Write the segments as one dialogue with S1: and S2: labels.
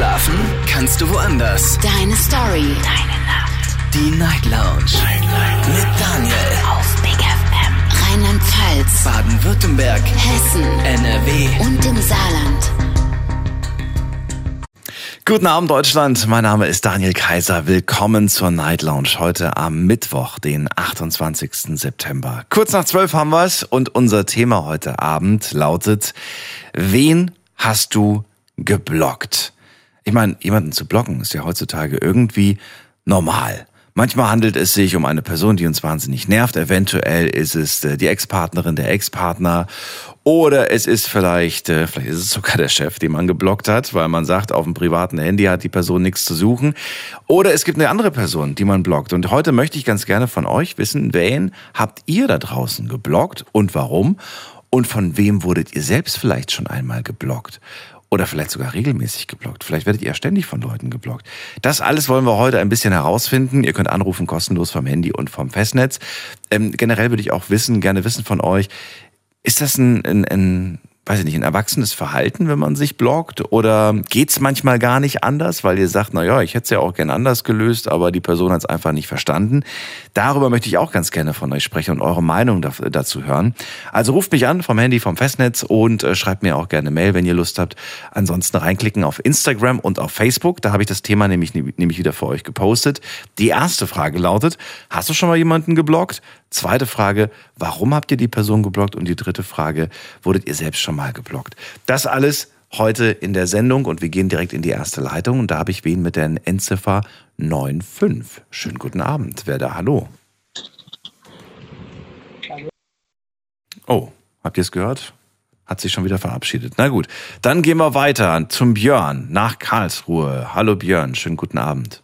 S1: Schlafen kannst du woanders.
S2: Deine Story. Deine Nacht.
S1: Die Night Lounge. Night, Night. Mit Daniel.
S2: Auf Big FM. Rheinland-Pfalz.
S1: Baden-Württemberg.
S2: Hessen.
S1: NRW.
S2: Und im Saarland.
S3: Guten Abend Deutschland, mein Name ist Daniel Kaiser. Willkommen zur Night Lounge heute am Mittwoch, den 28. September. Kurz nach zwölf haben wir's und unser Thema heute Abend lautet, wen hast du geblockt? Ich meine, jemanden zu blocken ist ja heutzutage irgendwie normal. Manchmal handelt es sich um eine Person, die uns wahnsinnig nervt. Eventuell ist es äh, die Ex-Partnerin, der Ex-Partner. Oder es ist vielleicht, äh, vielleicht ist es sogar der Chef, den man geblockt hat, weil man sagt, auf dem privaten Handy hat die Person nichts zu suchen. Oder es gibt eine andere Person, die man blockt. Und heute möchte ich ganz gerne von euch wissen, wen habt ihr da draußen geblockt und warum? Und von wem wurdet ihr selbst vielleicht schon einmal geblockt? Oder vielleicht sogar regelmäßig geblockt. Vielleicht werdet ihr ständig von Leuten geblockt. Das alles wollen wir heute ein bisschen herausfinden. Ihr könnt anrufen kostenlos vom Handy und vom Festnetz. Ähm, generell würde ich auch wissen, gerne wissen von euch, ist das ein, ein, ein weiß ich nicht, ein erwachsenes Verhalten, wenn man sich blockt? Oder geht's manchmal gar nicht anders, weil ihr sagt, na ja, ich hätte es ja auch gern anders gelöst, aber die Person hat es einfach nicht verstanden. Darüber möchte ich auch ganz gerne von euch sprechen und eure Meinung dazu hören. Also ruft mich an vom Handy, vom Festnetz und äh, schreibt mir auch gerne Mail, wenn ihr Lust habt. Ansonsten reinklicken auf Instagram und auf Facebook. Da habe ich das Thema nämlich, nämlich wieder für euch gepostet. Die erste Frage lautet, hast du schon mal jemanden geblockt? Zweite Frage, warum habt ihr die Person geblockt? Und die dritte Frage, wurdet ihr selbst schon mal geblockt? Das alles heute in der Sendung und wir gehen direkt in die erste Leitung und da habe ich wen mit der Endziffer 95. Schönen guten Abend. Wer da? Hallo. Hallo. Oh, habt ihr es gehört? Hat sich schon wieder verabschiedet. Na gut, dann gehen wir weiter zum Björn nach Karlsruhe. Hallo Björn, schönen guten Abend.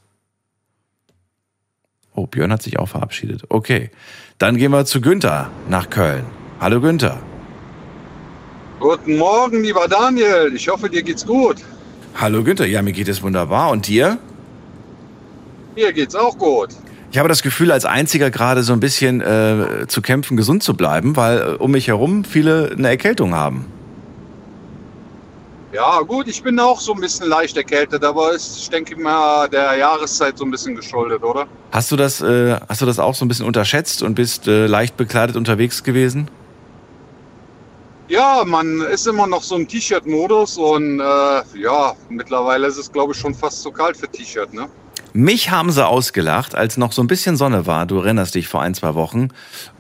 S3: Oh, Björn hat sich auch verabschiedet. Okay. Dann gehen wir zu Günther nach Köln. Hallo Günther.
S4: Guten Morgen, lieber Daniel. Ich hoffe, dir geht's gut.
S3: Hallo Günther. Ja, mir geht es wunderbar. Und dir?
S4: Mir geht's auch gut.
S3: Ich habe das Gefühl, als einziger gerade so ein bisschen äh, zu kämpfen, gesund zu bleiben, weil äh, um mich herum viele eine Erkältung haben.
S4: Ja, gut, ich bin auch so ein bisschen leicht erkältet, aber ist, ich denke mal, der Jahreszeit so ein bisschen geschuldet, oder?
S3: Hast du das, äh, hast du das auch so ein bisschen unterschätzt und bist äh, leicht bekleidet unterwegs gewesen?
S4: Ja, man ist immer noch so im T-Shirt-Modus und äh, ja, mittlerweile ist es, glaube ich, schon fast zu kalt für T-Shirt, ne?
S3: Mich haben sie ausgelacht, als noch so ein bisschen Sonne war. Du erinnerst dich vor ein, zwei Wochen.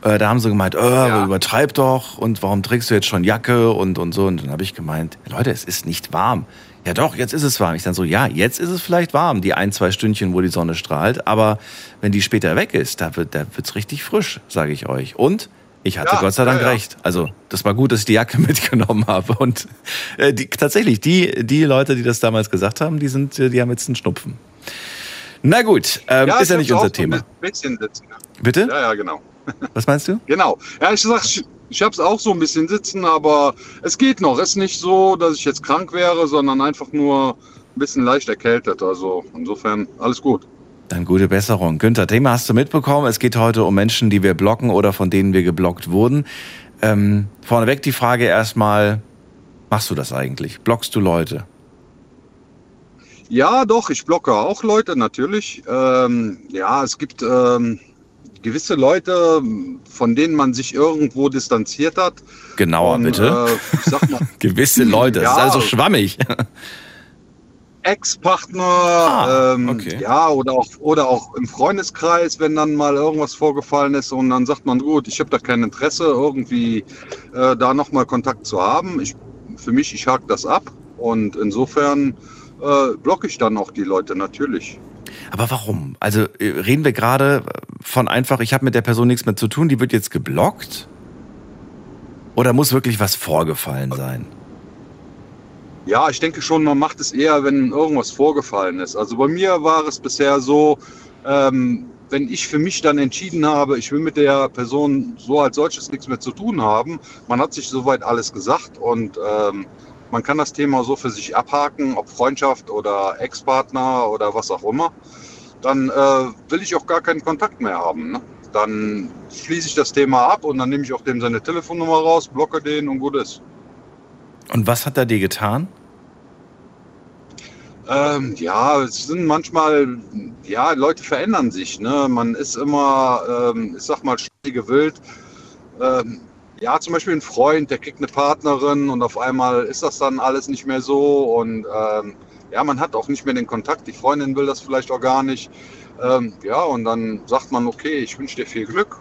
S3: Äh, da haben sie gemeint, oh, ja. übertreib doch und warum trägst du jetzt schon Jacke und, und so. Und dann habe ich gemeint, Leute, es ist nicht warm. Ja doch, jetzt ist es warm. Ich dann so, ja, jetzt ist es vielleicht warm, die ein, zwei Stündchen, wo die Sonne strahlt. Aber wenn die später weg ist, da wird da wird's richtig frisch, sage ich euch. Und ich hatte ja, Gott sei Dank ja, ja. recht. Also das war gut, dass ich die Jacke mitgenommen habe. Und äh, die, tatsächlich, die, die Leute, die das damals gesagt haben, die, sind, die haben jetzt einen Schnupfen. Na gut, ähm, ja, ist ja nicht unser Thema.
S4: Bisschen sitzen.
S3: Bitte?
S4: Ja, ja, genau.
S3: Was meinst du?
S4: Genau. Ja, ich sag, ich, ich habe es auch so ein bisschen sitzen, aber es geht noch. Es ist nicht so, dass ich jetzt krank wäre, sondern einfach nur ein bisschen leicht erkältet. Also insofern alles gut.
S3: Dann gute Besserung. Günther, Thema hast du mitbekommen. Es geht heute um Menschen, die wir blocken oder von denen wir geblockt wurden. Ähm, vorneweg die Frage erstmal, machst du das eigentlich? Blockst du Leute?
S4: Ja, doch, ich blocke auch Leute, natürlich. Ähm, ja, es gibt ähm, gewisse Leute, von denen man sich irgendwo distanziert hat.
S3: Genauer, Und, bitte. Äh, sag mal, gewisse Leute, ja, das ist also schwammig.
S4: Ex-Partner, ah, ähm, okay. ja, oder auch, oder auch im Freundeskreis, wenn dann mal irgendwas vorgefallen ist und dann sagt man, gut, ich habe da kein Interesse, irgendwie äh, da nochmal Kontakt zu haben. Ich, für mich, ich hake das ab und insofern äh, blocke ich dann auch die Leute natürlich.
S3: Aber warum? Also äh, reden wir gerade von einfach, ich habe mit der Person nichts mehr zu tun, die wird jetzt geblockt? Oder muss wirklich was vorgefallen sein?
S4: Ja, ich denke schon, man macht es eher, wenn irgendwas vorgefallen ist. Also bei mir war es bisher so, ähm, wenn ich für mich dann entschieden habe, ich will mit der Person so als solches nichts mehr zu tun haben, man hat sich soweit alles gesagt und ähm, man kann das Thema so für sich abhaken, ob Freundschaft oder Ex-Partner oder was auch immer. Dann äh, will ich auch gar keinen Kontakt mehr haben. Ne? Dann schließe ich das Thema ab und dann nehme ich auch dem seine Telefonnummer raus, blocke den und gut ist.
S3: Und was hat er dir getan?
S4: Ähm, ja, es sind manchmal, ja, Leute verändern sich. Ne? Man ist immer, ähm, ich sag mal, schnell gewillt. Ähm, ja, zum Beispiel ein Freund, der kriegt eine Partnerin und auf einmal ist das dann alles nicht mehr so und ähm, ja, man hat auch nicht mehr den Kontakt. Die Freundin will das vielleicht auch gar nicht. Ähm, ja, und dann sagt man, okay, ich wünsche dir viel Glück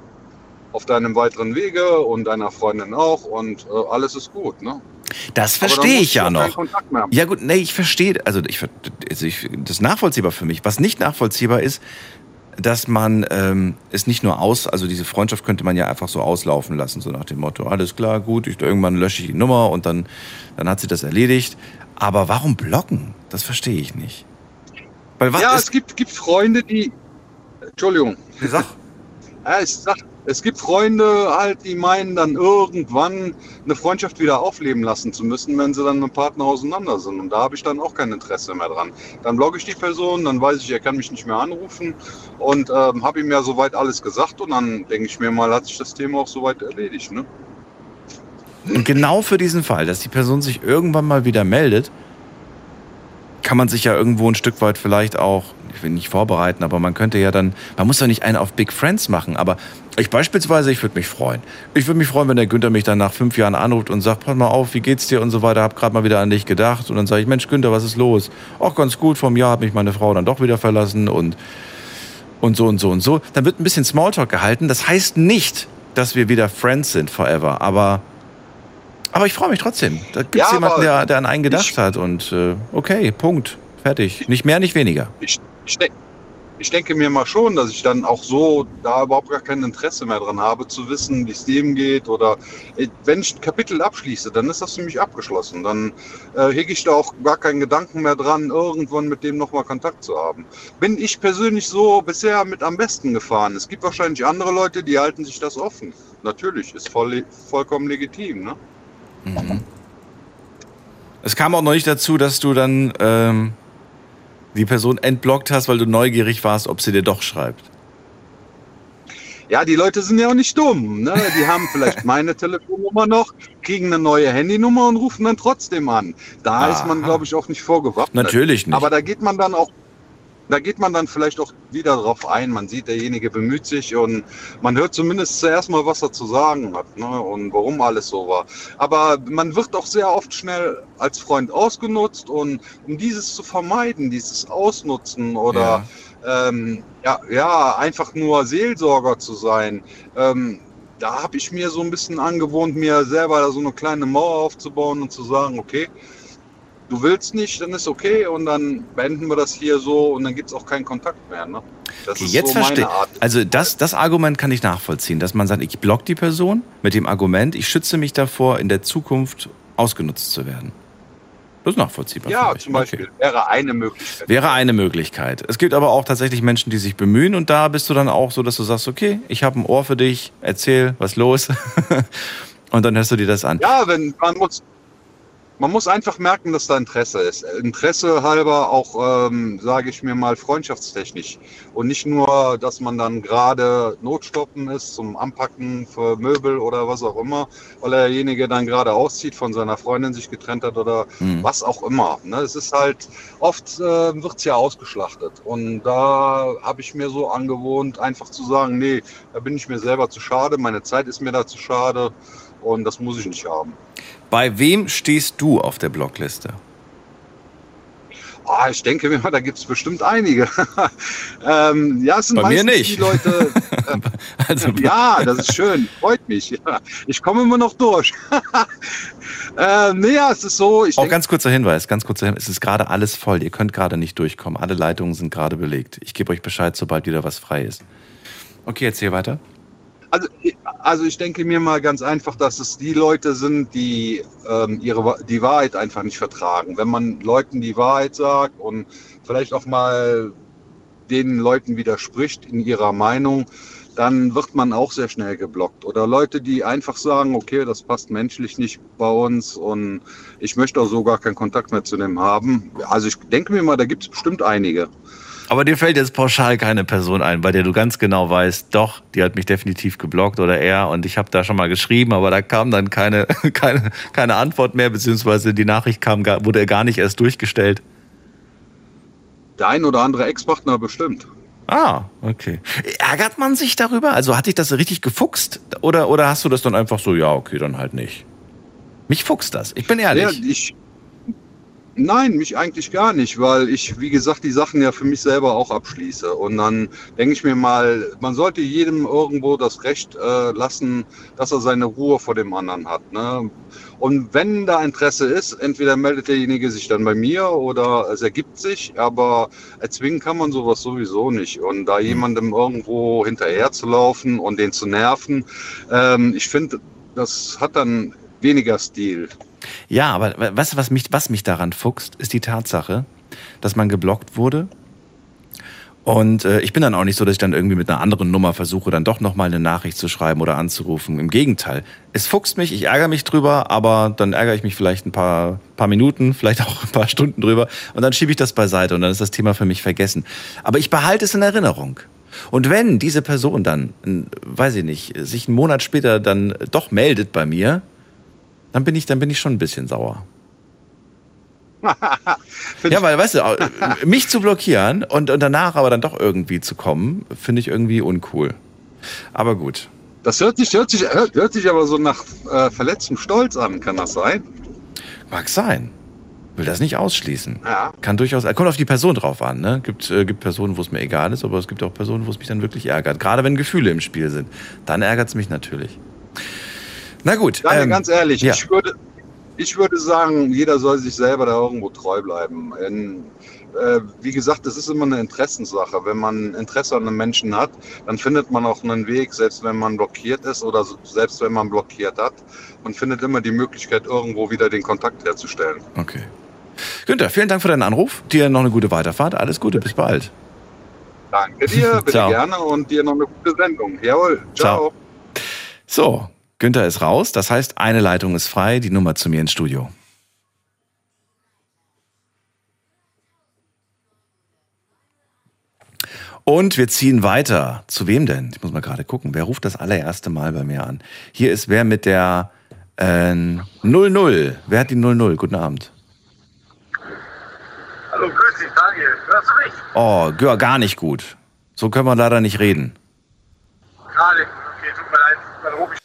S4: auf deinem weiteren Wege und deiner Freundin auch und äh, alles ist gut. Ne?
S3: Das verstehe ich ja noch. Ja gut, nee, ich verstehe, also ich, also ich, das ist nachvollziehbar für mich. Was nicht nachvollziehbar ist, dass man ähm, es nicht nur aus, also diese Freundschaft könnte man ja einfach so auslaufen lassen, so nach dem Motto, alles klar, gut, ich, irgendwann lösche ich die Nummer und dann, dann hat sie das erledigt. Aber warum blocken? Das verstehe ich nicht.
S4: Weil was ja, es gibt, gibt Freunde, die. Entschuldigung.
S3: Sag?
S4: Ja, ich sag, es gibt Freunde halt, die meinen dann irgendwann eine Freundschaft wieder aufleben lassen zu müssen, wenn sie dann mit dem Partner auseinander sind. Und da habe ich dann auch kein Interesse mehr dran. Dann blogge ich die Person, dann weiß ich, er kann mich nicht mehr anrufen und ähm, habe ihm ja soweit alles gesagt und dann denke ich mir mal, hat sich das Thema auch soweit erledigt. Ne?
S3: Und genau für diesen Fall, dass die Person sich irgendwann mal wieder meldet, kann man sich ja irgendwo ein Stück weit vielleicht auch, ich will nicht vorbereiten, aber man könnte ja dann, man muss ja nicht einen auf Big Friends machen, aber ich beispielsweise, ich würde mich freuen. Ich würde mich freuen, wenn der Günther mich dann nach fünf Jahren anruft und sagt, pass mal auf, wie geht's dir und so weiter, hab gerade mal wieder an dich gedacht und dann sage ich, Mensch Günther, was ist los? Auch ganz gut, vom Jahr hat mich meine Frau dann doch wieder verlassen und und so und so und so. Dann wird ein bisschen Smalltalk gehalten. Das heißt nicht, dass wir wieder Friends sind forever, aber aber ich freue mich trotzdem. Da gibt es ja, jemanden, der, der an einen gedacht ich, hat. Und äh, okay, Punkt. Fertig. Nicht mehr, nicht weniger.
S4: Ich, ich, ich, denke mir mal schon, dass ich dann auch so da überhaupt gar kein Interesse mehr dran habe, zu wissen, wie es dem geht. Oder äh, wenn ich ein Kapitel abschließe, dann ist das für mich abgeschlossen. Dann äh, hege ich da auch gar keinen Gedanken mehr dran, irgendwann mit dem nochmal Kontakt zu haben. Bin ich persönlich so bisher mit am besten gefahren. Es gibt wahrscheinlich andere Leute, die halten sich das offen. Natürlich, ist voll, vollkommen legitim. Ne? Mhm.
S3: Es kam auch noch nicht dazu, dass du dann ähm, die Person entblockt hast, weil du neugierig warst, ob sie dir doch schreibt.
S4: Ja, die Leute sind ja auch nicht dumm. Ne? Die haben vielleicht meine Telefonnummer noch, kriegen eine neue Handynummer und rufen dann trotzdem an. Da Aha. ist man, glaube ich, auch nicht vorgewappnet.
S3: Natürlich nicht.
S4: Aber da geht man dann auch da geht man dann vielleicht auch wieder drauf ein. Man sieht, derjenige bemüht sich und man hört zumindest zuerst mal, was er zu sagen hat ne? und warum alles so war. Aber man wird auch sehr oft schnell als Freund ausgenutzt und um dieses zu vermeiden, dieses Ausnutzen oder ja, ähm, ja, ja einfach nur Seelsorger zu sein, ähm, da habe ich mir so ein bisschen angewohnt, mir selber so eine kleine Mauer aufzubauen und zu sagen, okay, du willst nicht, dann ist okay und dann beenden wir das hier so und dann gibt es auch keinen Kontakt mehr. Ne?
S3: Das okay, ist jetzt so verstehe. Also das, das Argument kann ich nachvollziehen, dass man sagt, ich block die Person mit dem Argument, ich schütze mich davor, in der Zukunft ausgenutzt zu werden. Das ist nachvollziehbar.
S4: Ja, zum Beispiel. Okay. Wäre eine Möglichkeit.
S3: Wäre eine Möglichkeit. Es gibt aber auch tatsächlich Menschen, die sich bemühen und da bist du dann auch so, dass du sagst, okay, ich habe ein Ohr für dich, erzähl, was los. und dann hörst du dir das an.
S4: Ja, wenn man muss, man muss einfach merken, dass da Interesse ist. Interesse halber auch, ähm, sage ich mir mal, freundschaftstechnisch. Und nicht nur, dass man dann gerade Notstoppen ist zum Anpacken für Möbel oder was auch immer, weil derjenige dann gerade auszieht, von seiner Freundin sich getrennt hat oder mhm. was auch immer. Ne? Es ist halt, oft äh, wird es ja ausgeschlachtet. Und da habe ich mir so angewohnt, einfach zu sagen, nee, da bin ich mir selber zu schade, meine Zeit ist mir da zu schade und das muss ich nicht haben.
S3: Bei wem stehst du auf der Blockliste?
S4: Oh, ich denke mir, da gibt es bestimmt einige. ähm, ja, es sind
S3: Bei mir nicht.
S4: die Leute. Äh, also, ja, das ist schön, freut mich. Ja, ich komme immer noch durch. äh, nee, ja, es ist so.
S3: Auch ganz kurzer Hinweis, ganz kurzer Hinweis. Es ist gerade alles voll. Ihr könnt gerade nicht durchkommen. Alle Leitungen sind gerade belegt. Ich gebe euch Bescheid, sobald wieder was frei ist. Okay, erzähl weiter.
S4: Also, also ich denke mir mal ganz einfach, dass es die Leute sind, die ähm, ihre, die Wahrheit einfach nicht vertragen. Wenn man Leuten die Wahrheit sagt und vielleicht auch mal den Leuten widerspricht in ihrer Meinung, dann wird man auch sehr schnell geblockt. Oder Leute, die einfach sagen, okay, das passt menschlich nicht bei uns und ich möchte auch so gar keinen Kontakt mehr zu dem haben. Also ich denke mir mal, da gibt es bestimmt einige.
S3: Aber dir fällt jetzt pauschal keine Person ein, bei der du ganz genau weißt, doch, die hat mich definitiv geblockt oder er und ich habe da schon mal geschrieben, aber da kam dann keine, keine, keine Antwort mehr, beziehungsweise die Nachricht kam, wurde gar nicht erst durchgestellt.
S4: Der ein oder andere Ex-Partner bestimmt.
S3: Ah, okay. Ärgert man sich darüber? Also hat dich das richtig gefuchst? Oder, oder hast du das dann einfach so, ja, okay, dann halt nicht? Mich fuchst das, ich bin ehrlich.
S4: Ja, ich, nein, mich eigentlich gar nicht, weil ich, wie gesagt, die Sachen ja für mich selber auch abschließe. Und dann denke ich mir mal, man sollte jedem irgendwo das Recht äh, lassen, dass er seine Ruhe vor dem anderen hat. Ne? Und wenn da Interesse ist, entweder meldet derjenige sich dann bei mir oder es ergibt sich, aber erzwingen kann man sowas sowieso nicht. Und da jemandem irgendwo hinterher zu laufen und den zu nerven, ähm, ich finde, das hat dann weniger Stil.
S3: Ja, aber weißt du, was mich, was mich daran fuchst, ist die Tatsache, dass man geblockt wurde. Und äh, ich bin dann auch nicht so, dass ich dann irgendwie mit einer anderen Nummer versuche, dann doch nochmal eine Nachricht zu schreiben oder anzurufen. Im Gegenteil. Es fuchst mich, ich ärgere mich drüber, aber dann ärgere ich mich vielleicht ein paar, paar Minuten, vielleicht auch ein paar Stunden drüber und dann schiebe ich das beiseite und dann ist das Thema für mich vergessen. Aber ich behalte es in Erinnerung. Und wenn diese Person dann, weiß ich nicht, sich einen Monat später dann doch meldet bei mir, dann bin ich, dann bin ich schon ein bisschen sauer. ja, weil, weißt du, mich zu blockieren und, und danach aber dann doch irgendwie zu kommen, finde ich irgendwie uncool. Aber gut.
S4: Das hört sich, hört sich, hört, hört sich aber so nach äh, verletztem Stolz an, kann das sein?
S3: Mag sein. Will das nicht ausschließen.
S4: Ja.
S3: Kann durchaus, kommt auf die Person drauf an, ne? Gibt, äh, gibt Personen, wo es mir egal ist, aber es gibt auch Personen, wo es mich dann wirklich ärgert. Gerade wenn Gefühle im Spiel sind. Dann ärgert es mich natürlich. Na gut.
S4: Daniel,
S3: ähm,
S4: ganz ehrlich,
S3: ja.
S4: ich, würde, ich würde sagen, jeder soll sich selber da irgendwo treu bleiben. In, äh, wie gesagt, das ist immer eine Interessenssache. Wenn man Interesse an einem Menschen hat, dann findet man auch einen Weg, selbst wenn man blockiert ist oder selbst wenn man blockiert hat. Man findet immer die Möglichkeit, irgendwo wieder den Kontakt herzustellen.
S3: Okay. Günther, vielen Dank für deinen Anruf. Dir noch eine gute Weiterfahrt. Alles Gute, bis bald.
S4: Danke dir, bitte
S3: Ciao.
S4: gerne und dir noch eine gute Sendung. Jawohl, ciao.
S3: Ciao. So, Günther ist raus. Das heißt, eine Leitung ist frei. Die Nummer zu mir ins Studio. Und wir ziehen weiter. Zu wem denn? Ich muss mal gerade gucken. Wer ruft das allererste Mal bei mir an? Hier ist wer mit der äh, 00. Wer hat die 00? Guten Abend.
S5: Hallo, grüß dich, Daniel. Hörst du mich?
S3: Oh, gar nicht gut. So können wir leider nicht reden.
S5: Gerade. Okay, tut mir leid. Dann rufe ich.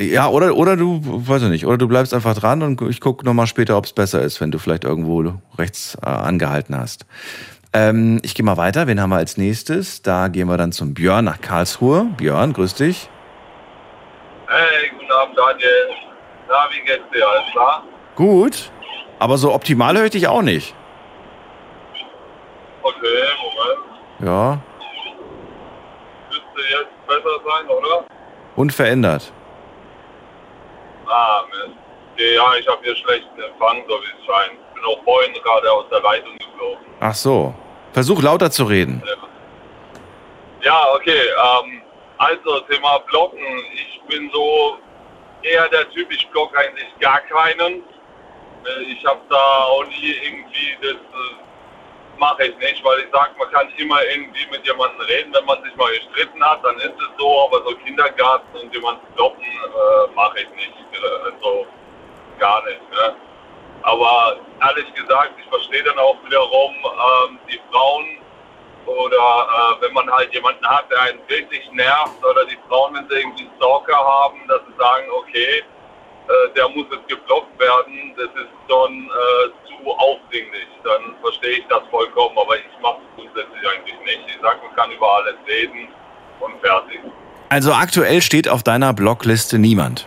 S3: Ja, oder, oder du, weiß ich nicht, oder du bleibst einfach dran und ich gucke nochmal später, ob es besser ist, wenn du vielleicht irgendwo rechts äh, angehalten hast. Ähm, ich gehe mal weiter. Wen haben wir als nächstes? Da gehen wir dann zum Björn nach Karlsruhe. Björn, grüß dich.
S5: Hey, guten Abend, Daniel. Na, wie geht's dir? Alles klar?
S3: Gut. Aber so optimal höre ich dich auch nicht.
S5: Okay, Moment.
S3: Ja,
S5: Müsste jetzt besser sein, oder?
S3: unverändert.
S5: Ah. Okay, ja, ich habe hier schlechten Empfang, so wie es scheint. Bin auch vorhin gerade aus der Leitung geflogen.
S3: Ach so. Versuch lauter zu reden.
S5: Ja, okay. Ähm, also, Thema Blocken. Ich bin so eher der Typ, ich block eigentlich gar keinen. Äh, Ich habe da auch nie irgendwie das. Mache ich nicht, weil ich sage, man kann immer irgendwie mit jemandem reden, wenn man sich mal gestritten hat, dann ist es so, aber so Kindergarten und jemanden kloppen äh, mache ich nicht. Also gar nicht. Ne? Aber ehrlich gesagt, ich verstehe dann auch wiederum ähm, die Frauen oder äh, wenn man halt jemanden hat, der einen wirklich nervt oder die Frauen, wenn sie irgendwie Stalker haben, dass sie sagen, okay, äh, der muss jetzt geblockt werden, das ist schon äh, zu aufdringlich. Dann verstehe ich das vollkommen, aber ich mache es grundsätzlich eigentlich nicht. Ich sage, man kann über alles reden und fertig.
S3: Also aktuell steht auf deiner Blockliste niemand.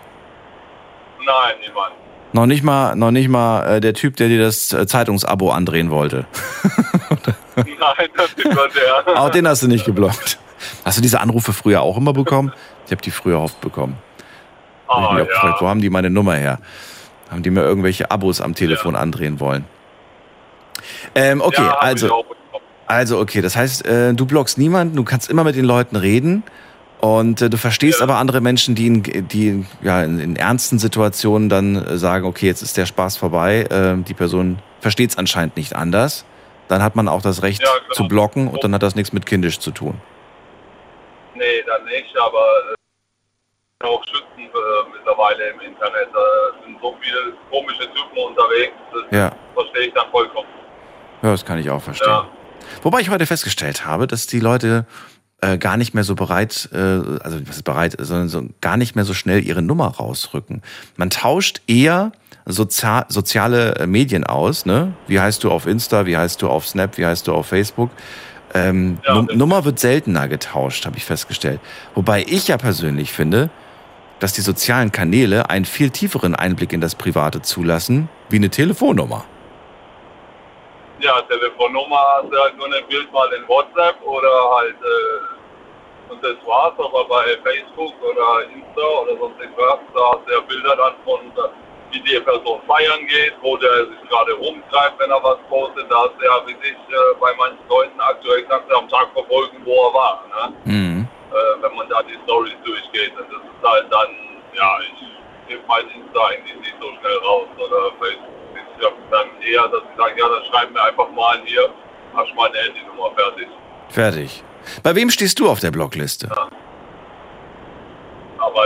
S5: Nein, niemand.
S3: Noch nicht mal, noch nicht mal äh, der Typ, der dir das äh, Zeitungsabo andrehen wollte.
S5: Nein, das ist der.
S3: Auch den hast du nicht geblockt. Hast du diese Anrufe früher auch immer bekommen? Ich habe die früher oft bekommen. Hab ich mich auch gefragt, wo
S5: ja.
S3: haben die meine Nummer her? Haben die mir irgendwelche Abos am Telefon andrehen wollen? Ähm, okay,
S5: ja,
S3: also, also okay, das heißt, äh, du blockst niemanden, du kannst immer mit den Leuten reden und äh, du verstehst
S5: Ja.
S3: aber andere Menschen, die, in, die ja, in, in ernsten Situationen dann äh, sagen, okay, jetzt ist der Spaß vorbei, äh, die Person versteht es anscheinend nicht anders. Dann hat man auch das Recht
S5: Ja, genau.
S3: zu blocken und dann hat das nichts mit kindisch zu tun.
S5: Nee, dann nicht, aber äh, auch Schützen äh, mittlerweile im Internet. Da sind so viele komische Typen unterwegs, das
S3: Ja,
S5: verstehe ich dann vollkommen.
S3: ja das kann ich auch verstehen.
S5: Ja.
S3: Wobei ich heute festgestellt habe, dass die Leute äh, gar nicht mehr so bereit, äh, also was ist bereit, sondern so, gar nicht mehr so schnell ihre Nummer rausrücken. Man tauscht eher Sozial soziale äh, Medien aus, ne? Wie heißt du auf Insta, wie heißt du auf Snap, wie heißt du auf Facebook? Ähm,
S5: Ja,
S3: Nummer wird seltener getauscht, habe ich festgestellt. Wobei ich ja persönlich finde, dass die sozialen Kanäle einen viel tieferen Einblick in das Private zulassen, wie eine Telefonnummer.
S5: Ja, Telefonnummer hast du halt nur ein Bild mal in WhatsApp oder halt, äh, und das war's, aber bei Facebook oder Insta oder sonst irgendwas, da hast du ja Bilder dann von, wie die Person feiern geht, wo der sich gerade rumtreibt, wenn er was postet, da hast du ja, wie sich äh, bei manchen Leuten aktuell kannst du am Tag verfolgen, wo er war, ne?
S3: Mhm.
S5: Äh, wenn man da die Stories durchgeht. Und das ist halt dann, ja, ich gebe mein Insta eigentlich nicht so schnell raus oder Facebook. Ich habe dann eher, dass ich sage, ja, dann schreib mir einfach mal hier, hast du meine Handynummer fertig.
S3: Fertig. Bei wem stehst du auf der Blockliste?
S5: Aber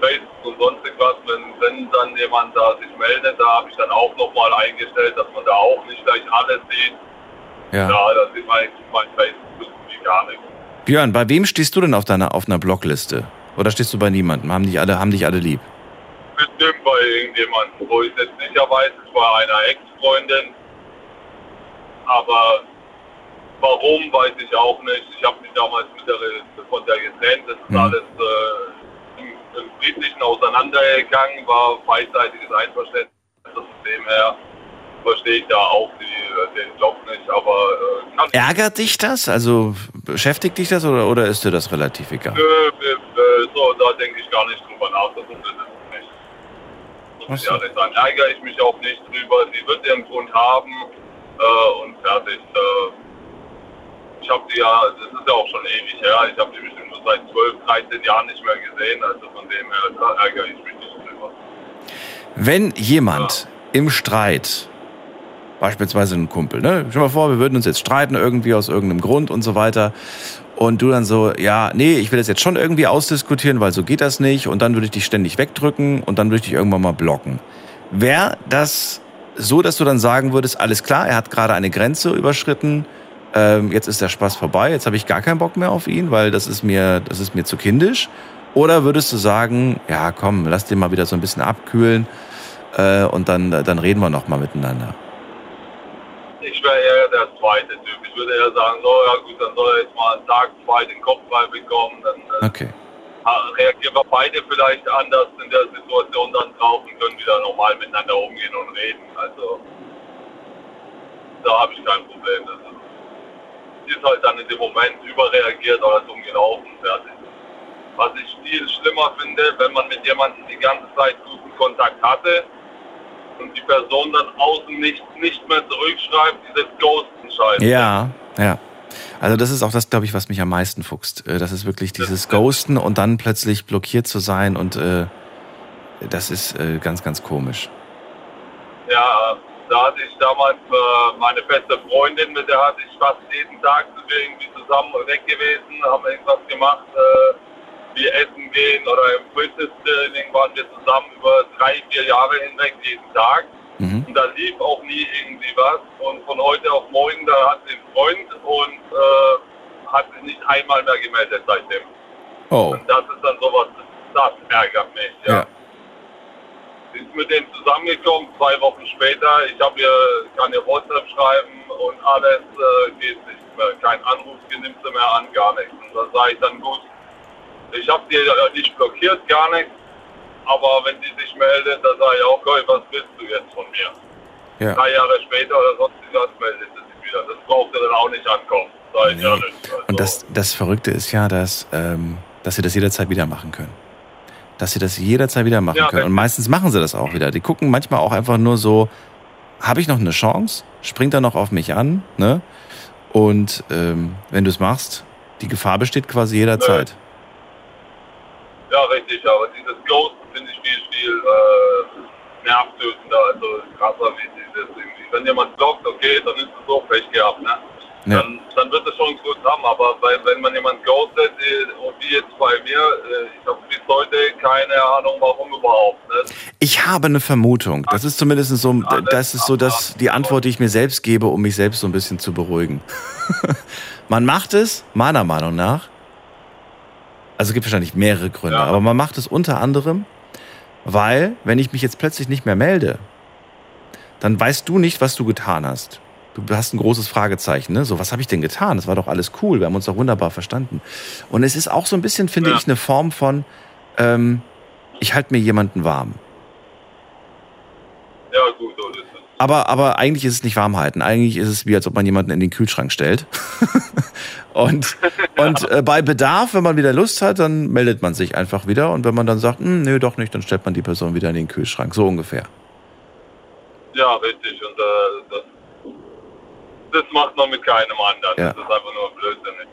S5: Facebook und sonst was, wenn, wenn dann jemand da sich meldet, da habe ich dann auch nochmal eingestellt, dass man da auch nicht gleich alles sieht.
S3: Ja.
S5: Ja, da sieht man eigentlich mein Facebook gar nichts.
S3: Björn, bei wem stehst du denn auf deiner auf einer Blockliste? Oder stehst du bei niemandem? Haben dich alle, haben dich alle lieb?
S5: bestimmt bei irgendjemandem, wo ich jetzt sicher weiß, es war einer Ex-Freundin. Aber warum, weiß ich auch nicht. Ich habe mich damals mit der, von der getrennt. Das ist
S3: Mhm.
S5: alles äh, im, im Friedlichen auseinandergegangen, war beidseitiges Einverständnis. Von dem her verstehe ich da auch die, den Job nicht. Aber äh,
S3: Ärgert dich das? Also beschäftigt dich das oder, oder ist dir das relativ egal?
S5: Nö, äh, so, da denke ich gar nicht drüber nach. Das ist nicht. Muss
S3: Ach
S5: ich
S3: so.
S5: ehrlich sagen. Ärgere ich mich auch nicht drüber. Sie wird ihren Grund haben äh, und fertig. Äh, ich habe sie ja, das ist ja auch schon ewig her. Ich habe sie bestimmt nur seit 12, 13 Jahren nicht mehr gesehen. Also von dem her da ärgere ich mich nicht drüber.
S3: Wenn jemand im Streit, beispielsweise ein Kumpel, ne? Stell dir mal vor, wir würden uns jetzt streiten irgendwie aus irgendeinem Grund und so weiter. Und du dann so, ja, nee, ich will das jetzt schon irgendwie ausdiskutieren, weil so geht das nicht. Und dann würde ich dich ständig wegdrücken und dann würde ich dich irgendwann mal blocken. Wäre das so, dass du dann sagen würdest, alles klar, er hat gerade eine Grenze überschritten, ähm, jetzt ist der Spaß vorbei, jetzt habe ich gar keinen Bock mehr auf ihn, weil das ist mir, das ist mir zu kindisch? Oder würdest du sagen, ja, komm, lass den mal wieder so ein bisschen abkühlen äh, und dann, dann reden wir noch mal miteinander?
S5: Wäre eher der zweite Typ. Ich würde eher sagen, so, ja gut, dann soll er jetzt mal einen Tag, zwei den Kopf frei bekommen. Dann
S3: Okay.
S5: reagieren wir beide vielleicht anders in der Situation dann drauf und können wieder normal miteinander umgehen und reden. Also da habe ich kein Problem. Das ist, ist halt dann in dem Moment überreagiert oder dumm gelaufen, fertig. Was ich viel schlimmer finde, wenn man mit jemandem die ganze Zeit guten Kontakt hatte und die Person dann außen nicht, nicht mehr zurückschreibt, dieses Ghosten-Scheiß.
S3: Ja, ja. Also das ist auch das, glaube ich, was mich am meisten fuchst. Äh, Das ist wirklich dieses Ghosten und dann plötzlich blockiert zu sein und äh, das ist äh, ganz, ganz komisch.
S5: Ja, da hatte ich damals äh, meine beste Freundin, mit der hatte ich fast jeden Tag sind wir irgendwie zusammen weg gewesen, haben irgendwas gemacht, äh, wie essen gehen oder im Fitnesstraining waren wir zusammen über drei, vier Jahre hinweg jeden Tag.
S3: Mhm.
S5: Und da lief auch nie irgendwie was. Und von heute auf morgen, da hat sie einen Freund und äh, hat sich nicht einmal mehr gemeldet seitdem.
S3: Oh,
S5: Und das ist dann sowas, das ärgert mich. ja
S3: ja.
S5: ist mit denen zusammengekommen, zwei Wochen später. Ich habe ihr, kann ihr WhatsApp schreiben und alles äh, geht nicht mehr. Kein Anruf nimmt sie mehr an, gar nichts. Und da sage ich dann gut, ich habe sie äh, nicht blockiert, gar nichts. Aber wenn sie sich meldet, dann sage ich auch, okay, was willst du jetzt von mir?
S3: ja.
S5: Drei Jahre später oder sonst was meldet sie sich wieder. Das braucht sie dann auch nicht ankommen. Sag ich ja
S3: Nee.
S5: nicht. Also,
S3: Und das, das Verrückte ist ja, dass, ähm, dass sie das jederzeit wieder machen können. Dass sie das jederzeit wieder machen
S5: Ja,
S3: können. Und meistens machen sie das auch wieder. Die gucken manchmal auch einfach nur so, habe ich noch eine Chance? Springt er noch auf mich an? Ne? Und ähm, wenn du es machst, die Gefahr besteht quasi jederzeit.
S5: Ja, richtig, aber dieses Ghost finde ich viel, viel äh, nervtötender, also krasser wie dieses irgendwie. Wenn jemand blockt, okay, dann ist es so Pech gehabt, ne?
S3: Ja.
S5: Dann, dann wird es schon gut haben, aber weil, wenn man jemand ghostet, und wie jetzt bei mir, äh, ich habe bis heute keine Ahnung, warum überhaupt. Ne?
S3: Ich habe eine Vermutung. Das ist zumindest so, das ist so das, die Antwort, die ich mir selbst gebe, um mich selbst so ein bisschen zu beruhigen. man macht es, meiner Meinung nach, also es gibt wahrscheinlich mehrere Gründe,
S5: Ja.
S3: aber man macht es unter anderem, weil, wenn ich mich jetzt plötzlich nicht mehr melde, dann weißt du nicht, was du getan hast. Du hast ein großes Fragezeichen, ne? So, was habe ich denn getan? Das war doch alles cool, wir haben uns doch wunderbar verstanden. Und es ist auch so ein bisschen, finde
S5: Ja.
S3: ich, eine Form von, ähm, ich halte mir jemanden warm.
S5: Ja, gut, so ist es.
S3: Aber, aber eigentlich ist es nicht warm halten. Eigentlich ist es wie, als ob man jemanden in den Kühlschrank stellt. und und äh, bei Bedarf, wenn man wieder Lust hat, dann meldet man sich einfach wieder. Und wenn man dann sagt, "Hm, nö, doch nicht, dann stellt man die Person wieder in den Kühlschrank. So ungefähr.
S5: Ja, richtig. Und äh, das, das macht man mit keinem anderen.
S3: Ja.
S5: Das ist einfach nur blödsinnig.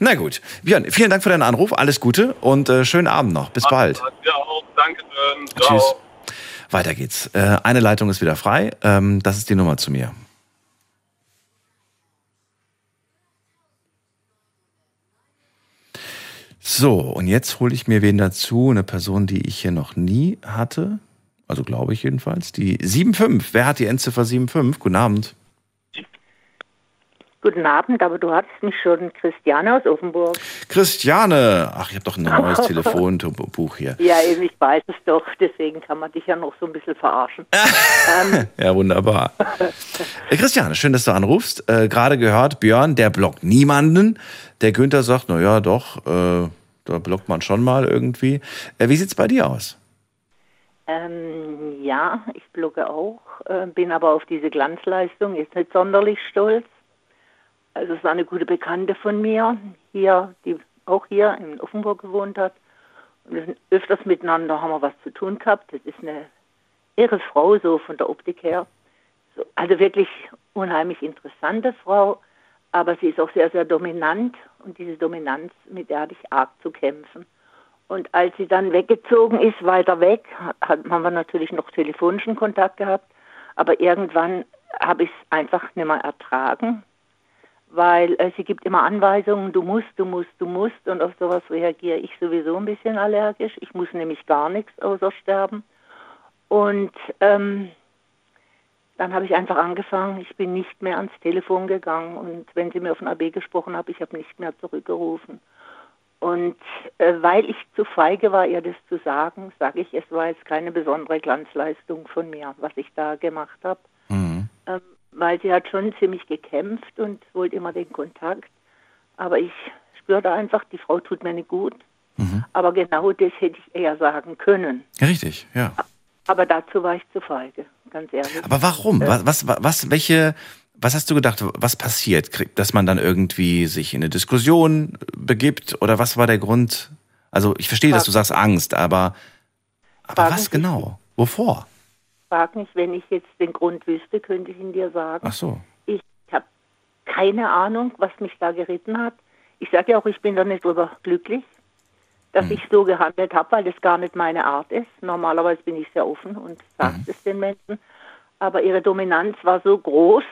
S3: Na gut. Björn, vielen Dank für deinen Anruf. Alles Gute und äh, schönen Abend noch. Bis bald.
S5: Ja, auch. Danke schön. Ciao.
S3: Weiter geht's. Äh, eine Leitung ist wieder frei. Ähm, das ist die Nummer zu mir. So, und jetzt hole ich mir wen dazu, eine Person, die ich hier noch nie hatte. Also glaube ich jedenfalls. Die 75. Wer hat die Endziffer 75? Guten Abend.
S6: Guten Abend, aber du hattest mich schon, Christiane aus Offenburg.
S3: Christiane. Ach, ich habe doch ein neues Telefonbuch hier.
S6: Ja, eben, ich weiß es doch, deswegen kann man dich ja noch so ein bisschen verarschen. ähm,
S3: Ja, wunderbar. Äh, Christiane, schön, dass du anrufst. Äh, Gerade gehört, Björn, der blockt niemanden. Der Günther sagt, na ja, doch, äh, da blockt man schon mal irgendwie. Äh, wie sieht's bei dir aus?
S6: ähm, ja, ich blogge auch, äh, bin aber auf diese Glanzleistung jetzt nicht sonderlich stolz. Also es war eine gute Bekannte von mir, hier, die auch hier in Offenburg gewohnt hat. Und wir sind öfters miteinander haben wir was zu tun gehabt. Das ist eine irre Frau, so von der Optik her. So, also wirklich unheimlich interessante Frau, aber sie ist auch sehr, sehr dominant und diese Dominanz, mit der hatte ich arg zu kämpfen. Und als sie dann weggezogen ist, weiter weg, hat, haben wir natürlich noch telefonischen Kontakt gehabt, aber irgendwann habe ich es einfach nicht mehr ertragen, weil äh, sie gibt immer Anweisungen, du musst, du musst, du musst und auf sowas reagiere ich sowieso ein bisschen allergisch. Ich muss nämlich gar nichts außer sterben. Und ähm, dann habe ich einfach angefangen, ich bin nicht mehr ans Telefon gegangen und wenn sie mir auf den AB gesprochen hat, ich habe nicht mehr zurückgerufen. Und äh, weil ich zu feige war, ihr das zu sagen, sage ich, es war jetzt keine besondere Glanzleistung von mir, was ich da gemacht habe.
S3: Mhm.
S6: Ähm, weil sie hat schon ziemlich gekämpft und wollte immer den Kontakt. Aber ich spürte einfach, die Frau tut mir nicht gut.
S3: Mhm.
S6: Aber genau das hätte ich eher sagen können.
S3: Richtig, ja.
S6: Aber dazu war ich zu feige, ganz ehrlich.
S3: Aber warum? Was, was, was, welche, was hast du gedacht, was passiert? Dass man dann irgendwie sich in eine Diskussion begibt? Oder was war der Grund? Also, ich verstehe, dass du sagst Angst, aber, aber
S6: Fragen
S3: was genau? Wovor?
S6: Frag mich, wenn ich jetzt den Grund wüsste, könnte ich ihn dir sagen.
S3: Ach so.
S6: Ich habe keine Ahnung, was mich da geritten hat. Ich sage ja auch, ich bin da nicht drüber glücklich, dass
S3: Mhm.
S6: ich so gehandelt habe, weil das gar nicht meine Art ist. Normalerweise bin ich sehr offen und sage
S3: Mhm.
S6: es den Menschen. Aber ihre Dominanz war so groß,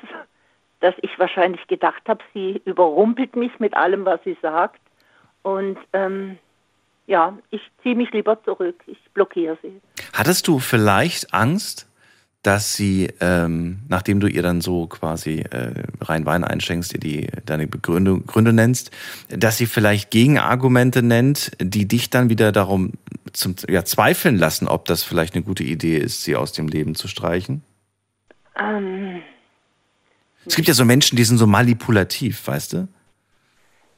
S6: dass ich wahrscheinlich gedacht habe, sie überrumpelt mich mit allem, was sie sagt. Und ähm, ja, ich ziehe mich lieber zurück. Ich blockiere sie.
S3: Hattest du vielleicht Angst, dass sie, ähm, nachdem du ihr dann so quasi äh, rein Wein einschenkst, ihr die deine Begründe, Gründe nennst, dass sie vielleicht Gegenargumente nennt, die dich dann wieder darum zum ja, zweifeln lassen, ob das vielleicht eine gute Idee ist, sie aus dem Leben zu streichen?
S6: Ähm,
S3: Es gibt ja so Menschen, die sind so manipulativ, weißt du?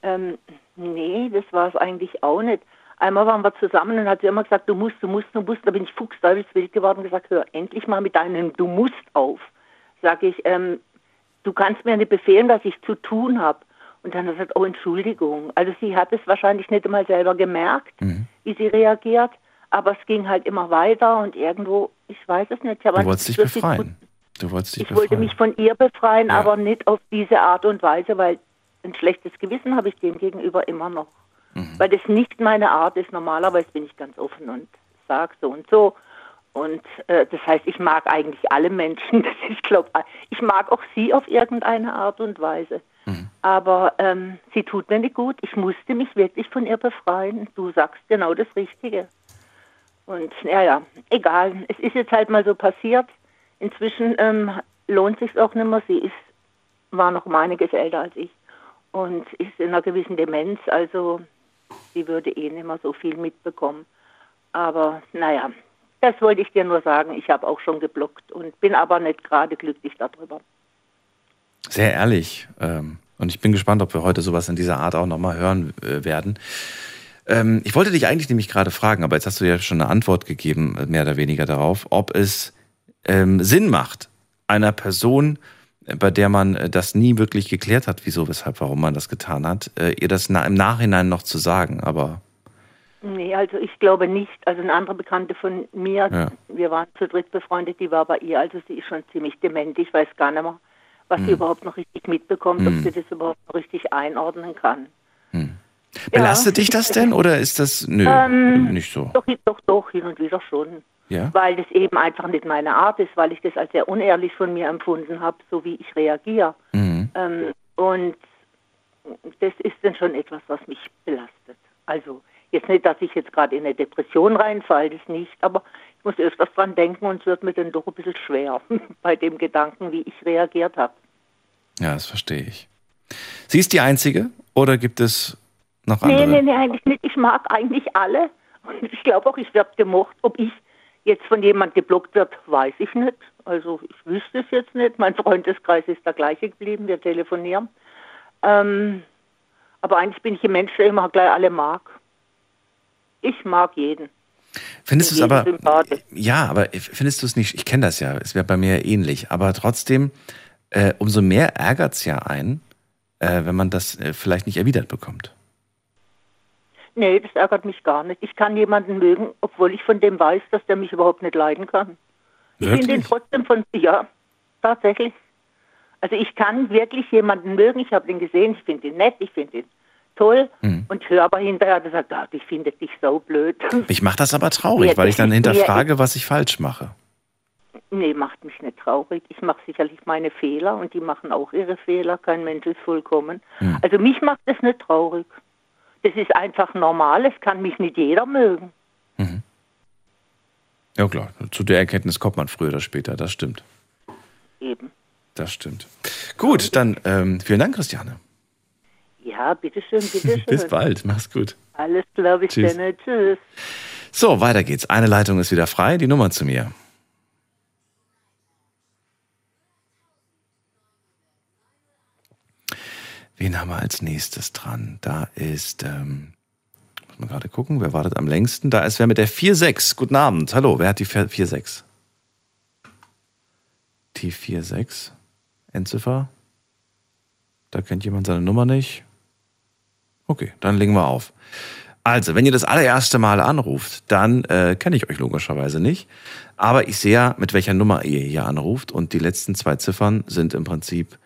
S6: Ähm, nee, das war es eigentlich auch nicht. Einmal waren wir zusammen und hat sie immer gesagt, du musst, du musst, du musst. Da bin ich fuchsteufelswild geworden und gesagt, hör endlich mal mit deinem Du musst auf. Sag ich, ähm, du kannst mir nicht befehlen, was ich zu tun habe. Und dann hat sie gesagt, oh Entschuldigung. Also sie hat es wahrscheinlich nicht einmal selber gemerkt, wie sie reagiert. Aber es ging halt immer weiter und irgendwo, ich weiß es nicht.
S3: Du wolltest dich befreien. Du wolltest dich
S6: ich wollte
S3: befreien.
S6: mich von ihr befreien,
S3: Ja.
S6: aber nicht auf diese Art und Weise, weil ein schlechtes Gewissen habe ich dem gegenüber immer noch.
S3: Mhm.
S6: Weil das nicht meine Art ist. Normalerweise bin ich ganz offen und sage so und so. Und äh, das heißt, ich mag eigentlich alle Menschen. Das ist, glaub, ich mag auch sie auf irgendeine Art und Weise.
S3: Mhm.
S6: Aber ähm, sie tut mir nicht gut. Ich musste mich wirklich von ihr befreien. Du sagst genau das Richtige. Und ja, ja, egal. Es ist jetzt halt mal so passiert. Inzwischen ähm, lohnt sich auch nicht mehr. Sie ist, war noch um einiges älter als ich und ist in einer gewissen Demenz. Also sie würde eh nicht mehr so viel mitbekommen. Aber naja, das wollte ich dir nur sagen. Ich habe auch schon geblockt und bin aber nicht gerade glücklich darüber.
S3: Sehr ehrlich. Ähm, und ich bin gespannt, ob wir heute sowas in dieser Art auch nochmal hören äh, werden. Ähm, ich wollte dich eigentlich nämlich gerade fragen, aber jetzt hast du ja schon eine Antwort gegeben, äh, mehr oder weniger darauf, ob es ähm, Sinn macht, einer Person, bei der man äh, das nie wirklich geklärt hat, wieso, weshalb, warum man das getan hat, äh, ihr das im Nachhinein noch zu sagen. Aber
S6: Nee, also ich glaube nicht. Also eine andere Bekannte von mir,
S3: Ja.
S6: wir waren zu dritt befreundet, die war bei ihr, also sie ist schon ziemlich dement. Ich weiß gar nicht mehr, was sie überhaupt noch richtig mitbekommt, ob sie das überhaupt noch richtig einordnen kann.
S3: belastet dich das denn oder ist das nö,
S6: Ähm,
S3: nicht so?
S6: Doch, doch, doch, hin und wieder schon.
S3: Ja?
S6: Weil das eben einfach nicht meine Art ist, weil ich das als sehr unehrlich von mir empfunden habe, so wie ich reagiere.
S3: Mhm.
S6: Ähm, und das ist dann schon etwas, was mich belastet. Also jetzt nicht, dass ich jetzt gerade in eine Depression reinfalle, das nicht, aber ich muss öfters dran denken und es wird mir dann doch ein bisschen schwer bei dem Gedanken, wie ich reagiert habe.
S3: Ja, das verstehe ich. Sie ist die Einzige oder gibt es noch
S6: Nee,
S3: andere?
S6: nee, nee, eigentlich nicht. Ich mag eigentlich alle. Und ich glaube auch, ich werde gemocht. Ob ich jetzt von jemand geblockt wird, weiß ich nicht. Also ich wüsste es jetzt nicht. Mein Freundeskreis ist der gleiche geblieben. Wir telefonieren. Ähm, aber eigentlich bin ich ein Mensch, der immer gleich alle mag. Ich mag jeden.
S3: Findest du es aber ja, aber findest du es nicht? Ich kenne das ja, es wäre bei mir ähnlich, aber trotzdem äh, umso mehr ärgert es ja ein, äh, wenn man das äh, vielleicht nicht erwidert bekommt.
S6: Nee, das ärgert mich gar nicht. Ich kann jemanden mögen, obwohl ich von dem weiß, dass der mich überhaupt nicht leiden kann. Ich finde ihn trotzdem von, ja, tatsächlich. Also ich kann wirklich jemanden mögen, ich habe den gesehen, ich finde ihn nett, ich finde ihn toll
S3: Mhm.
S6: und höre aber hinterher, der sagt, ah, ich finde dich so blöd.
S3: Mich macht das aber traurig,
S6: Ja,
S3: weil ich dann hinterfrage, was ich falsch mache.
S6: nee, macht mich nicht traurig. Ich mache sicherlich meine Fehler und die machen auch ihre Fehler. Kein Mensch ist vollkommen.
S3: Mhm.
S6: Also mich macht das nicht traurig. Das ist einfach normal, es kann mich nicht jeder mögen.
S3: Ja klar, zu der Erkenntnis kommt man früher oder später, das stimmt.
S6: Eben.
S3: Das stimmt. Gut, dann ähm, vielen Dank, Christiane.
S6: Ja, bitteschön, bitteschön.
S3: Bis bald, mach's gut.
S6: Alles klar, bis
S3: Tschüss.
S6: dann. Tschüss.
S3: So, weiter geht's. Eine Leitung ist wieder frei, die Nummer zu mir. Wen haben wir als nächstes dran? Da ist, ähm, muss man gerade gucken, wer wartet am längsten? Da ist wer mit der 4-6. Guten Abend. Hallo, wer hat die 4-6? Die 4-6. Endziffer? Da kennt jemand seine Nummer nicht. Okay, dann legen wir auf. Also, wenn ihr das allererste Mal anruft, dann äh, kenne ich euch logischerweise nicht. Aber ich sehe ja, mit welcher Nummer ihr hier anruft. Und die letzten zwei Ziffern sind im Prinzip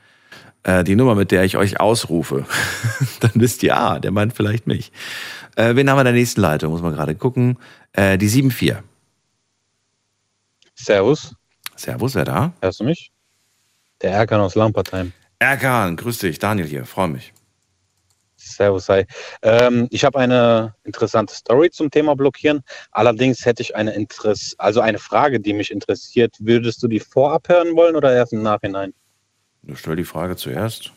S3: äh, die Nummer, mit der ich euch ausrufe. dann wisst ihr, ah, der meint vielleicht mich. Äh, wen haben wir in der nächsten Leitung? Muss man gerade gucken. Äh, die 7-4.
S7: Servus,
S3: Servus, wer da?
S7: hörst du mich? Der Erkan aus Lampertheim.
S3: Erkan, grüß dich. Daniel hier, freue mich.
S7: Servus, hi. Ähm, ich habe eine interessante Story zum Thema Blockieren. Allerdings hätte ich eine Interess also eine Frage, die mich interessiert. Würdest du die vorab hören wollen oder erst im Nachhinein?
S3: Du stell die Frage zuerst.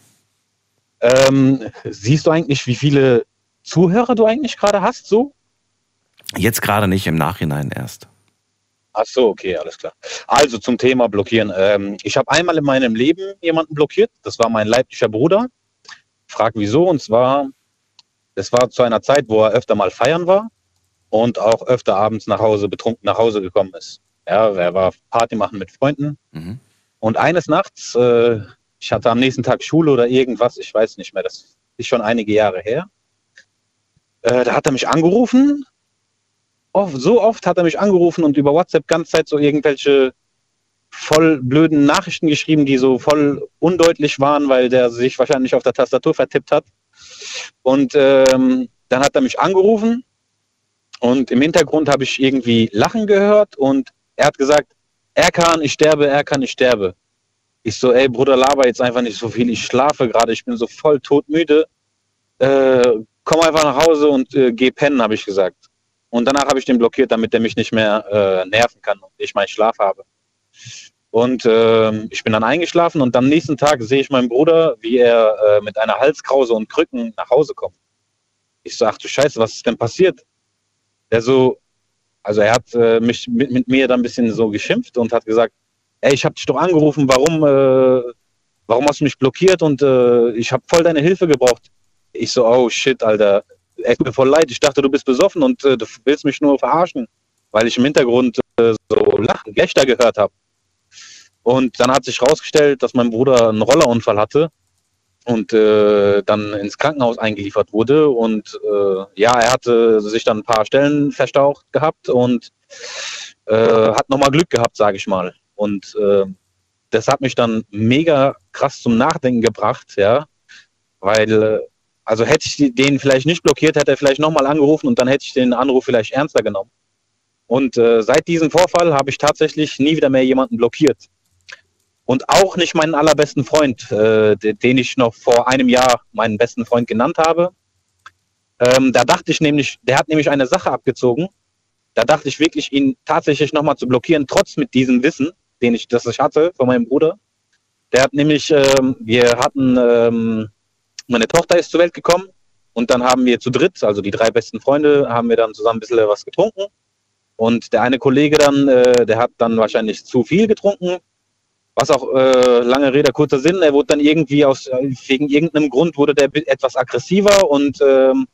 S7: Ähm, siehst du eigentlich, wie viele Zuhörer du eigentlich gerade hast? So?
S3: Jetzt gerade nicht, im Nachhinein erst.
S7: Ach so, okay, alles klar. Also zum Thema Blockieren. Ähm, ich habe einmal in meinem Leben jemanden blockiert. Das war mein leiblicher Bruder. Frag wieso. Und zwar, das war zu einer Zeit, wo er öfter mal feiern war und auch öfter abends nach Hause betrunken nach Hause gekommen ist. Ja, er war Party machen mit Freunden.
S3: Mhm.
S7: Und eines Nachts, äh, ich hatte am nächsten Tag Schule oder irgendwas, ich weiß nicht mehr, das ist schon einige Jahre her. Äh, da hat er mich angerufen oft, so oft hat er mich angerufen und über WhatsApp ganz Zeit so irgendwelche voll blöden Nachrichten geschrieben, die so voll undeutlich waren, weil der sich wahrscheinlich auf der Tastatur vertippt hat. Und ähm, dann hat er mich angerufen und im Hintergrund habe ich irgendwie Lachen gehört und er hat gesagt, Erkan, ich sterbe, Erkan, ich sterbe. Ich so, ey Bruder, laber jetzt einfach nicht so viel. Ich schlafe gerade, ich bin so voll todmüde. Äh, komm einfach nach Hause und äh, geh pennen, habe ich gesagt. Und danach habe ich den blockiert, damit der mich nicht mehr äh, nerven kann und ich meinen Schlaf habe. Und ähm, ich bin dann eingeschlafen und am nächsten Tag sehe ich meinen Bruder, wie er äh, mit einer Halskrause und Krücken nach Hause kommt. Ich so, ach du Scheiße, was ist denn passiert? Der so, also er hat äh, mich mit, mit mir dann ein bisschen so geschimpft und hat gesagt, ey, ich habe dich doch angerufen, warum, äh, warum hast du mich blockiert und äh, ich habe voll deine Hilfe gebraucht. Ich so, oh shit, Alter, es tut mir voll leid, ich dachte, du bist besoffen und äh, du willst mich nur verarschen, weil ich im Hintergrund äh, so Lachen, Gelächter gehört habe. Und dann hat sich herausgestellt, dass mein Bruder einen Rollerunfall hatte und äh, dann ins Krankenhaus eingeliefert wurde. Und äh, ja, er hatte sich dann ein paar Stellen verstaucht gehabt und äh, hat nochmal Glück gehabt, sage ich mal. Und äh, das hat mich dann mega krass zum Nachdenken gebracht, ja, weil äh, also hätte ich den vielleicht nicht blockiert, hätte er vielleicht nochmal angerufen und dann hätte ich den Anruf vielleicht ernster genommen. Und äh, seit diesem Vorfall habe ich tatsächlich nie wieder mehr jemanden blockiert. Und auch nicht meinen allerbesten Freund, äh, den ich noch vor einem Jahr meinen besten Freund genannt habe. Ähm, da dachte ich nämlich, der hat nämlich eine Sache abgezogen. Da dachte ich wirklich, ihn tatsächlich nochmal zu blockieren, trotz mit diesem Wissen, den ich, das ich hatte von meinem Bruder. Der hat nämlich, ähm, wir hatten ähm, meine Tochter ist zur Welt gekommen und dann haben wir zu dritt, also die drei besten Freunde, haben wir dann zusammen ein bisschen was getrunken. Und der eine Kollege dann, äh, der hat dann wahrscheinlich zu viel getrunken. Was auch äh, lange Rede, kurzer Sinn, er wurde dann irgendwie aus, wegen irgendeinem Grund wurde der etwas aggressiver und ähm,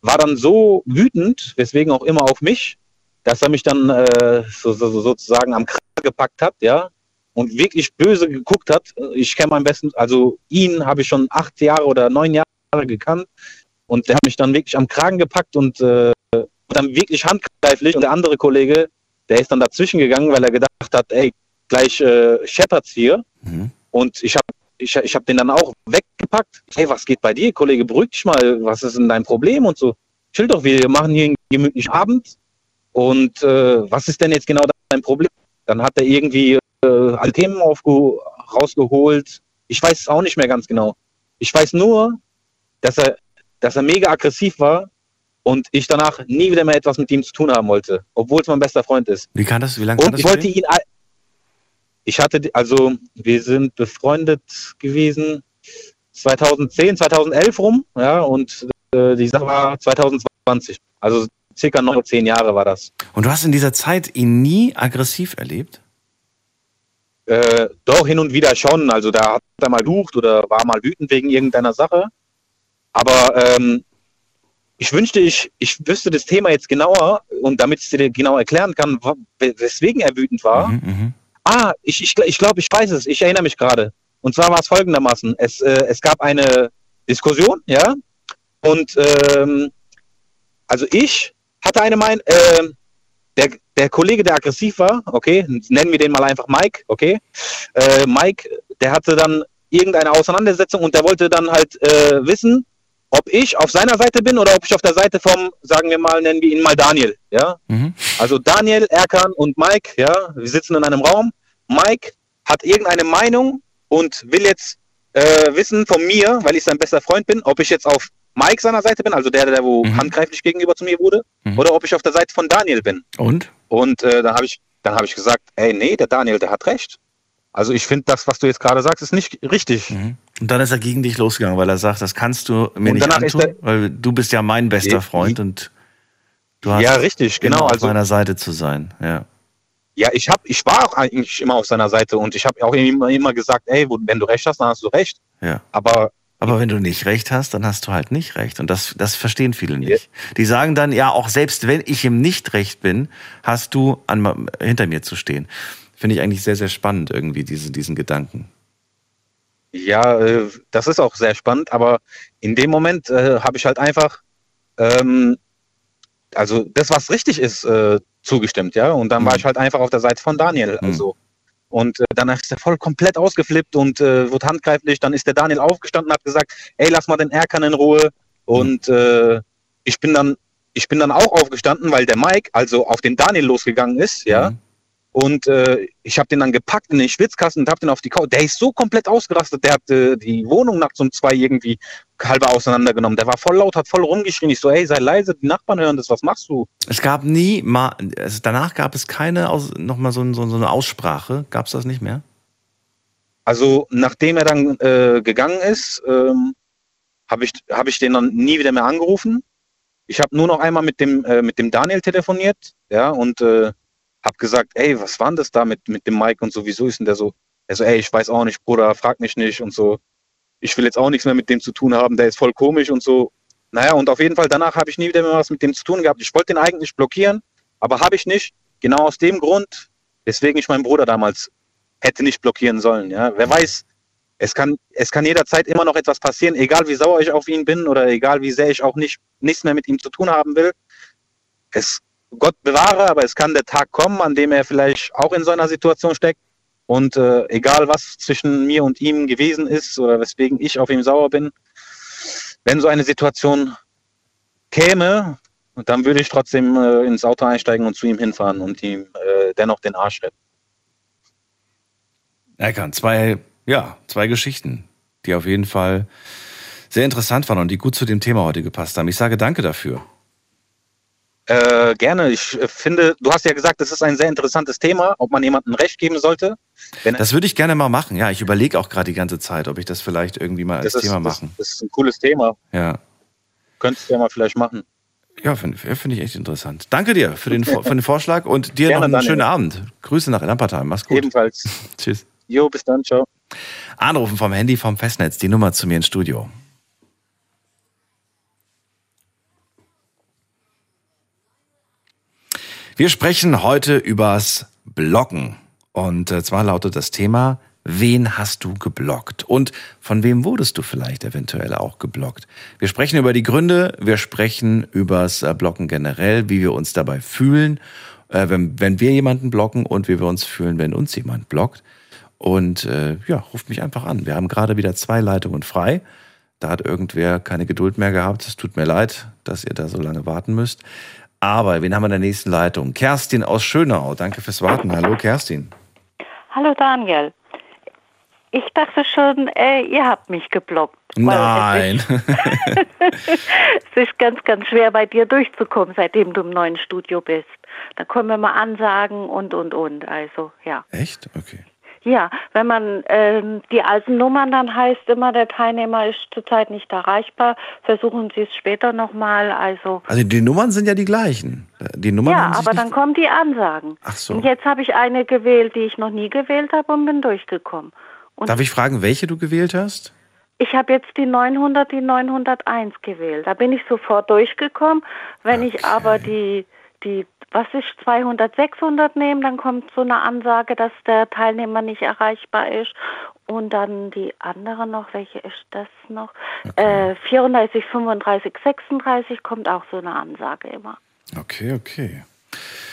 S7: war dann so wütend, weswegen auch immer auf mich, dass er mich dann äh, so, so, sozusagen am Kragen gepackt hat, ja, und wirklich böse geguckt hat. Ich kenne meinen besten, also ihn habe ich schon acht Jahre oder neun Jahre gekannt und der hat mich dann wirklich am Kragen gepackt und äh, dann wirklich handgreiflich und der andere Kollege, der ist dann dazwischen gegangen, weil er gedacht hat, ey, gleich äh, scheppert's hier mhm. und ich habe ich, ich hab den dann auch weggepackt. Hey, was geht bei dir, Kollege? Beruhig dich mal, was ist denn dein Problem und so. Chill doch, wir machen hier einen gemütlichen Abend und äh, was ist denn jetzt genau dein Problem? Dann hat er irgendwie äh, alle Themen rausgeholt. Ich weiß es auch nicht mehr ganz genau. Ich weiß nur, dass er, dass er mega aggressiv war und ich danach nie wieder mehr etwas mit ihm zu tun haben wollte, obwohl es mein bester Freund ist.
S3: Wie kann das? Wie lange kann
S7: und
S3: das
S7: ich wollte ihn, ich hatte, also wir sind befreundet gewesen 2010, 2011 rum, ja, und äh, die Sache war 2020, also circa neun, zehn Jahre war das.
S3: Und du hast in dieser Zeit ihn nie aggressiv erlebt?
S7: Äh, doch, hin und wieder schon. Also da hat er mal ducht oder war mal wütend wegen irgendeiner Sache. Aber ähm, ich wünschte, ich, ich wüsste das Thema jetzt genauer und damit ich dir genau erklären kann, weswegen er wütend war. Mhm, mhm. Ah, ich, ich, ich glaube, ich weiß es. Ich erinnere mich gerade. Und zwar war es folgendermaßen. Es, äh, es gab eine Diskussion, ja. Und ähm, also ich hatte eine Meinung, äh, der, der Kollege, der aggressiv war, okay, nennen wir den mal einfach Mike, okay. Äh, Mike, der hatte dann irgendeine Auseinandersetzung und der wollte dann halt äh, wissen, ob ich auf seiner Seite bin oder ob ich auf der Seite vom, sagen wir mal, nennen wir ihn mal Daniel, ja. Mhm. Also Daniel, Erkan und Mike, ja, wir sitzen in einem Raum. Mike hat irgendeine Meinung und will jetzt äh, wissen von mir, weil ich sein bester Freund bin, ob ich jetzt auf Mike seiner Seite bin, also der, der wo mhm. handgreiflich gegenüber zu mir wurde, mhm. oder ob ich auf der Seite von Daniel bin.
S3: Und?
S7: Und äh, dann habe ich, dann habe ich gesagt, ey, nee, der Daniel, der hat recht. Also ich finde, das, was du jetzt gerade sagst, ist nicht richtig.
S3: Mhm. Und dann ist er gegen dich losgegangen, weil er sagt, das kannst du mir und nicht antun, weil du bist ja mein bester Freund und du hast
S7: ja richtig, genau,
S3: auf also, meiner Seite zu sein. Ja.
S7: Ja, ich hab, ich war auch eigentlich immer auf seiner Seite und ich habe auch immer, immer gesagt, ey, wenn du recht hast, dann hast du recht.
S3: Ja.
S7: Aber
S3: aber wenn du nicht recht hast, dann hast du halt nicht recht. Und das, das verstehen viele nicht. Ja. Die sagen dann, ja, auch selbst wenn ich im Nicht-Recht bin, hast du an, hinter mir zu stehen. Finde ich eigentlich sehr, sehr spannend, irgendwie, diese, diesen Gedanken.
S7: Ja, äh, das ist auch sehr spannend, aber in dem Moment äh, habe ich halt einfach, ähm, also das, was richtig ist, äh, zugestimmt, ja. Und dann mhm. war ich halt einfach auf der Seite von Daniel. Mhm. Also und äh, dann ist er voll komplett ausgeflippt und äh, wird handgreiflich. Dann ist der Daniel aufgestanden und hat gesagt, ey, lass mal den Erkan in Ruhe. Und äh, ich bin dann, ich bin dann auch aufgestanden, weil der Mike also auf den Daniel losgegangen ist, ja. Mhm. Und äh, ich habe den dann gepackt in den Schwitzkasten und habe den auf die Couch. Der ist so komplett ausgerastet. Der hat äh, die Wohnung nachts um zwei irgendwie halber auseinandergenommen. Der war voll laut, hat voll rumgeschrien. Ich so, ey, sei leise, die Nachbarn hören das. Was machst du?
S3: Es gab nie mal, also danach gab es keine, Aus, noch mal so, so, so eine Aussprache. Gab es das nicht mehr?
S7: Also nachdem er dann äh, gegangen ist, ähm, habe ich, hab ich den dann nie wieder mehr angerufen. Ich habe nur noch einmal mit dem, äh, mit dem Daniel telefoniert, ja, und habe gesagt, ey, was war denn das da mit, mit dem Mike und so, wieso ist denn der so? Er so, ey, ich weiß auch nicht, Bruder, frag mich nicht und so. Ich will jetzt auch nichts mehr mit dem zu tun haben, der ist voll komisch und so. Naja, und auf jeden Fall danach habe ich nie wieder mehr was mit dem zu tun gehabt. Ich wollte den eigentlich blockieren, aber habe ich nicht. Genau aus dem Grund, weswegen ich meinen Bruder damals hätte nicht blockieren sollen. Ja, wer weiß, es kann, es kann jederzeit immer noch etwas passieren, egal wie sauer ich auf ihn bin oder egal wie sehr ich auch nicht nichts mehr mit ihm zu tun haben will. Es, Gott bewahre, aber es kann der Tag kommen, an dem er vielleicht auch in so einer Situation steckt. Und äh, egal was zwischen mir und ihm gewesen ist oder weswegen ich auf ihn sauer bin, wenn so eine Situation käme, dann würde ich trotzdem äh, ins Auto einsteigen und zu ihm hinfahren und ihm äh, dennoch den Arsch retten.
S3: Erkan, zwei, ja, zwei Geschichten, die auf jeden Fall sehr interessant waren und die gut zu dem Thema heute gepasst haben. Ich sage danke dafür.
S7: Äh, gerne. Ich äh, finde, du hast ja gesagt, das ist ein sehr interessantes Thema, ob man jemandem Recht geben sollte.
S3: Das würde ich gerne mal machen. Ja, ich überlege auch gerade die ganze Zeit, ob ich das vielleicht irgendwie mal als
S7: das, ist,
S3: Thema
S7: das,
S3: machen.
S7: das ist ein cooles Thema.
S3: Ja.
S7: Könntest du ja mal vielleicht machen.
S3: Ja, finde find ich echt interessant. Danke dir für den, für den Vorschlag und dir
S7: Gerne,
S3: noch einen
S7: Daniel.
S3: schönen Abend. Grüße nach Lampertheim. Mach's gut.
S7: Ebenfalls.
S3: Tschüss.
S7: Jo, bis dann, ciao.
S3: Anrufen vom Handy vom Festnetz, die Nummer zu mir ins Studio. Wir sprechen heute übers Blocken. Und äh, zwar lautet das Thema, wen hast du geblockt? Und von wem wurdest du vielleicht eventuell auch geblockt? Wir sprechen über die Gründe, wir sprechen übers äh, Blocken generell, wie wir uns dabei fühlen, äh, wenn, wenn wir jemanden blocken und wie wir uns fühlen, wenn uns jemand blockt. Und äh, ja, ruft mich einfach an. Wir haben gerade wieder zwei Leitungen frei. Da hat irgendwer keine Geduld mehr gehabt. Es tut mir leid, dass ihr da so lange warten müsst. Aber wen haben wir in der nächsten Leitung? Kerstin aus Schönau. Danke fürs Warten. Hallo Kerstin.
S8: Hallo Daniel. Ich dachte schon, äh, ihr habt mich geblockt.
S3: Nein.
S8: Es ist, es ist ganz, ganz schwer bei dir durchzukommen, seitdem du im neuen Studio bist. Da kommen immer Ansagen und, und, und. Also, ja.
S3: Echt? Okay.
S8: Ja, wenn man ähm, die alten Nummern, dann heißt immer, der Teilnehmer ist zurzeit nicht erreichbar. Versuchen Sie es später nochmal. Also,
S3: Also die Nummern sind ja die gleichen. Die Nummern
S8: ja, aber dann kommen die Ansagen.
S3: Ach so.
S8: Und jetzt habe ich eine gewählt, die ich noch nie gewählt habe und bin durchgekommen. Und
S3: Darf ich fragen, welche du gewählt hast?
S8: Ich habe jetzt die 900, die 901 gewählt. Da bin ich sofort durchgekommen. Wenn ich aber die, die, was ist, 200, 600 nehme, dann kommt so eine Ansage, dass der Teilnehmer nicht erreichbar ist. Und dann die andere noch, welche ist das noch? Äh, 34, 35, 36 kommt auch so eine Ansage immer.
S3: Okay, okay.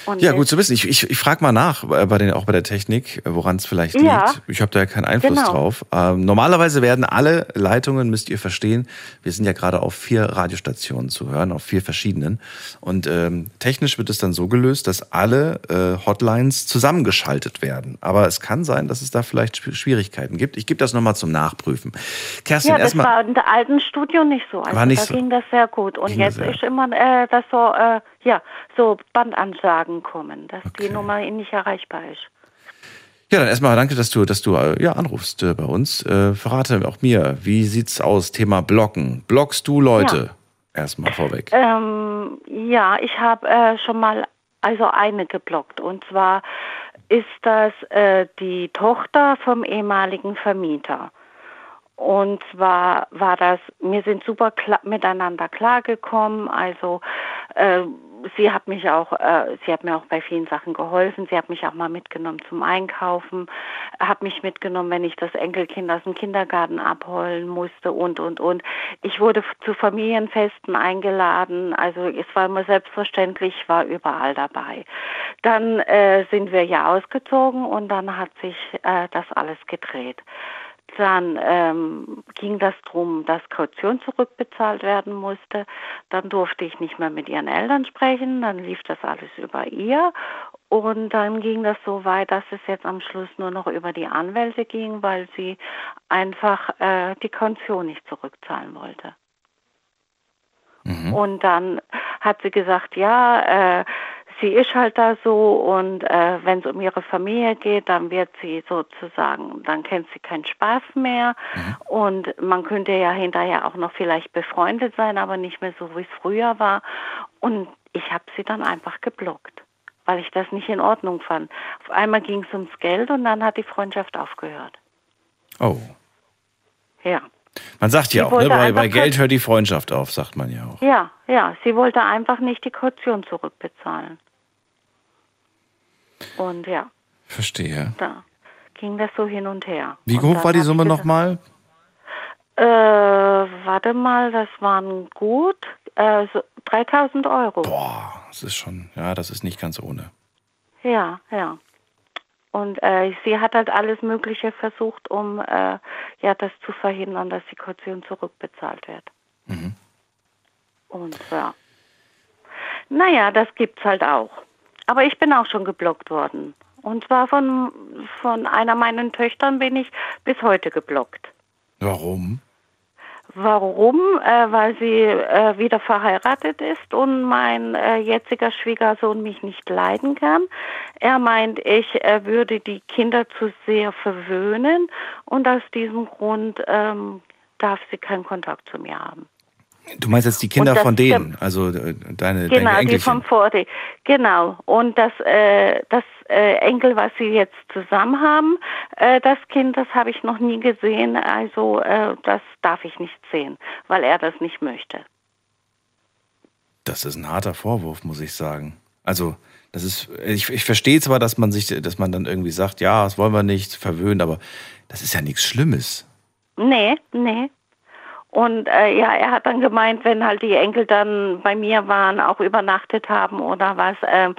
S8: Und
S3: Ja, gut zu wissen. Ich, ich, ich frage mal nach, äh, bei den, auch bei der Technik, äh, woran es vielleicht
S8: Ja.
S3: liegt. Ich habe da ja keinen Einfluss
S8: Genau.
S3: drauf. Ähm, normalerweise werden alle Leitungen, müsst ihr verstehen, wir sind ja gerade auf vier Radiostationen zu hören, auf vier verschiedenen. Und ähm, technisch wird es dann so gelöst, dass alle äh, Hotlines zusammengeschaltet werden. Aber es kann sein, dass es da vielleicht Schw- Schwierigkeiten gibt. Ich gebe das nochmal zum Nachprüfen. Kerstin,
S8: Ja, das
S3: erstmal.
S8: war in der alten Studio nicht so. Also
S3: War nicht
S8: da
S3: so.
S8: ging das sehr gut. Und jetzt
S3: das,
S8: ist immer, äh, dass so, äh, ja, so Bandansagen kommen, dass
S3: Okay.
S8: die Nummer nicht erreichbar ist.
S3: Ja, dann erstmal danke, dass du, dass du äh, ja, anrufst äh, bei uns. Äh, verrate auch mir, wie sieht's aus? Thema Blocken. Blockst du Leute? Erstmal vorweg.
S8: Ähm, ja, ich habe äh, schon mal also eine geblockt. Und zwar ist das äh, die Tochter vom ehemaligen Vermieter. Und zwar war das, wir sind super kla miteinander klargekommen. Also äh, sie hat mich auch, äh, sie hat mir auch bei vielen Sachen geholfen. Sie hat mich auch mal mitgenommen zum Einkaufen, hat mich mitgenommen, wenn ich das Enkelkind aus dem Kindergarten abholen musste und und und. Ich wurde zu Familienfesten eingeladen. Also es war immer selbstverständlich, ich war überall dabei. Dann äh, sind wir ja ausgezogen und dann hat sich äh, das alles gedreht. Dann ähm, ging das drum, dass Kaution zurückbezahlt werden musste. Dann durfte ich nicht mehr mit ihren Eltern sprechen. Dann lief das alles über ihr. Und dann ging das so weit, dass es jetzt am Schluss nur noch über die Anwälte ging, weil sie einfach äh, die Kaution nicht zurückzahlen wollte.
S3: Mhm.
S8: Und dann hat sie gesagt, ja, äh, sie ist halt da so und äh, wenn es um ihre Familie geht, dann wird sie sozusagen, dann kennt sie keinen Spaß mehr und man könnte ja hinterher auch noch vielleicht befreundet sein, aber nicht mehr so, wie es früher war. Und ich habe sie dann einfach geblockt, weil ich das nicht in Ordnung fand. Auf einmal ging es ums Geld und dann hat die Freundschaft aufgehört.
S3: Oh.
S8: Ja.
S3: Man sagt ja
S8: Sie
S3: auch, ne, bei, bei Geld hört die Freundschaft auf, sagt man ja auch.
S8: Ja, ja, sie wollte einfach nicht die Kaution zurückbezahlen. Und ja,
S3: Verstehe.
S8: da ging das so hin und her.
S3: Wie hoch war die Summe nochmal?
S8: Äh, warte mal, das waren gut äh, so 3000 Euro.
S3: Boah, das ist schon, ja, das ist nicht ganz ohne.
S8: Ja, ja. Und äh, sie hat halt alles Mögliche versucht, um äh, ja das zu verhindern, dass die Kaution zurückbezahlt wird.
S3: Mhm.
S8: Und ja. Naja, das gibt's halt auch. Aber ich bin auch schon geblockt worden. Und zwar von, von einer meiner Töchtern bin ich bis heute geblockt.
S3: Warum?
S8: Warum? Äh, weil sie äh, wieder verheiratet ist und mein äh, jetziger Schwiegersohn mich nicht leiden kann. Er meint, ich äh, würde die Kinder zu sehr verwöhnen und aus diesem Grund ähm, darf sie keinen Kontakt zu mir haben.
S3: Du meinst jetzt die Kinder von denen, also äh, deine,
S8: Genau,
S3: deine
S8: die vom. Vorte. Genau. Und das, äh, das äh, Enkel, was sie jetzt zusammen haben, äh, das Kind, das habe ich noch nie gesehen. Also äh, das darf ich nicht sehen, weil er das nicht möchte.
S3: Das ist ein harter Vorwurf, muss ich sagen. Also, das ist, ich, ich verstehe zwar, dass man sich, dass man dann irgendwie sagt, ja, das wollen wir nicht, verwöhnt, aber das ist ja nichts Schlimmes.
S8: Nee, nee. Und äh, ja, er hat dann gemeint, wenn halt die Enkel dann bei mir waren, auch übernachtet haben oder was, ähm,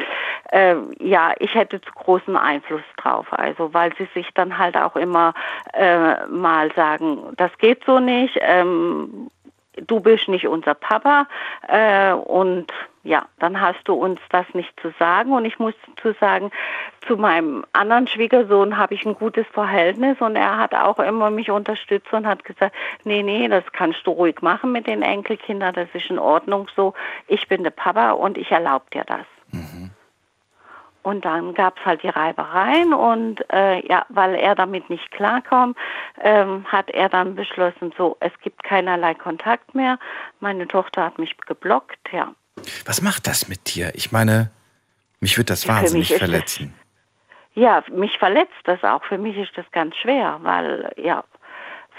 S8: äh, ja, ich hätte zu großen Einfluss drauf. Also weil sie sich dann halt auch immer äh, mal sagen, das geht so nicht, ähm, du bist nicht unser Papa äh, und ja, dann hast du uns das nicht zu sagen und ich muss zu sagen, zu meinem anderen Schwiegersohn habe ich ein gutes Verhältnis und er hat auch immer mich unterstützt und hat gesagt, nee, nee, das kannst du ruhig machen mit den Enkelkindern, das ist in Ordnung so, ich bin der Papa und ich erlaube dir das. Und dann gab es halt die Reibereien und äh, ja, weil er damit nicht klarkam, ähm, hat er dann beschlossen, so, es gibt keinerlei Kontakt mehr. Meine Tochter hat mich geblockt, ja.
S3: Was macht das mit dir? Ich meine, mich wird das wahnsinnig verletzen.
S8: Ja, mich verletzt das auch. Für mich ist das ganz schwer, weil, ja,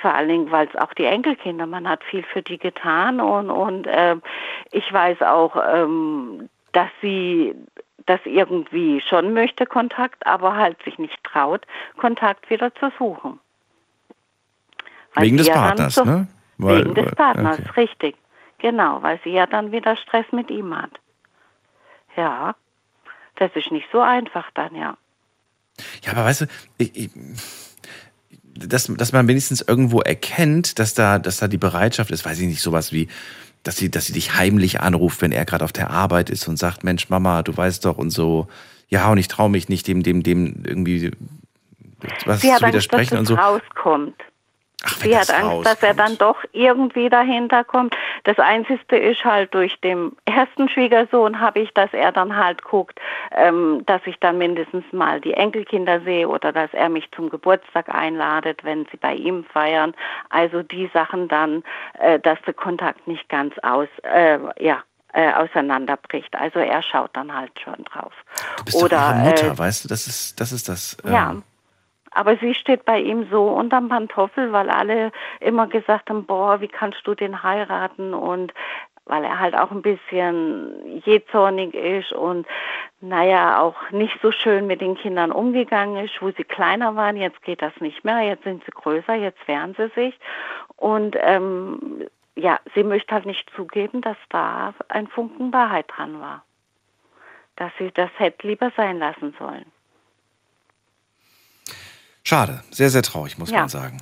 S8: vor allen Dingen, weil es auch die Enkelkinder, man hat viel für die getan und, und ähm, ich weiß auch, ähm, dass sie das irgendwie schon möchte, Kontakt, aber halt sich nicht traut, Kontakt wieder zu suchen. Weil
S3: Wegen des Partners,
S8: so-
S3: ne? Weil-
S8: Wegen des Partners,
S3: okay.
S8: richtig. Genau, weil sie ja dann wieder Stress mit ihm hat. Ja, das ist nicht so einfach dann, ja.
S3: Ja, aber weißt du, ich, ich, dass, dass man wenigstens irgendwo erkennt, dass da, dass da die Bereitschaft ist, weiß ich nicht, sowas wie, dass sie, dass sie dich heimlich anruft, wenn er gerade auf der Arbeit ist und sagt, Mensch, Mama, du weißt doch und so, ja, und ich traue mich nicht, dem, dem, dem irgendwie was
S8: Sie
S3: zu
S8: Angst, dass
S3: widersprechen
S8: es
S3: und so.
S8: rauskommt.
S3: Ach,
S8: Sie hat Angst, dass er
S3: rauskommt.
S8: dann doch irgendwie dahinter kommt. Das Einzige ist halt durch den ersten Schwiegersohn habe ich, dass er dann halt guckt, ähm, dass ich dann mindestens mal die Enkelkinder sehe oder dass er mich zum Geburtstag einladet, wenn sie bei ihm feiern. Also die Sachen dann, äh, dass der Kontakt nicht ganz aus, äh, ja, äh, auseinanderbricht. Also er schaut dann halt schon drauf.
S3: Du bist
S8: oder,
S3: doch ihre Mutter,
S8: äh,
S3: weißt du, das ist, das ist das.
S8: ja. Aber sie steht bei ihm so unterm Pantoffel, weil alle immer gesagt haben, boah, wie kannst du den heiraten? Und weil er halt auch ein bisschen jähzornig ist und naja, auch nicht so schön mit den Kindern umgegangen ist, wo sie kleiner waren. Jetzt geht das nicht mehr, jetzt sind sie größer, jetzt wehren sie sich. Und ähm, ja, sie möchte halt nicht zugeben, dass da ein Funken Wahrheit dran war. Dass sie das hätte lieber sein lassen sollen.
S3: Schade, sehr, sehr traurig, muss
S8: Ja.
S3: man sagen.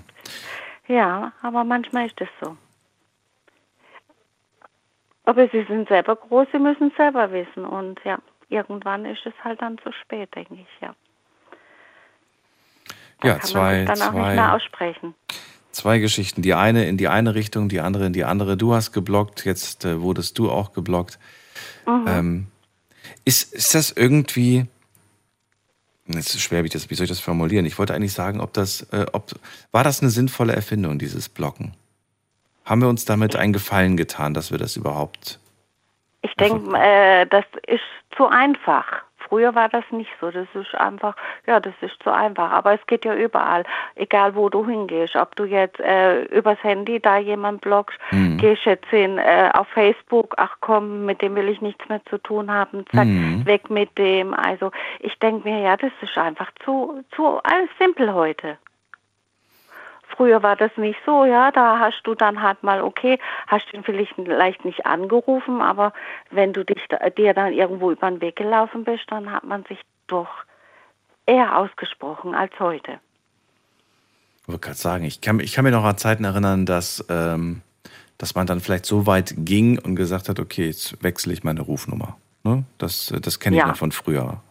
S8: Ja, aber manchmal ist es so. Aber sie sind selber groß, sie müssen es selber wissen. Und ja, irgendwann ist es halt dann zu spät, denke ich, ja. Da
S3: Ja,
S8: kann
S3: zwei,
S8: man sich dann auch nicht mehr
S3: zwei,
S8: aussprechen.
S3: zwei Geschichten. Die eine in die eine Richtung, die andere in die andere. Du hast geblockt, jetzt äh, wurdest du auch geblockt.
S8: Mhm.
S3: Ähm, ist, ist das irgendwie. Es ist schwer, wie, das, wie soll ich das formulieren? Ich wollte eigentlich sagen, ob das, äh, ob, war das eine sinnvolle Erfindung, dieses Blocken? Haben wir uns damit einen Gefallen getan, dass wir das überhaupt.
S8: Ich denke, äh, das ist zu einfach. Früher war das nicht so. Das ist einfach, ja, das ist zu einfach. Aber es geht ja überall, egal wo du hingehst. Ob du jetzt äh, übers Handy da jemand blockst,
S3: Mhm.
S8: gehst jetzt in, äh, auf Facebook, ach komm, mit dem will ich nichts mehr zu tun haben, zack,
S3: Mhm.
S8: weg mit dem. Also ich denke mir, ja, das ist einfach zu, zu alles simpel heute. Früher war das nicht so, ja, da hast du dann halt mal, okay, hast ihn vielleicht nicht angerufen, aber wenn du dich da, dir dann irgendwo über den Weg gelaufen bist, dann hat man sich doch eher ausgesprochen als heute.
S3: Ich wollte gerade sagen, ich kann, ich kann mir noch an Zeiten erinnern, dass, ähm, dass man dann vielleicht so weit ging und gesagt hat, okay, jetzt wechsle ich meine Rufnummer. Ne? Das, das kenne ich
S8: Ja.
S3: noch von früher,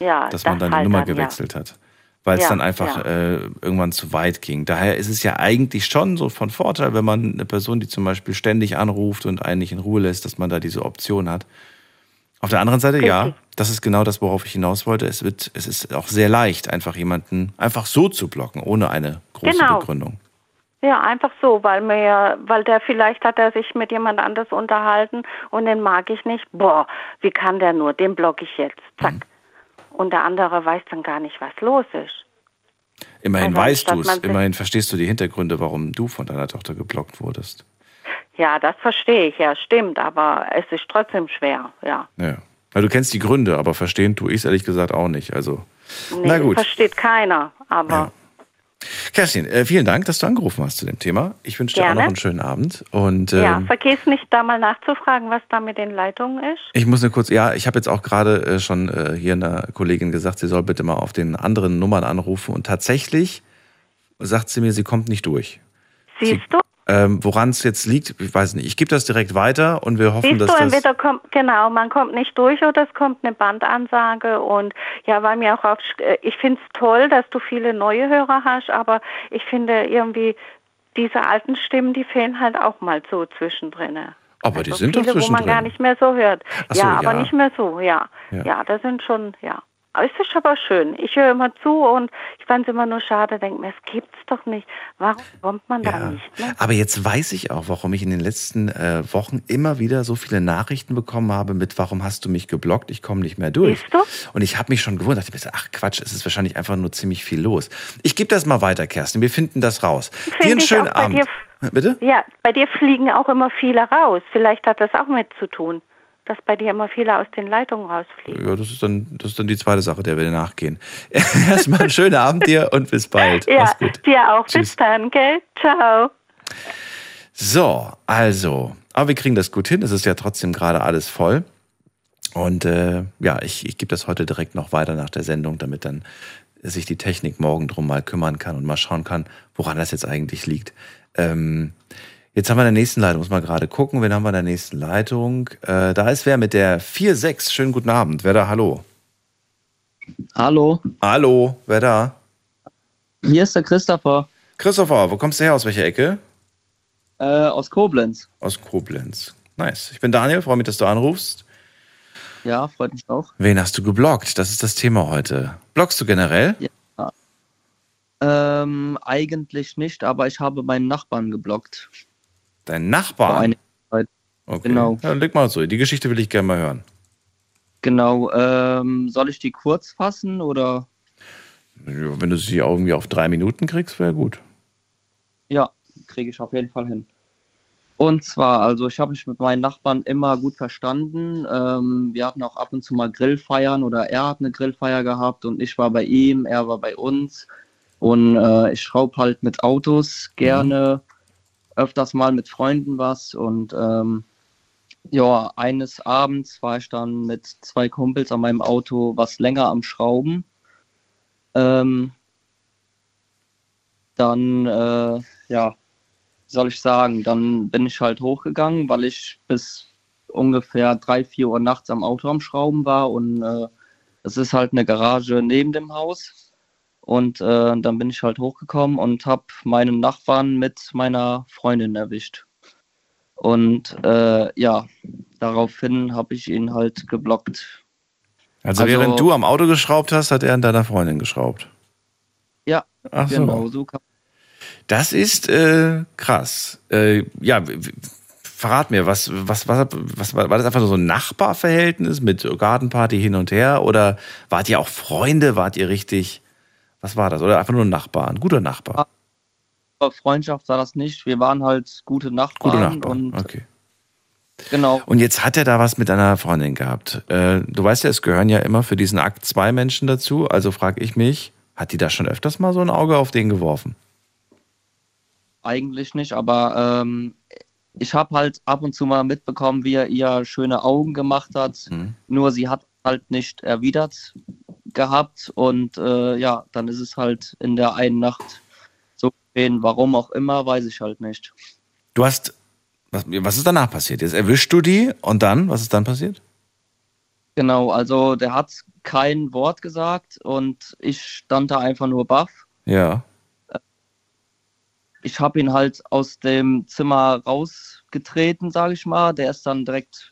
S8: Ja,
S3: dass man
S8: das
S3: dann die
S8: halt
S3: Nummer
S8: dann,
S3: gewechselt hat. Weil es
S8: Ja,
S3: dann einfach
S8: ja.
S3: äh, irgendwann zu weit ging. Daher ist es ja eigentlich schon so von Vorteil, wenn man eine Person, die zum Beispiel ständig anruft und einen nicht in Ruhe lässt, dass man da diese Option hat. Auf der anderen Seite, ja,
S8: Richtig.
S3: das ist genau das, worauf ich hinaus wollte. Es wird, es ist auch sehr leicht, einfach jemanden einfach so zu blocken, ohne eine große
S8: Genau.
S3: Begründung.
S8: Ja. ja, einfach so, weil mir, weil der vielleicht hat er sich mit jemand anders unterhalten und den mag ich nicht. Boah, wie kann der nur? Den block ich jetzt. Zack.
S3: Mhm.
S8: Und der andere weiß dann gar nicht, was los ist.
S3: Immerhin
S8: Also,
S3: weißt du es, immerhin verstehst du die Hintergründe, warum du von deiner Tochter geblockt wurdest.
S8: Ja, das verstehe ich, ja, stimmt, aber es ist trotzdem schwer, ja.
S3: Ja. Weil du kennst die Gründe, aber verstehen tue ich es ehrlich gesagt auch nicht. Also,
S8: Nee,
S3: na gut.
S8: versteht keiner, aber
S3: Ja. Kerstin, äh, vielen Dank, dass du angerufen hast zu dem Thema. Ich wünsche dir auch
S8: Gerne.
S3: noch einen schönen Abend. Und
S8: ja,
S3: ähm,
S8: vergiss nicht, da mal nachzufragen, was da mit den Leitungen ist.
S3: ich muss nur kurz, ja, ich habe jetzt auch gerade äh, schon äh, hier einer Kollegin gesagt, sie soll bitte mal auf den anderen Nummern anrufen. Und tatsächlich sagt sie mir, sie kommt nicht durch.
S8: Siehst du?
S3: Ähm, Woran es jetzt liegt, ich weiß nicht. Ich gebe das direkt weiter und wir hoffen,
S8: Siehst
S3: dass
S8: du,
S3: das.
S8: entweder kommt, genau, man kommt nicht durch oder es kommt eine Bandansage und ja, weil mir auch auf, äh, ich finde es toll, dass du viele neue Hörer hast, aber ich finde irgendwie, diese alten Stimmen, die fehlen halt auch mal so zwischendrin.
S3: Aber die sind doch
S8: viele, wo man
S3: zwischendrin.
S8: gar nicht mehr so hört.
S3: So,
S8: ja, aber
S3: ja.
S8: nicht mehr so, ja.
S3: Ja.
S8: ja. das sind schon, ja. Es ist aber schön. Ich höre immer zu und ich fand es immer nur schade, denke mir, es gibt's doch nicht. Warum kommt man da
S3: Ja.
S8: nicht? Ne?
S3: Aber jetzt weiß ich auch, warum ich in den letzten äh, Wochen immer wieder so viele Nachrichten bekommen habe mit, warum hast du mich geblockt? Ich komme nicht mehr durch.
S8: Siehst du?
S3: Und ich habe mich schon gewundert, dachte ach Quatsch, es ist wahrscheinlich einfach nur ziemlich viel los. Ich gebe das mal weiter, Kerstin. Wir finden das raus. Dir
S8: Finde
S3: einen schönen Abend.
S8: dir-
S3: Bitte?
S8: Ja, bei dir fliegen auch immer viele raus. Vielleicht hat das auch mit zu tun, dass bei dir immer viele aus den Leitungen rausfliegen.
S3: Ja, das ist dann, das ist dann die zweite Sache, der wir nachgehen. Erstmal einen schönen Abend dir und bis bald.
S8: Ja,
S3: Mach's gut.
S8: dir auch.
S3: Tschüss.
S8: Bis dann, gell? Ciao.
S3: So, also, aber wir kriegen das gut hin. Es ist ja trotzdem gerade alles voll. Und äh, ja, ich, ich gebe das heute direkt noch weiter nach der Sendung, damit dann sich die Technik morgen drum mal kümmern kann und mal schauen kann, woran das jetzt eigentlich liegt. Ähm, jetzt haben wir in der nächsten Leitung, muss mal gerade gucken, wen haben wir in der nächsten Leitung? Äh, da ist wer mit der 4-6. Schönen guten Abend. Wer da? Hallo.
S9: Hallo,
S3: Hallo, wer da?
S9: hier ist der Christopher
S3: Christopher, wo kommst du her? Aus welcher Ecke?
S9: äh, aus Koblenz.
S3: Aus Koblenz. Nice. Ich bin Daniel, freue mich, dass du anrufst.
S9: Ja, freut mich auch.
S3: Wen hast du geblockt? Das ist das Thema heute. Blockst du generell?
S9: Ähm, eigentlich nicht, aber ich habe meinen Nachbarn geblockt.
S3: Dein
S9: Vor
S3: Nachbar?
S9: Zeit.
S3: Okay.
S9: genau.
S3: Ja, leg mal so. Die Geschichte will ich gerne mal hören.
S9: Genau. Ähm, soll ich die kurz fassen oder?
S3: Wenn du sie irgendwie auf drei Minuten kriegst, wäre gut.
S9: Ja, kriege ich auf jeden Fall hin. Und zwar, also ich habe mich mit meinen Nachbarn immer gut verstanden. Ähm, wir hatten auch ab und zu mal Grillfeiern oder er hat eine Grillfeier gehabt und ich war bei ihm, er war bei uns. Und äh, ich schraube halt mit Autos gerne, öfters mal mit Freunden was. Und ähm, ja, eines Abends war ich dann mit zwei Kumpels an meinem Auto was länger am Schrauben. Ähm, dann, äh, ja, soll ich sagen, dann bin ich halt hochgegangen, weil ich bis ungefähr drei, vier Uhr nachts am Auto am Schrauben war und äh, es ist halt eine Garage neben dem Haus. Und äh, dann bin ich halt hochgekommen und habe meinen Nachbarn mit meiner Freundin erwischt. Und äh, ja, daraufhin habe ich ihn halt geblockt.
S3: Also,
S9: Also-
S3: während du am Auto geschraubt hast, hat er an deiner Freundin geschraubt.
S9: Ja,
S3: Ach so.
S9: genau, so kann
S3: Das ist äh, krass. Äh, ja, verrat mir, was, was, was, was war war das einfach nur so ein Nachbarverhältnis mit Gartenparty hin und her? Oder wart ihr auch Freunde? Wart ihr richtig? Was war das? Oder einfach nur ein Nachbar, ein guter Nachbar?
S9: Freundschaft war das nicht. Wir waren halt gute Nachbarn.
S3: Guter Nachbar.
S9: Und
S3: Okay.
S9: genau,
S3: Und jetzt hat er da was mit deiner Freundin gehabt. Äh, du weißt ja, es gehören ja immer für diesen Akt zwei Menschen dazu. Also frage ich mich, hat die da schon öfters mal so ein Auge auf den geworfen?
S9: eigentlich nicht, aber ähm, ich habe halt ab und zu mal mitbekommen, wie er ihr schöne Augen gemacht hat.
S3: Mhm.
S9: Nur sie hat halt nicht erwidert gehabt und äh, ja, dann ist es halt in der einen Nacht so gewesen. Warum auch immer, weiß ich halt nicht.
S3: Du hast, was, was ist danach passiert? Jetzt erwischst du die und dann, was ist dann passiert?
S9: Genau, also der hat kein Wort gesagt und ich stand da einfach nur baff.
S3: Ja.
S9: Ich habe ihn halt aus dem Zimmer rausgetreten, sage ich mal. Der ist dann direkt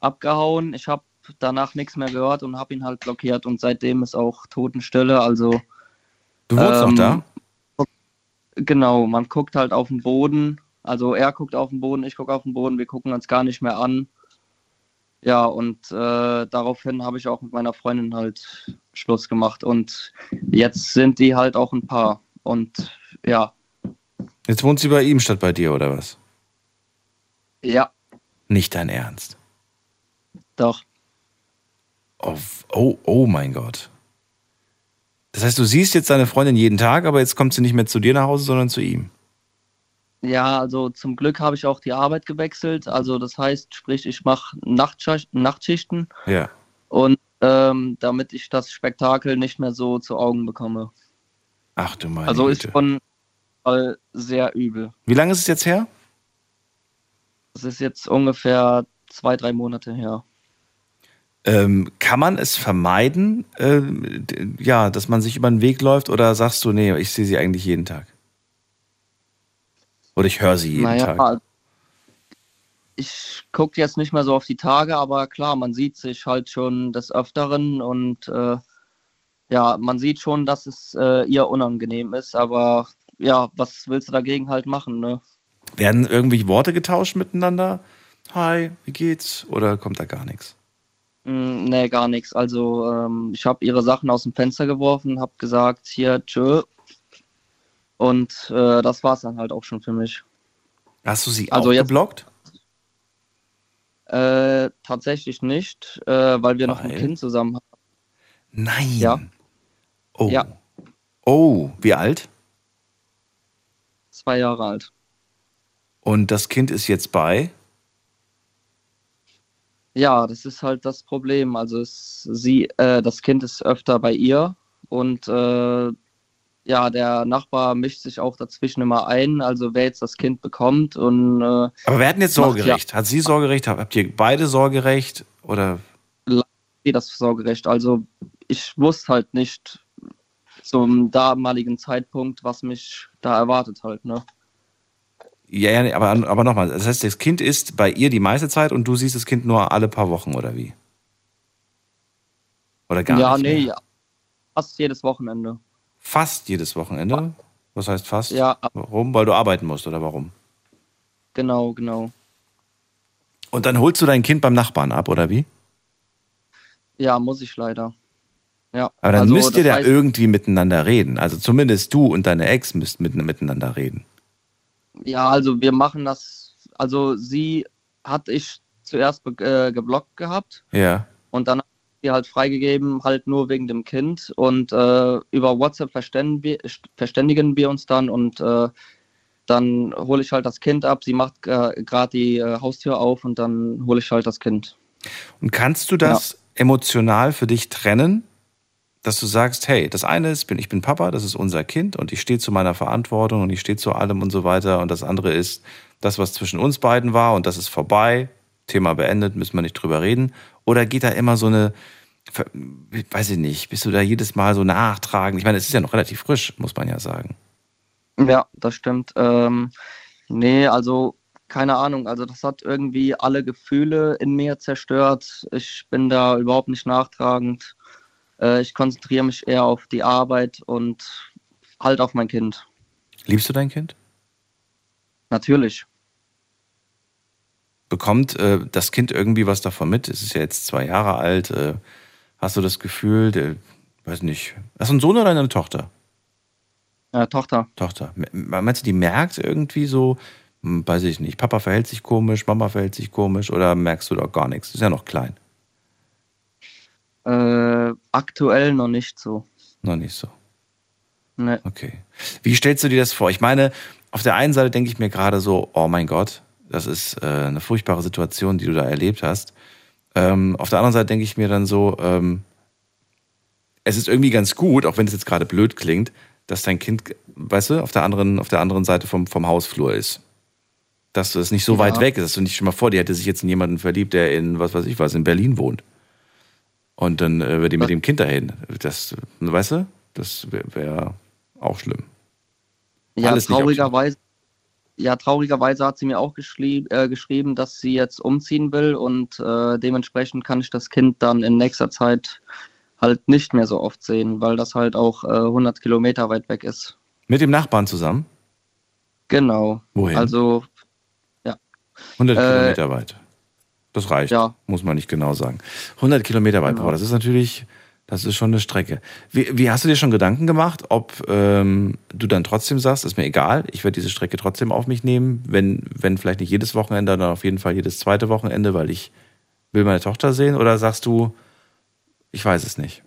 S9: abgehauen. Ich habe danach nichts mehr gehört und habe ihn halt blockiert und seitdem ist auch Totenstille. Also
S3: Du wohnst
S9: Ähm,
S3: noch da?
S9: genau, man guckt halt auf den Boden. Also er guckt auf den Boden, ich gucke auf den Boden. Wir gucken uns gar nicht mehr an. Ja, und äh, daraufhin habe ich auch mit meiner Freundin halt Schluss gemacht und jetzt sind die halt auch ein Paar. Und ja,
S3: Jetzt wohnt sie bei ihm statt bei dir, oder was?
S9: ja,
S3: Nicht dein Ernst.
S9: doch.
S3: Oh, oh, oh mein Gott. Das heißt, du siehst jetzt deine Freundin jeden Tag, aber jetzt kommt sie nicht mehr zu dir nach Hause, sondern zu ihm.
S9: Ja, also zum Glück habe ich auch die Arbeit gewechselt. Also das heißt, sprich, ich mache Nachtschicht, Nachtschichten
S3: Ja.
S9: und ähm, damit ich das Spektakel nicht mehr so zu Augen bekomme.
S3: Ach du meine
S9: also ist
S3: Güte.
S9: schon sehr übel.
S3: Wie lange ist es jetzt her?
S9: Das ist jetzt ungefähr zwei, drei Monate her.
S3: Ähm, kann man es vermeiden, d- ja, dass man sich über den Weg läuft oder sagst du, nee, ich sehe sie eigentlich jeden Tag? Oder ich höre sie jeden
S9: naja,
S3: Tag?
S9: ich gucke jetzt nicht mehr so auf die Tage, aber klar, man sieht sich halt schon des Öfteren und äh, ja, man sieht schon, dass es äh, ihr unangenehm ist, aber ja, was willst du dagegen halt machen, ne?
S3: Werden irgendwie Worte getauscht miteinander? Hi, wie geht's? Oder kommt da gar nichts?
S9: Mm, Nee, gar nichts. Also ähm, ich habe ihre Sachen aus dem Fenster geworfen, habe gesagt, hier, tschö. Und äh, das war's dann halt auch schon für mich.
S3: Hast du sie
S9: Also
S3: auch
S9: jetzt-
S3: geblockt?
S9: Äh, tatsächlich nicht, äh, weil wir noch ein
S3: Weil?
S9: Kind zusammen haben.
S3: Nein.
S9: Ja.
S3: Oh.
S9: Ja.
S3: Oh, wie alt?
S9: Zwei Jahre alt.
S3: Und das Kind ist jetzt bei?
S9: Ja, das ist halt das Problem. Also es, sie, äh, das Kind ist öfter bei ihr und äh, ja, der Nachbar mischt sich auch dazwischen immer ein. Also wer jetzt das Kind bekommt und äh,
S3: Aber wer hat denn jetzt Sorgerecht? Hat sie Sorgerecht? Habt ihr beide Sorgerecht? Oder?
S9: das Sorgerecht. Also ich wusste halt nicht zum damaligen Zeitpunkt, was mich da erwartet halt. Ne?
S3: Ja, ja, nee, aber, aber nochmal, das heißt, das Kind ist bei ihr die meiste Zeit und du siehst das Kind nur alle paar Wochen, oder wie? Oder gar
S9: ja,
S3: nicht?
S9: nee, ja. fast jedes Wochenende.
S3: Fast jedes Wochenende? Was heißt fast?
S9: Ja,
S3: Warum? Weil du arbeiten musst, oder warum?
S9: genau, genau.
S3: Und dann holst du dein Kind beim Nachbarn ab, oder wie?
S9: Ja, muss ich leider. Ja,
S3: Aber dann
S9: also,
S3: müsst ihr da irgendwie miteinander reden. Also zumindest du und deine Ex müsst mit, miteinander reden.
S9: Ja, also wir machen das, also sie hat ich zuerst äh, geblockt gehabt.
S3: Ja.
S9: und dann hat sie halt freigegeben, halt nur wegen dem Kind. Und äh, über WhatsApp verständigen wir, verständigen wir uns dann und äh, dann hole ich halt das Kind ab, sie macht äh, gerade die äh, Haustür auf und dann hole ich halt das Kind.
S3: Und kannst du das emotional für dich trennen, dass du sagst, hey, das eine ist, bin, ich bin Papa, das ist unser Kind und ich stehe zu meiner Verantwortung und ich stehe zu allem und so weiter und das andere ist das, was zwischen uns beiden war und das ist vorbei Thema beendet, müssen wir nicht drüber reden? Oder geht da immer so eine, weiß ich nicht, bist du da jedes Mal so nachtragend? Ich meine, es ist ja noch relativ frisch, muss man ja sagen.
S9: Ja, das stimmt. Ähm, nee, also keine Ahnung. Also das hat irgendwie alle Gefühle in mir zerstört. Ich bin da überhaupt nicht nachtragend. Äh, ich konzentriere mich eher auf die Arbeit und halt auf mein Kind.
S3: Liebst du dein Kind?
S9: Natürlich.
S3: Bekommt äh, das Kind irgendwie was davon mit? Es ist ja jetzt zwei Jahre alt. Äh, hast du das Gefühl, der, weiß nicht, hast du einen Sohn oder eine Tochter?
S9: Äh, Tochter.
S3: Tochter. Meinst du, die merkt irgendwie so, hm, weiß ich nicht, Papa verhält sich komisch, Mama verhält sich komisch oder merkst du da gar nichts? Ist ja noch klein.
S9: Äh, aktuell noch nicht so.
S3: Noch nicht so.
S9: Nee.
S3: Okay. Wie stellst du dir das vor? Ich meine, auf der einen Seite denke ich mir gerade so, oh mein Gott, das ist äh, eine furchtbare Situation, die du da erlebt hast. Ähm, auf der anderen Seite denke ich mir dann so, ähm, es ist irgendwie ganz gut, auch wenn es jetzt gerade blöd klingt, dass dein Kind, weißt du, auf der anderen, auf der anderen Seite vom, vom Hausflur ist. Dass es nicht so
S9: Ja.
S3: weit weg ist, dass du nicht schon mal vor dir hätte sich jetzt in jemanden verliebt, der in, was weiß ich was, in Berlin wohnt. Und dann äh, wird die mit dem Kind dahin. Das, weißt du, das wäre wär auch schlimm.
S9: Ja,
S3: Alles
S9: traurigerweise, ja, traurigerweise hat sie mir auch geschrieb, äh, geschrieben, dass sie jetzt umziehen will und äh, dementsprechend kann ich das Kind dann in nächster Zeit halt nicht mehr so oft sehen, weil das halt auch äh, 100 Kilometer weit weg ist.
S3: Mit dem Nachbarn zusammen?
S9: Genau.
S3: Wohin?
S9: Also
S3: 100
S9: Äh,
S3: Kilometer weit. Das reicht,
S9: ja.
S3: muss man nicht genau sagen. 100 Kilometer weit,
S9: Genau.
S3: das ist natürlich, das ist schon eine Strecke. Wie, wie hast du dir schon Gedanken gemacht, ob ähm, du dann trotzdem sagst, ist mir egal, ich werde diese Strecke trotzdem auf mich nehmen, wenn, wenn vielleicht nicht jedes Wochenende, dann auf jeden Fall jedes zweite Wochenende, weil ich will meine Tochter sehen? Oder sagst du, ich weiß es nicht?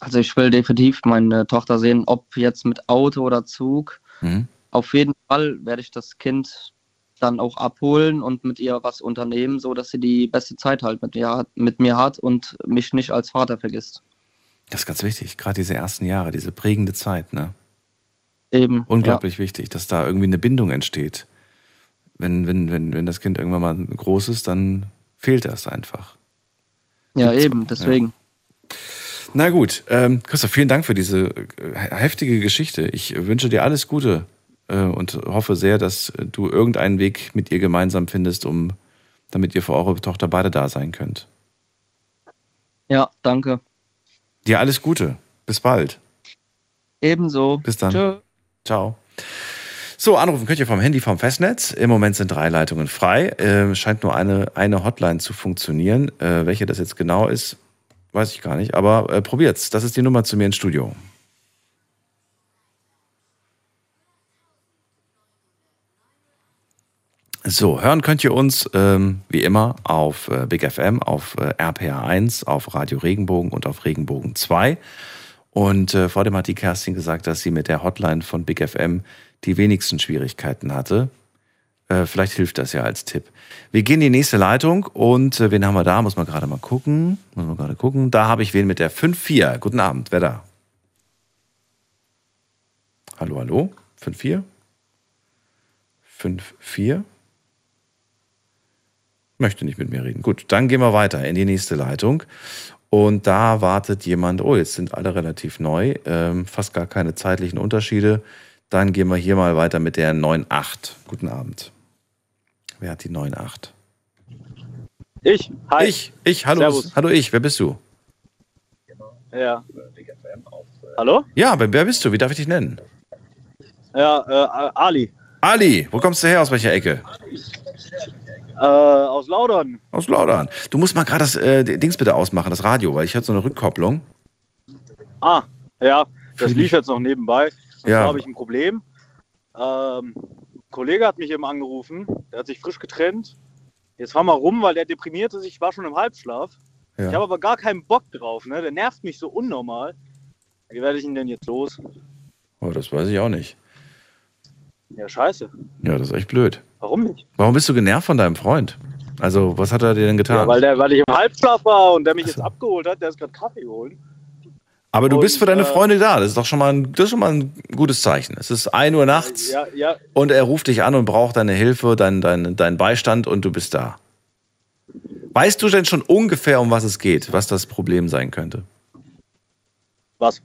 S9: Also ich will definitiv meine Tochter sehen, ob jetzt mit Auto oder Zug.
S3: Mhm.
S9: Auf jeden Fall werde ich das Kind dann auch abholen und mit ihr was unternehmen, so dass sie die beste Zeit halt mit mir, hat- mit mir hat und mich nicht als Vater vergisst.
S3: Das ist ganz wichtig, gerade diese ersten Jahre, diese prägende Zeit, ne?
S9: Eben.
S3: Unglaublich wichtig, dass da irgendwie eine Bindung entsteht. Wenn, wenn, wenn, wenn das Kind irgendwann mal groß ist, dann fehlt das einfach.
S9: Ja, ja
S3: Gibt's-
S9: eben, deswegen.
S3: Na gut, ähm, Christoph, vielen Dank für diese äh, heftige Geschichte. Ich wünsche dir alles Gute und hoffe sehr, dass äh, du irgendeinen Weg mit ihr gemeinsam findest, um damit ihr für eure Tochter beide da sein könnt.
S9: Ja, danke.
S3: Dir alles Gute. Bis bald.
S9: Ebenso.
S3: Bis dann.
S9: Tschö.
S3: Ciao. So, anrufen könnt ihr vom Handy vom Festnetz. Im Moment sind drei Leitungen frei. Äh, scheint nur eine, eine Hotline zu funktionieren. Äh, welche das jetzt genau ist, weiß ich gar nicht. Aber äh, probiert's. Das ist die Nummer zu mir ins Studio. So, hören könnt ihr uns ähm, wie immer auf äh, Big FM, auf äh, RPA 1, auf Radio Regenbogen und auf Regenbogen 2. Und äh, vor dem hat die Kerstin gesagt, dass sie mit der Hotline von Big FM die wenigsten Schwierigkeiten hatte. Äh, vielleicht hilft das ja als Tipp. Wir gehen in die nächste Leitung und äh, wen haben wir da? Muss man gerade mal gucken. Muss man gerade gucken. Da habe ich wen mit der 5-4. Guten Abend, wer da? Hallo, hallo? 5-4? 5-4? Möchte nicht mit mir reden. Gut, dann gehen wir weiter in die nächste Leitung. Und da wartet jemand, oh, jetzt sind alle relativ neu, ähm, fast gar keine zeitlichen Unterschiede. Dann gehen wir hier mal weiter mit der 9.8. Guten Abend. Wer hat die 9.8?
S10: Ich, hi.
S3: Ich, ich, hallo,
S10: Servus.
S3: hallo ich, wer bist du?
S10: Ja. Hallo?
S3: Ja, wer, wer bist du? Wie darf ich dich nennen?
S10: Ja, äh, Ali.
S3: Ali, wo kommst du her? Aus welcher Ecke?
S10: Äh, aus Laudern.
S3: Aus Laudern. Du musst mal gerade das äh, Dings bitte ausmachen, das Radio, weil ich hatte so eine Rückkopplung.
S10: Ah, ja, das lief jetzt noch nebenbei. Und
S3: Ja.
S10: zwar habe ich ein Problem. Ähm, ein Kollege hat mich eben angerufen, der hat sich frisch getrennt. Jetzt fahr mal rum, weil der deprimierte sich, war schon im Halbschlaf.
S3: Ja.
S10: Ich habe aber gar keinen Bock drauf, ne? Der nervt mich so unnormal. Wie werde ich ihn denn jetzt los?
S3: Oh, das weiß ich auch nicht.
S10: Ja, scheiße.
S3: Ja, das ist echt blöd.
S10: Warum nicht?
S3: Warum bist du genervt von deinem Freund? Also, was hat er dir denn getan?
S10: Ja, weil, der, weil ich im Halbschlaf war und der mich jetzt abgeholt hat, der ist gerade Kaffee holen.
S3: Aber du
S10: Und,
S3: bist für deine
S10: äh,
S3: Freunde da. Das ist doch schon mal ein, das ist schon mal ein gutes Zeichen. Es ist 1 Uhr nachts
S10: Ja, ja,
S3: und er ruft dich an und braucht deine Hilfe, deinen dein, dein Beistand und du bist da. Weißt du denn schon ungefähr, um was es geht, was das Problem sein könnte?
S10: was?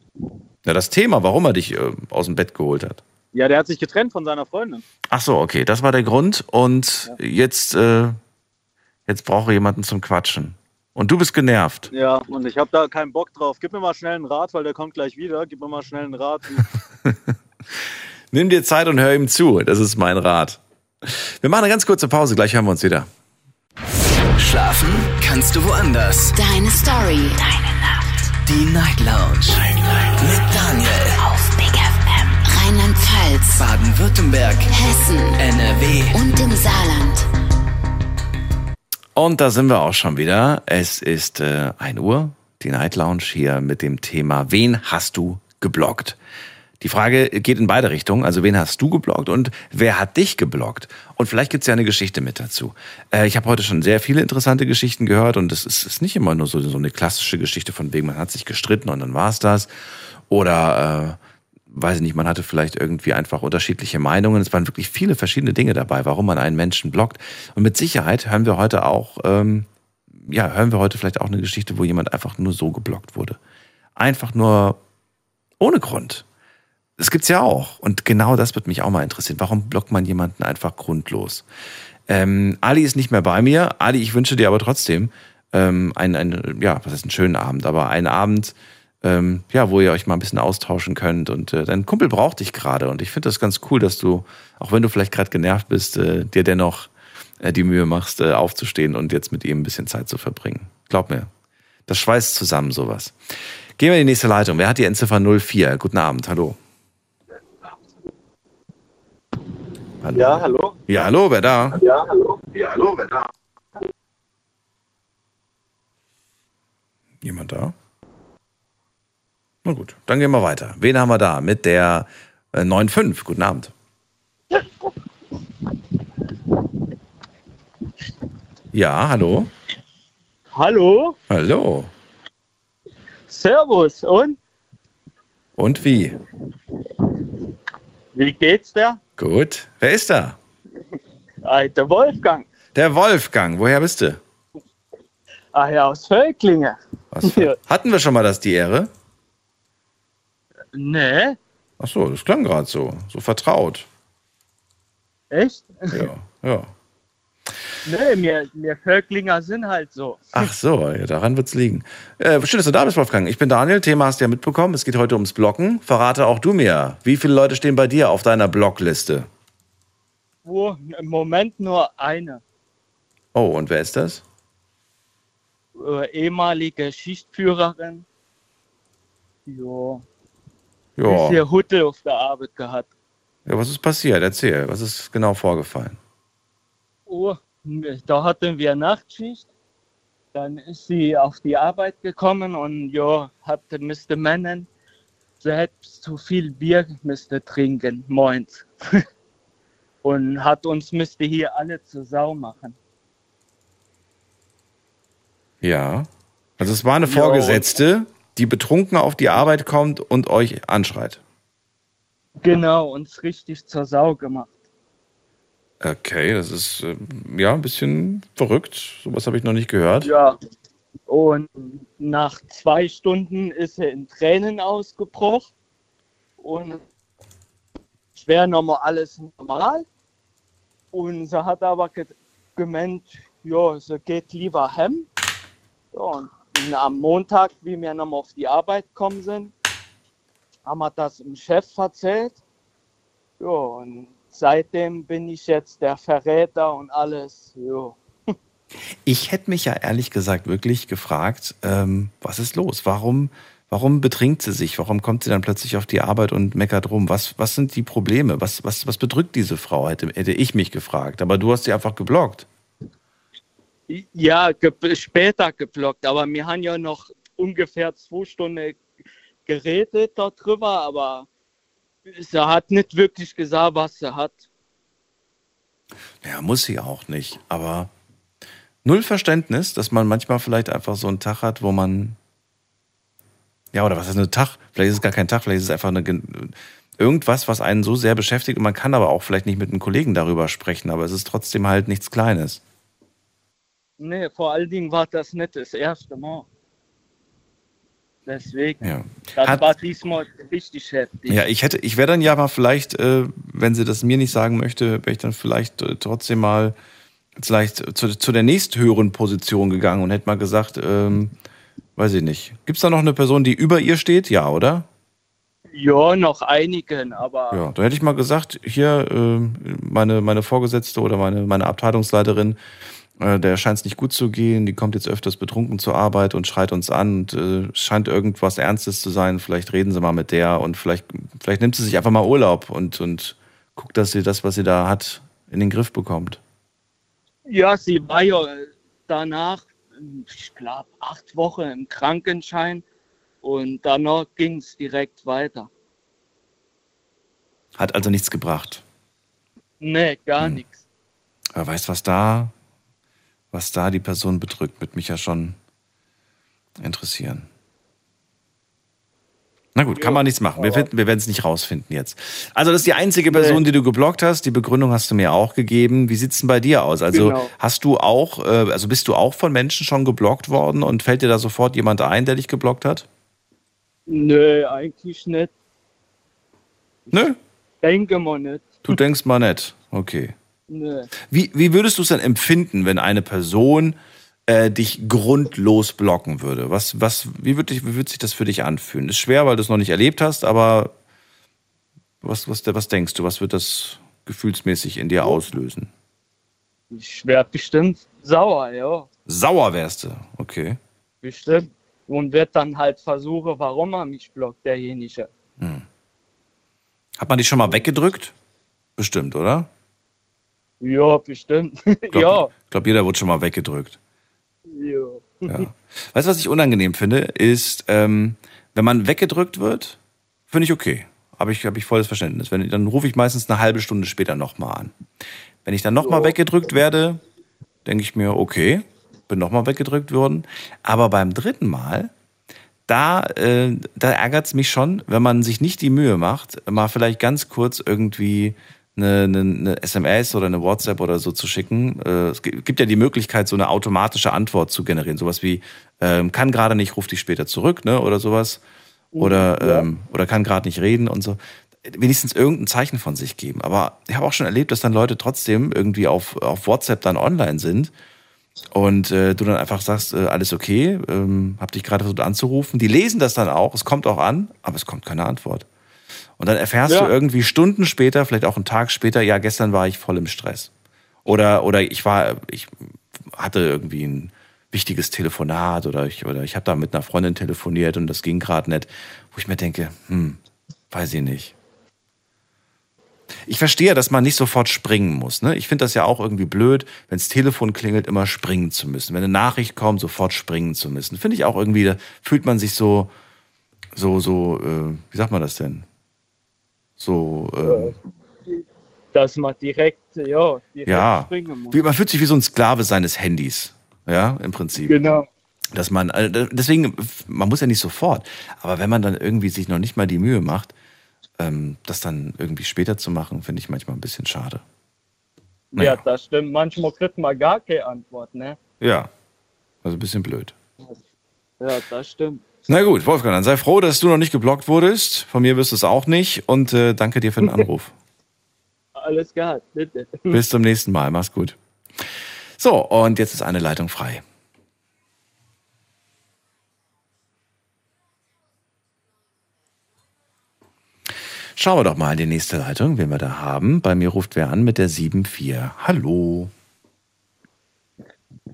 S3: Ja, das Thema, warum er dich äh, aus dem Bett geholt hat.
S10: Ja, der hat sich getrennt von seiner Freundin.
S3: Ach so, okay, das war der Grund. Und jetzt, äh, jetzt brauche ich jemanden zum Quatschen. Und du bist genervt.
S10: Ja, und ich habe da keinen Bock drauf. Gib mir mal schnell einen Rat, weil der kommt gleich wieder. Gib mir mal schnell einen Rat.
S3: Nimm dir Zeit und hör ihm zu. Das ist mein Rat. Wir machen eine ganz kurze Pause. Gleich hören wir uns wieder.
S1: Schlafen kannst du woanders.
S2: Deine Story. Deine Nacht.
S1: Die Night Lounge. Mit Daniel.
S2: Rheinland-Pfalz.
S1: Baden-Württemberg.
S2: Hessen.
S1: NRW.
S2: Und im Saarland.
S3: Und da sind wir auch schon wieder. Es ist äh, 1 Uhr, die Night Lounge hier mit dem Thema Wen hast du geblockt? Die Frage geht in beide Richtungen. Also wen hast du geblockt und wer hat dich geblockt? Und vielleicht gibt's ja eine Geschichte mit dazu. Äh, ich habe heute schon sehr viele interessante Geschichten gehört und es ist, ist nicht immer nur so, so eine klassische Geschichte von wegen, man hat sich gestritten und dann war's das. Oder äh, weiß ich nicht, man hatte vielleicht irgendwie einfach unterschiedliche Meinungen. Es waren wirklich viele verschiedene Dinge dabei, warum man einen Menschen blockt. Und mit Sicherheit hören wir heute auch, ähm, ja, hören wir heute vielleicht auch eine Geschichte, wo jemand einfach nur so geblockt wurde. Einfach nur ohne Grund. Das gibt's ja auch. Und genau das wird mich auch mal interessieren. Warum blockt man jemanden einfach grundlos? Ähm, Ali ist nicht mehr bei mir. Ali, ich wünsche dir aber trotzdem ähm, einen, einen, ja, was heißt einen schönen Abend, aber einen Abend, ähm, ja, wo ihr euch mal ein bisschen austauschen könnt. Und äh, dein Kumpel braucht dich gerade. Und ich finde das ganz cool, dass du, auch wenn du vielleicht gerade genervt bist, äh, dir dennoch äh, die Mühe machst, äh, aufzustehen und jetzt mit ihm ein bisschen Zeit zu verbringen. Glaub mir, das schweißt zusammen sowas. Gehen wir in die nächste Leitung. Wer hat die Endziffer 04? Guten Abend, hallo. hallo.
S10: Ja, hallo?
S3: Ja, hallo, wer da?
S10: Ja, hallo? Ja, hallo, wer da?
S3: Jemand da? Na gut, dann gehen wir weiter. Wen haben wir da? Mit der äh, 9.5. Guten Abend. Ja, hallo.
S10: Hallo?
S3: Hallo.
S10: Servus. Und?
S3: Und wie?
S10: Wie geht's dir?
S3: Gut. Wer ist da?
S10: Ah, der Wolfgang.
S3: Der Wolfgang. Woher bist du?
S10: Ah ja, aus Völklinge.
S3: Was für... Hatten wir schon mal das die Ehre?
S10: Nee.
S3: Ach so, das klang gerade so. So vertraut.
S10: Echt?
S3: Ja, ja.
S10: Nee, wir, wir Völklinger sind halt so.
S3: Ach so, ja, daran wird's liegen. Äh, schön, dass du da bist, Wolfgang. Ich bin Daniel. Thema hast du ja mitbekommen. Es geht heute ums Blocken. Verrate auch du mir, wie viele Leute stehen bei dir auf deiner Blockliste?
S10: Wo im Moment nur eine.
S3: Oh, und wer ist das?
S10: Äh, ehemalige Schichtführerin. Jo.
S3: Ja.
S10: Ist hier Hutte auf der Arbeit gehabt.
S3: ja. Was ist passiert? Erzähl. Was ist genau vorgefallen?
S10: Oh, da hatten wir Nachtschicht. Dann ist sie auf die Arbeit gekommen und ja, hatte müsste meinen, sie hätte zu viel Bier müsste trinken, moins. und hat uns müsste hier alle zur Sau machen.
S3: Ja. Also es war eine Vorgesetzte, die betrunken auf die Arbeit kommt und euch anschreit.
S10: Genau, uns richtig zur Sau gemacht.
S3: Okay, das ist äh, ja ein bisschen verrückt. Sowas habe ich noch nicht gehört.
S10: Ja. Und nach zwei Stunden ist er in Tränen ausgebrochen. Und es wäre nochmal alles normal. Und sie hat aber ge gemeint, ja, sie geht lieber heim. Ja, und am Montag, wie wir nochmal auf die Arbeit gekommen sind, haben wir das dem Chef erzählt. Ja, und seitdem bin ich jetzt der Verräter und alles. Ja.
S3: Ich hätte mich ja ehrlich gesagt wirklich gefragt, ähm, was ist los? Warum, warum betrinkt sie sich? Warum kommt sie dann plötzlich auf die Arbeit und meckert rum? Was, was sind die Probleme? Was, was, was bedrückt diese Frau? Hätte, hätte ich mich gefragt. Aber du hast sie einfach geblockt.
S10: Ja, ge später geblockt, aber wir haben ja noch ungefähr zwei Stunden geredet darüber, aber sie hat nicht wirklich gesagt, was sie hat.
S3: Ja, muss sie auch nicht. Aber null Verständnis, dass man manchmal vielleicht einfach so einen Tag hat, wo man Ja, oder was ist ein Tag? Vielleicht ist es gar kein Tag, vielleicht ist es einfach eine, gen- irgendwas, was einen so sehr beschäftigt und man kann aber auch vielleicht nicht mit einem Kollegen darüber sprechen, aber es ist trotzdem halt nichts Kleines.
S10: Nee, vor allen Dingen war das nicht das erste Mal. Deswegen.
S3: Ja.
S10: Das
S3: Hat-
S10: war diesmal richtig heftig.
S3: Ja, ich hätte, ich wäre dann ja mal vielleicht, äh, wenn sie das mir nicht sagen möchte, wäre ich dann vielleicht äh, trotzdem mal vielleicht zu, zu der nächsthöheren Position gegangen und hätte mal gesagt, ähm, weiß ich nicht. Gibt es da noch eine Person, die über ihr steht? Ja, oder?
S10: Ja, noch einigen, aber
S3: Ja, da hätte ich mal gesagt, hier ähm, meine, meine Vorgesetzte oder meine, meine Abteilungsleiterin, äh, der scheint es nicht gut zu gehen, die kommt jetzt öfters betrunken zur Arbeit und schreit uns an und äh, scheint irgendwas Ernstes zu sein. Vielleicht reden sie mal mit der und vielleicht, vielleicht nimmt sie sich einfach mal Urlaub und, und guckt, dass sie das, was sie da hat, in den Griff bekommt.
S10: ja, sie war ja danach, ich glaube, acht Wochen im Krankenschein und danach ging es direkt weiter.
S3: Hat also nichts gebracht.
S10: Nee, gar
S3: Hm.
S10: nichts.
S3: Aber weißt was da, was da die Person bedrückt, wird mich ja schon interessieren. Na gut, kann man nichts machen. Wir, wir werden es nicht rausfinden jetzt. Also das ist die einzige Person, die du geblockt hast. Die Begründung hast du mir auch gegeben. Wie sieht's denn bei dir aus? Also
S10: Genau.
S3: hast du auch, äh, also bist du auch von Menschen schon geblockt worden und fällt dir da sofort jemand ein, der dich geblockt hat?
S10: Nö, eigentlich nicht.
S3: Nö.
S10: Denke mal nicht.
S3: Du denkst mal nicht. Okay.
S10: Nö.
S3: Wie, wie würdest du es denn empfinden, wenn eine Person äh, dich grundlos blocken würde? Was, was, wie, würde würde sich das für dich anfühlen? Ist schwer, weil du es noch nicht erlebt hast, aber was, was, was denkst du? Was wird das gefühlsmäßig in dir auslösen?
S10: Ich wär bestimmt sauer, ja.
S3: Sauer wärst du, okay.
S10: Bestimmt. Und wird dann halt versuchen, warum er mich blockt, derjenige.
S3: Hat man dich schon mal weggedrückt? Bestimmt, oder?
S10: Ja, bestimmt.
S3: Ich glaube,
S10: ja.
S3: glaub, jeder wird schon mal weggedrückt.
S10: ja.
S3: Ja. Weißt du, was ich unangenehm finde, ist, ähm, wenn man weggedrückt wird, finde ich okay. Habe ich, hab ich volles Verständnis. Wenn, dann rufe ich meistens eine halbe Stunde später nochmal an. Wenn ich dann nochmal weggedrückt werde, denke ich mir, okay, bin nochmal weggedrückt worden. Aber beim dritten Mal, da, äh, da ärgert es mich schon, wenn man sich nicht die Mühe macht, mal vielleicht ganz kurz irgendwie eine, eine, eine SMS oder eine WhatsApp oder so zu schicken. Äh, es gi- gibt ja die Möglichkeit, so eine automatische Antwort zu generieren. Sowas wie, ähm, kann gerade nicht, ruf dich später zurück, ne? Oder sowas. Oder, ähm, oder kann gerade nicht reden und so. Wenigstens irgendein Zeichen von sich geben. Aber ich habe auch schon erlebt, dass dann Leute trotzdem irgendwie auf, auf WhatsApp dann online sind und äh, du dann einfach sagst, äh, alles okay, ähm, hab dich gerade versucht anzurufen. Die lesen das dann auch, es kommt auch an, aber es kommt keine Antwort. Und dann erfährst
S10: Ja.
S3: du irgendwie Stunden später, vielleicht auch einen Tag später, ja, gestern war ich voll im Stress. Oder, oder ich war, ich hatte irgendwie ein wichtiges Telefonat oder ich, oder ich habe da mit einer Freundin telefoniert und das ging gerade nicht, wo ich mir denke, hm, weiß ich nicht. Ich verstehe, dass man nicht sofort springen muss. Ne? Ich finde das ja auch irgendwie blöd, wenn das Telefon klingelt, immer springen zu müssen. Wenn eine Nachricht kommt, sofort springen zu müssen. Finde ich auch irgendwie, da fühlt man sich so, so, so, äh, wie sagt man das denn? So, ähm,
S10: Dass man direkt, ja, direkt
S3: ja.
S10: springen muss.
S3: Man fühlt sich wie so ein Sklave seines Handys. Ja, im Prinzip.
S10: Genau.
S3: Dass man, äh, deswegen, man muss ja nicht sofort, aber wenn man dann irgendwie sich noch nicht mal die Mühe macht, ähm, das dann irgendwie später zu machen, finde ich manchmal ein bisschen schade.
S10: Ja, das stimmt. Manchmal kriegt man gar keine Antwort, ne?
S3: Ja, also ein bisschen blöd.
S10: Ja, das stimmt.
S3: Na gut, Wolfgang, dann sei froh, dass du noch nicht geblockt wurdest. Von mir wirst du es auch nicht. Und äh, danke dir für den Anruf.
S10: Alles gehabt, bitte.
S3: Bis zum nächsten Mal. Mach's gut. So, und jetzt ist eine Leitung frei. Schauen wir doch mal in die nächste Leitung, wen wir da haben. Bei mir ruft wer an mit der 7-4. Hallo.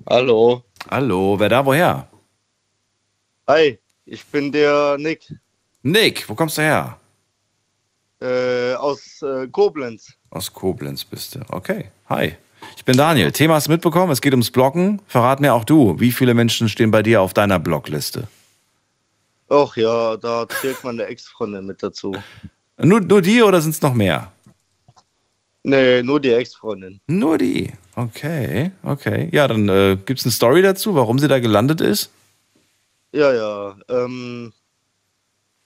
S11: Hallo.
S3: Hallo, wer da woher?
S11: Hi, ich bin der Nick
S3: Nick, wo kommst du her?
S11: äh, aus äh, Koblenz.
S3: Aus Koblenz bist du. Okay. Hi. Ich bin Daniel. Thema hast du mitbekommen. Es geht ums Bloggen. Verrat mir auch du, wie viele Menschen stehen bei dir auf deiner Blogliste?
S11: Och ja, da zählt meine Ex-Freundin mit dazu.
S3: Nur, nur die oder sind es noch mehr?
S11: Nee, nur die Ex-Freundin.
S3: Nur die. Okay, okay. Ja, dann äh, gibt es eine Story dazu, warum sie da gelandet ist?
S11: Ja, ja. Ähm,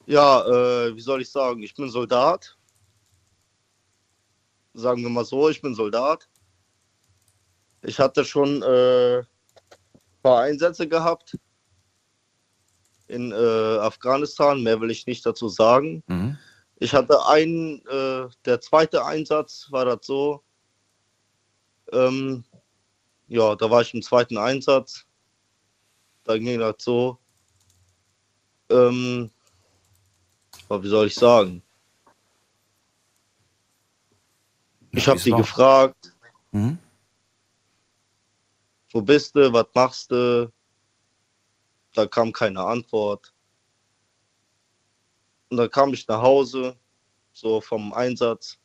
S11: Ja, äh, wie soll ich sagen? Ich bin Soldat. Sagen wir mal so, ich bin Soldat. Ich hatte schon äh, ein paar Einsätze gehabt in äh, Afghanistan. Mehr will ich nicht dazu sagen.
S3: Mhm.
S11: Ich hatte einen, äh, der zweite Einsatz war das so. Ähm, ja, da war ich im zweiten Einsatz. Da ging das so. Ähm, aber wie soll ich sagen? Ich habe sie gefragt,
S3: Mhm.
S11: wo bist du, was machst du? Da kam keine Antwort. Und dann kam ich nach Hause, so vom Einsatz,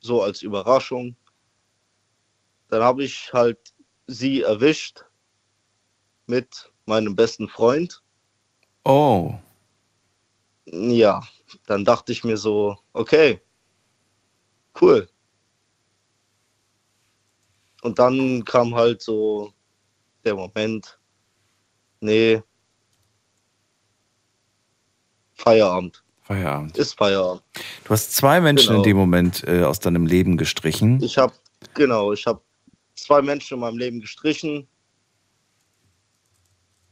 S11: so als Überraschung. Dann habe ich halt sie erwischt mit meinem besten Freund.
S3: Oh.
S11: Ja, dann dachte ich mir so, okay, cool. Und dann kam halt so der Moment, nee, Feierabend.
S3: Feierabend.
S11: Ist Feierabend.
S3: Du hast zwei Menschen
S11: Genau.
S3: in dem Moment äh, aus deinem Leben gestrichen.
S11: Ich habe, genau, ich habe zwei Menschen in meinem Leben gestrichen.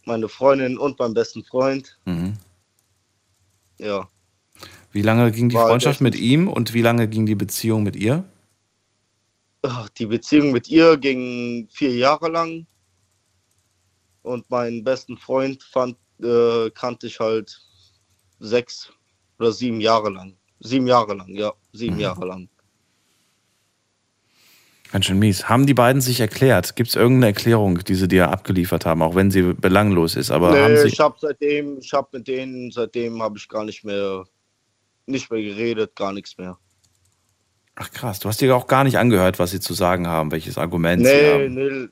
S11: Meine Freundin und mein besten Freund.
S3: Mhm.
S11: Ja,
S3: Wie lange ging die
S11: War
S3: Freundschaft mit ihm und wie lange ging die Beziehung mit ihr?
S11: Die Beziehung mit ihr ging vier Jahre lang. Und meinen besten Freund fand, äh, kannte ich halt sechs oder sieben Jahre lang. Sieben Jahre lang, ja, sieben
S3: Mhm.
S11: Jahre lang.
S3: Ganz schön mies. Haben die beiden sich erklärt? Gibt es irgendeine Erklärung, die sie dir abgeliefert haben, auch wenn sie belanglos ist? Aber haben
S11: nee,
S3: sie.
S11: ich habe seitdem, ich habe mit denen, seitdem habe ich gar nicht mehr, nicht mehr geredet, gar nichts mehr.
S3: Ach krass, du hast dir auch gar nicht angehört, was sie zu sagen haben, welches Argument sie
S11: Nee,
S3: haben.
S11: nee,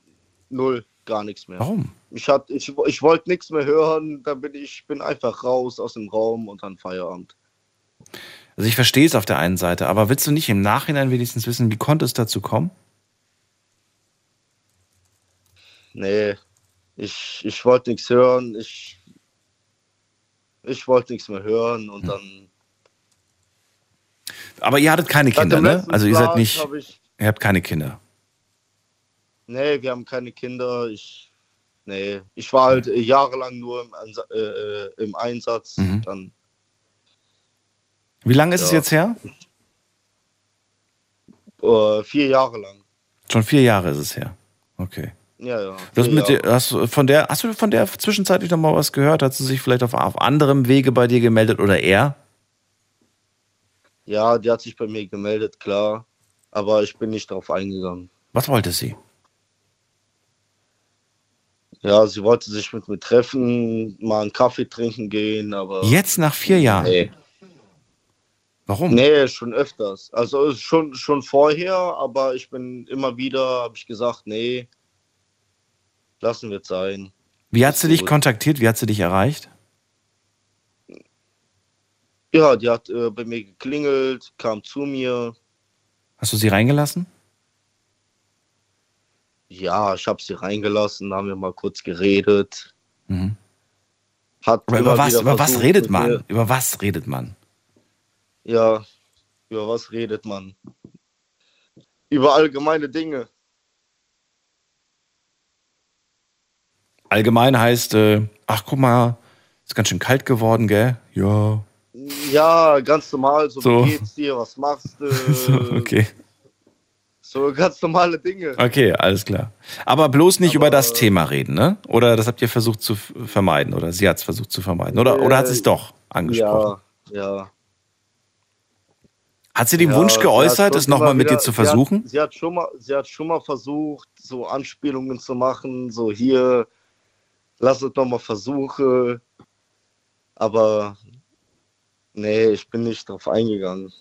S11: null, gar nichts mehr.
S3: Warum?
S11: Ich, hat, ich, ich wollte nichts mehr hören, dann bin ich bin einfach raus aus dem Raum und dann Feierabend.
S3: Also ich verstehe es auf der einen Seite, aber willst du nicht im Nachhinein wenigstens wissen, wie konnte es dazu kommen?
S11: Nee, ich, ich wollte nichts hören, ich, ich wollte nichts mehr hören
S3: Hm.
S11: und dann.
S3: Aber ihr hattet keine Kinder, ne? Also ihr seid nicht,
S11: Ich,
S3: ihr habt keine Kinder.
S11: nee, wir haben keine Kinder. Ich, nee, ich war halt äh, jahrelang nur im, äh, äh, im Einsatz.
S3: Mhm.
S11: Dann
S3: Wie lange ist es
S11: Ja.
S3: jetzt her?
S11: äh, vier Jahre lang.
S3: Schon vier Jahre ist es her. Okay.
S11: Ja, ja.
S3: Du hast,
S11: vier
S3: mit der, hast, du von der, hast du von der zwischenzeitlich noch mal was gehört? Hat sie sich vielleicht auf, auf anderem Wege bei dir gemeldet oder er?
S11: Ja, die hat sich bei mir gemeldet, klar. Aber ich bin nicht drauf eingegangen.
S3: Was wollte sie?
S11: Ja, sie wollte sich mit mir treffen, mal einen Kaffee trinken gehen, aber.
S3: Jetzt nach vier Jahren?
S11: Nee.
S3: Warum?
S11: Nee, schon öfters. Also schon, schon vorher, aber ich bin immer wieder, habe ich gesagt, nee, lassen wir es sein.
S3: Wie hat sie dich kontaktiert? Wie hat sie dich erreicht?
S11: Ja, die hat äh, bei mir geklingelt, kam zu mir.
S3: Hast du sie reingelassen?
S11: Ja, ich habe sie reingelassen, haben wir mal kurz geredet.
S3: Mhm.
S11: Hat
S3: Aber über was, über was redet man?
S11: mir-
S3: Über was redet man?
S11: Ja, über was redet man? Über allgemeine Dinge.
S3: Allgemein heißt, äh, ach guck mal, ist ganz schön kalt geworden, gell? Ja.
S11: Ja, ganz normal, so,
S3: So.
S11: wie geht's dir, was machst du?
S3: So, okay.
S11: So ganz normale Dinge.
S3: Okay, alles klar. Aber bloß nicht
S11: Aber-
S3: über das Thema reden, ne? Oder das habt ihr versucht zu vermeiden? Oder sie hat es versucht zu vermeiden? Oder, oder hat sie es
S11: Äh,
S3: doch angesprochen?
S11: Ja, ja.
S3: Hat sie den
S11: Ja,
S3: Wunsch geäußert, es nochmal mit dir zu
S11: sie hat-
S3: versuchen?
S11: Sie hat, schon mal, sie hat schon mal versucht, so Anspielungen zu machen, so hier, lass es nochmal versuchen. Aber nee, ich bin nicht drauf eingegangen.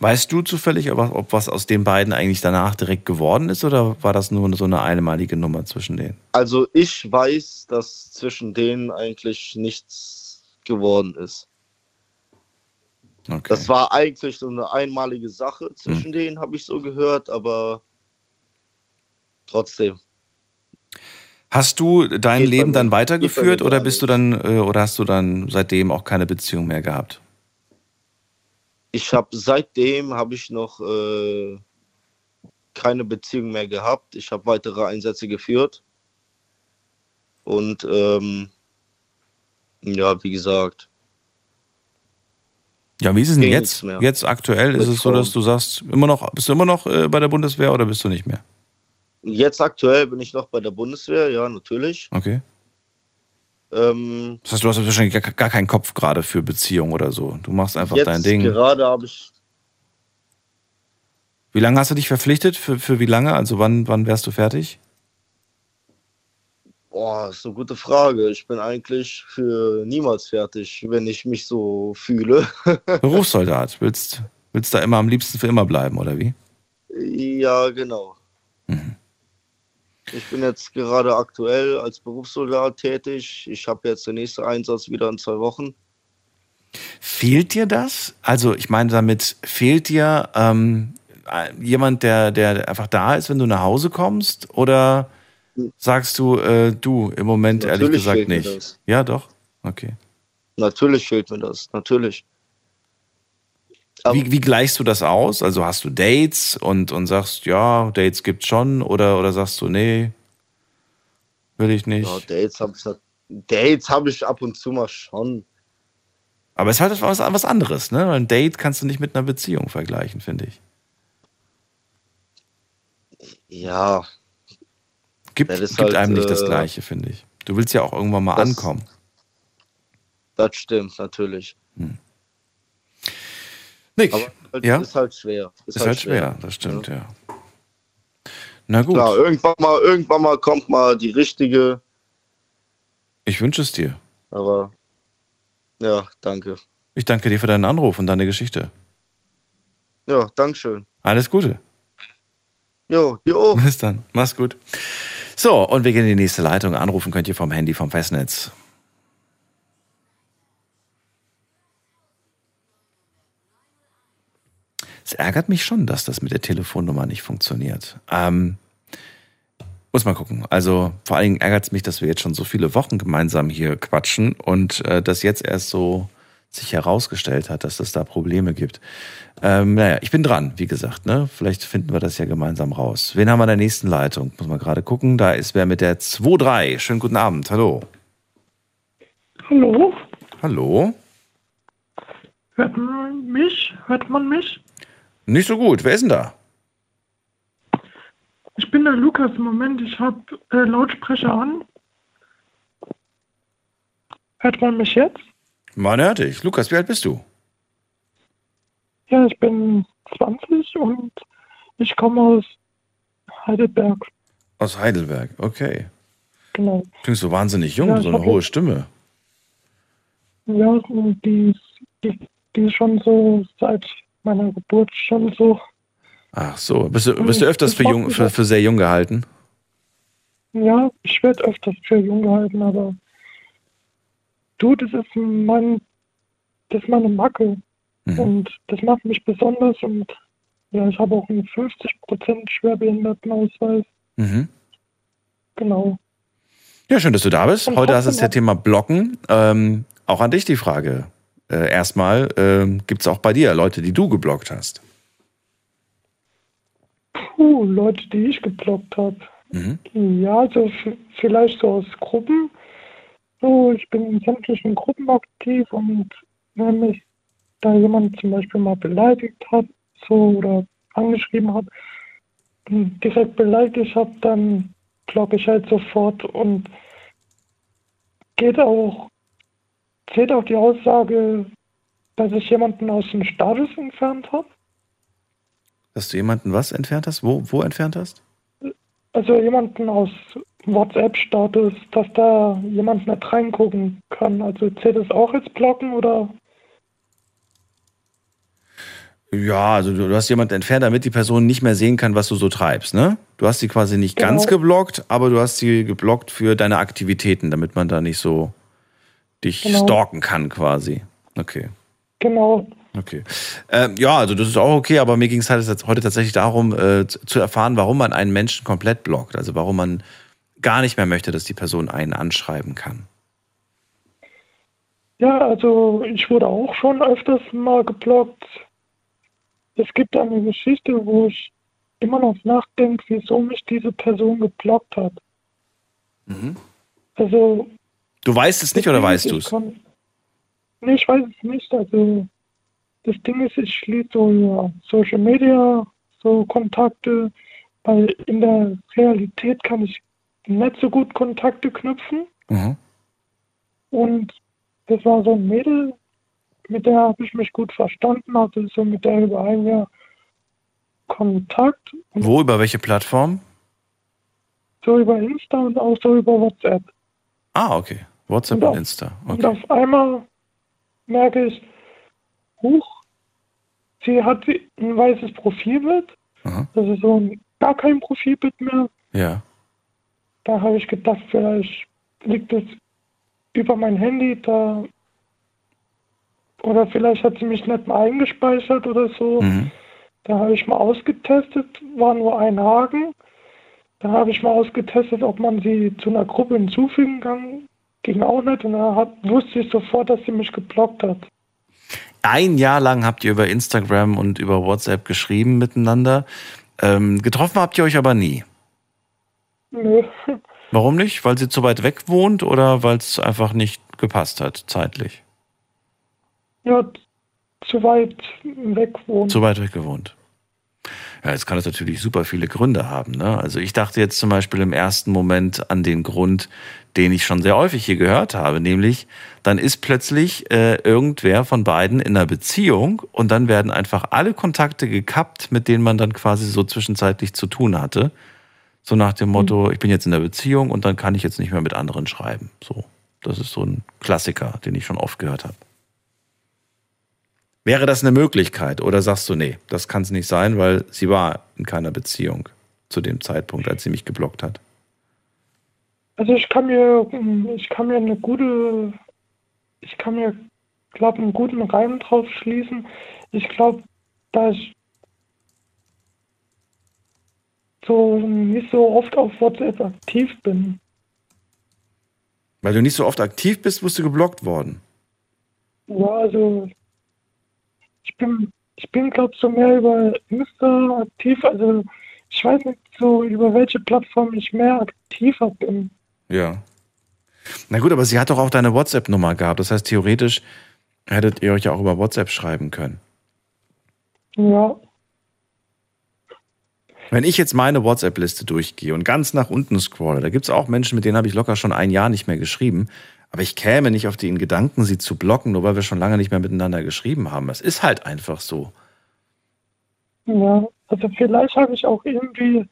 S3: Weißt du zufällig, ob, ob was aus den beiden eigentlich danach direkt geworden ist? Oder war das nur so eine einmalige Nummer zwischen denen?
S11: Also ich weiß, dass zwischen denen eigentlich nichts geworden ist.
S3: Okay.
S11: Das war eigentlich so eine einmalige Sache zwischen denen, habe ich so gehört, aber trotzdem.
S3: Hast du dein Leben dann weitergeführt oder bist du dann äh, oder hast du dann seitdem auch keine Beziehung mehr gehabt?
S11: Ich habe seitdem habe ich noch äh, keine Beziehung mehr gehabt. Ich habe weitere Einsätze geführt. Und ähm, ja, wie gesagt,
S3: Ja, wie ist es denn jetzt? Jetzt aktuell ist es so, dass du sagst, immer noch, bist du immer noch äh, bei der Bundeswehr oder bist du nicht mehr?
S11: Jetzt aktuell bin ich noch bei der Bundeswehr, ja, natürlich.
S3: Okay.
S11: Ähm,
S3: Das heißt, du hast wahrscheinlich gar, gar keinen Kopf gerade für Beziehung oder so. Du machst einfach
S11: jetzt
S3: dein Ding.
S11: gerade habe ich,
S3: Wie lange hast du dich verpflichtet? Für, für wie lange? Also wann, wann wärst du fertig?
S11: boah, ist eine gute Frage. Ich bin eigentlich für niemals fertig, wenn ich mich so fühle.
S3: Berufssoldat. Willst, willst da immer am liebsten für immer bleiben, oder wie?
S11: Ja, genau. Ich bin jetzt gerade aktuell als Berufssoldat tätig. Ich habe jetzt den nächsten Einsatz wieder in zwei Wochen.
S3: Fehlt dir das? Also, ich meine, damit fehlt dir ähm, äh, jemand, der, der einfach da ist, wenn du nach Hause kommst? Oder sagst du, äh, du, im Moment ehrlich
S11: Natürlich
S3: gesagt
S11: fehlt mir
S3: nicht? Ja, doch. Okay.
S11: Natürlich fehlt mir das, natürlich.
S3: Wie, wie gleichst du das aus? Also hast du Dates und, und sagst, ja, Dates gibt's schon, oder, oder sagst du, nee, will ich nicht.
S11: Ja, Dates habe ich, Dates hab ich ab und zu mal schon.
S3: Aber es ist halt was, was anderes, ne? Ein Date kannst du nicht mit einer Beziehung vergleichen, finde ich.
S11: Ja,
S3: Gibt, gibt
S11: halt,
S3: einem nicht das
S11: äh,
S3: Gleiche, finde ich. Du willst ja auch irgendwann mal
S11: das-
S3: ankommen.
S11: das stimmt natürlich.
S3: Nick,
S11: Aber halt,
S3: ja?
S11: ist halt schwer.
S3: Ist, halt schwer, das stimmt, ja. Na
S11: Ja.
S3: gut,
S11: Klar, irgendwann mal, irgendwann mal kommt mal die richtige,
S3: ich wünsche es dir.
S11: aber ja, danke.
S3: Ich danke dir für deinen Anruf und deine Geschichte.
S11: Ja, Dankeschön.
S3: Alles Gute.
S11: Jo, auch.
S3: Bis dann. Mach's gut. So, und wir gehen in die nächste Leitung. Anrufen könnt ihr vom Handy vom Festnetz. Es ärgert mich schon, dass das mit der Telefonnummer nicht funktioniert. Ähm, muss mal gucken. Also vor allen Dingen ärgert es mich, dass wir jetzt schon so viele Wochen gemeinsam hier quatschen und äh, das jetzt erst so sich herausgestellt hat, dass es da Probleme gibt. Ähm, naja, ich bin dran, wie gesagt. Ne? Vielleicht finden wir das ja gemeinsam raus. Wen haben wir in der nächsten Leitung? Muss man gerade gucken. Da ist wer mit der 2-3. Schönen guten Abend. Hallo.
S12: Hallo,
S3: Hallo?
S12: hört man mich? Hört man mich?
S3: Nicht so gut. Wer ist denn da?
S12: Ich bin der Lukas im Moment. Ich habe äh, Lautsprecher an. Hört man mich jetzt?
S3: Man hört dich. Lukas, wie alt bist du?
S12: Ja, ich bin 20 und ich komme aus Heidelberg.
S3: Aus Heidelberg. Okay.
S12: Genau.
S3: Klingst so wahnsinnig jung,
S12: Ja,
S3: so eine hohe Stimme.
S12: Ja, die, die, die ist schon so seit meiner Geburt schon so.
S3: Ach so. Bist du, bist du öfters für, jung, für, für sehr jung gehalten?
S12: Ja, ich werde öfters für jung gehalten, aber du, das ist mein, das ist meine Macke.
S3: Mhm.
S12: Und das macht mich besonders und ja, ich habe auch einen 50% Schwerbehindertenausweis.
S3: Mhm.
S12: Genau.
S3: Ja, schön, dass du da bist. Heute hast du das Thema Blocken. Ähm, auch an dich die Frage. Äh, erstmal, ähm, gibt es auch bei dir Leute, die du geblockt hast?
S12: Puh, Leute, die ich geblockt habe.
S3: Mhm.
S12: Ja, also vielleicht so aus Gruppen. So, ich bin in sämtlichen Gruppen aktiv und wenn mich da jemand zum Beispiel mal beleidigt hat, so oder angeschrieben hat, direkt beleidigt habe, dann blocke ich halt sofort und geht auch, zählt auch die Aussage, dass ich jemanden aus dem Status entfernt habe.
S3: Dass du jemanden was entfernt hast? Wo, wo entfernt hast?
S12: Also jemanden aus WhatsApp-Status, dass da jemand nicht reingucken kann. Also zählt das auch als Blocken oder?
S3: Ja, also du, du hast jemanden entfernt, damit die Person nicht mehr sehen kann, was du so treibst, ne? Du hast sie quasi nicht
S12: Genau.
S3: ganz geblockt, aber du hast sie geblockt für deine Aktivitäten, damit man da nicht so dich
S12: Genau.
S3: stalken kann quasi. Okay.
S12: Genau.
S3: Okay. Ähm, ja, also das ist auch okay, aber mir ging es halt heute tatsächlich darum, äh, zu zu erfahren, warum man einen Menschen komplett blockt. Also warum man gar nicht mehr möchte, dass die Person einen anschreiben kann?
S12: Ja, also ich wurde auch schon öfters mal geblockt. Es gibt eine Geschichte, wo ich immer noch nachdenke, wieso mich diese Person geblockt hat.
S3: Mhm.
S12: Also.
S3: Du weißt es nicht oder weißt du es?
S12: Nee, ich weiß es nicht. Also das Ding ist, ich schließe so ja, Social Media, so Kontakte, weil in der Realität kann ich nicht so gut Kontakte knüpfen.
S3: Mhm.
S12: Und das war so ein Mädel, mit der habe ich mich gut verstanden, hatte so mit der über ein Jahr Kontakt.
S3: Wo, über welche Plattform?
S12: So über Insta und auch so über WhatsApp.
S3: Ah, okay. WhatsApp und,
S12: und, auf,
S3: Insta. Okay.
S12: und auf einmal merke ich, huch, sie hat ein weißes Profilbild.
S3: Aha.
S12: Das ist so ein, gar kein Profilbild mehr.
S3: Ja.
S12: Da habe ich gedacht, vielleicht liegt es über mein Handy da. Oder vielleicht hat sie mich nicht mal eingespeichert oder so.
S3: Mhm.
S12: Da habe ich mal ausgetestet, war nur ein Haken. Da habe ich mal ausgetestet, ob man sie zu einer Gruppe hinzufügen kann. Ging auch nicht. Und da hat, wusste ich sofort, dass sie mich geblockt hat.
S3: Ein Jahr lang habt ihr über Instagram und über WhatsApp geschrieben miteinander. Ähm, getroffen habt ihr euch aber nie.
S12: Nö.
S3: Warum nicht? Weil sie zu weit weg wohnt oder weil es einfach nicht gepasst hat, zeitlich?
S12: Ja, zu weit weg wohnt.
S3: Zu weit weg gewohnt. Ja, jetzt kann das natürlich super viele Gründe haben. Ne? Also ich dachte jetzt zum Beispiel im ersten Moment an den Grund, den ich schon sehr häufig hier gehört habe, nämlich dann ist plötzlich äh, irgendwer von beiden in einer Beziehung und dann werden einfach alle Kontakte gekappt, mit denen man dann quasi so zwischenzeitlich zu tun hatte. So nach dem Motto, ich bin jetzt in der Beziehung und dann kann ich jetzt nicht mehr mit anderen schreiben. So, das ist so ein Klassiker, den ich schon oft gehört habe. Wäre das eine Möglichkeit oder sagst du, nee, das kann es nicht sein, weil sie war in keiner Beziehung zu dem Zeitpunkt, als sie mich geblockt hat?
S12: Also ich kann mir, ich kann mir eine gute, ich kann mir, glaube einen guten Reim drauf schließen. Ich glaube, da ich so nicht so oft auf WhatsApp aktiv bin.
S3: Weil du nicht so oft aktiv bist, wirst du geblockt worden.
S12: Ja, also ich bin, ich bin glaube so mehr über Insta aktiv. Also ich weiß nicht so über welche Plattform ich mehr aktiver bin.
S3: Ja. Na gut, aber sie hat doch auch deine WhatsApp-Nummer gehabt. Das heißt, theoretisch hättet ihr euch ja auch über WhatsApp schreiben können.
S12: Ja.
S3: Wenn ich jetzt meine WhatsApp-Liste durchgehe und ganz nach unten scrolle, da gibt es auch Menschen, mit denen habe ich locker schon ein Jahr nicht mehr geschrieben. Aber ich käme nicht auf den Gedanken, sie zu blocken, nur weil wir schon lange nicht mehr miteinander geschrieben haben. Es ist halt einfach so.
S12: Ja, also vielleicht habe ich auch irgendwie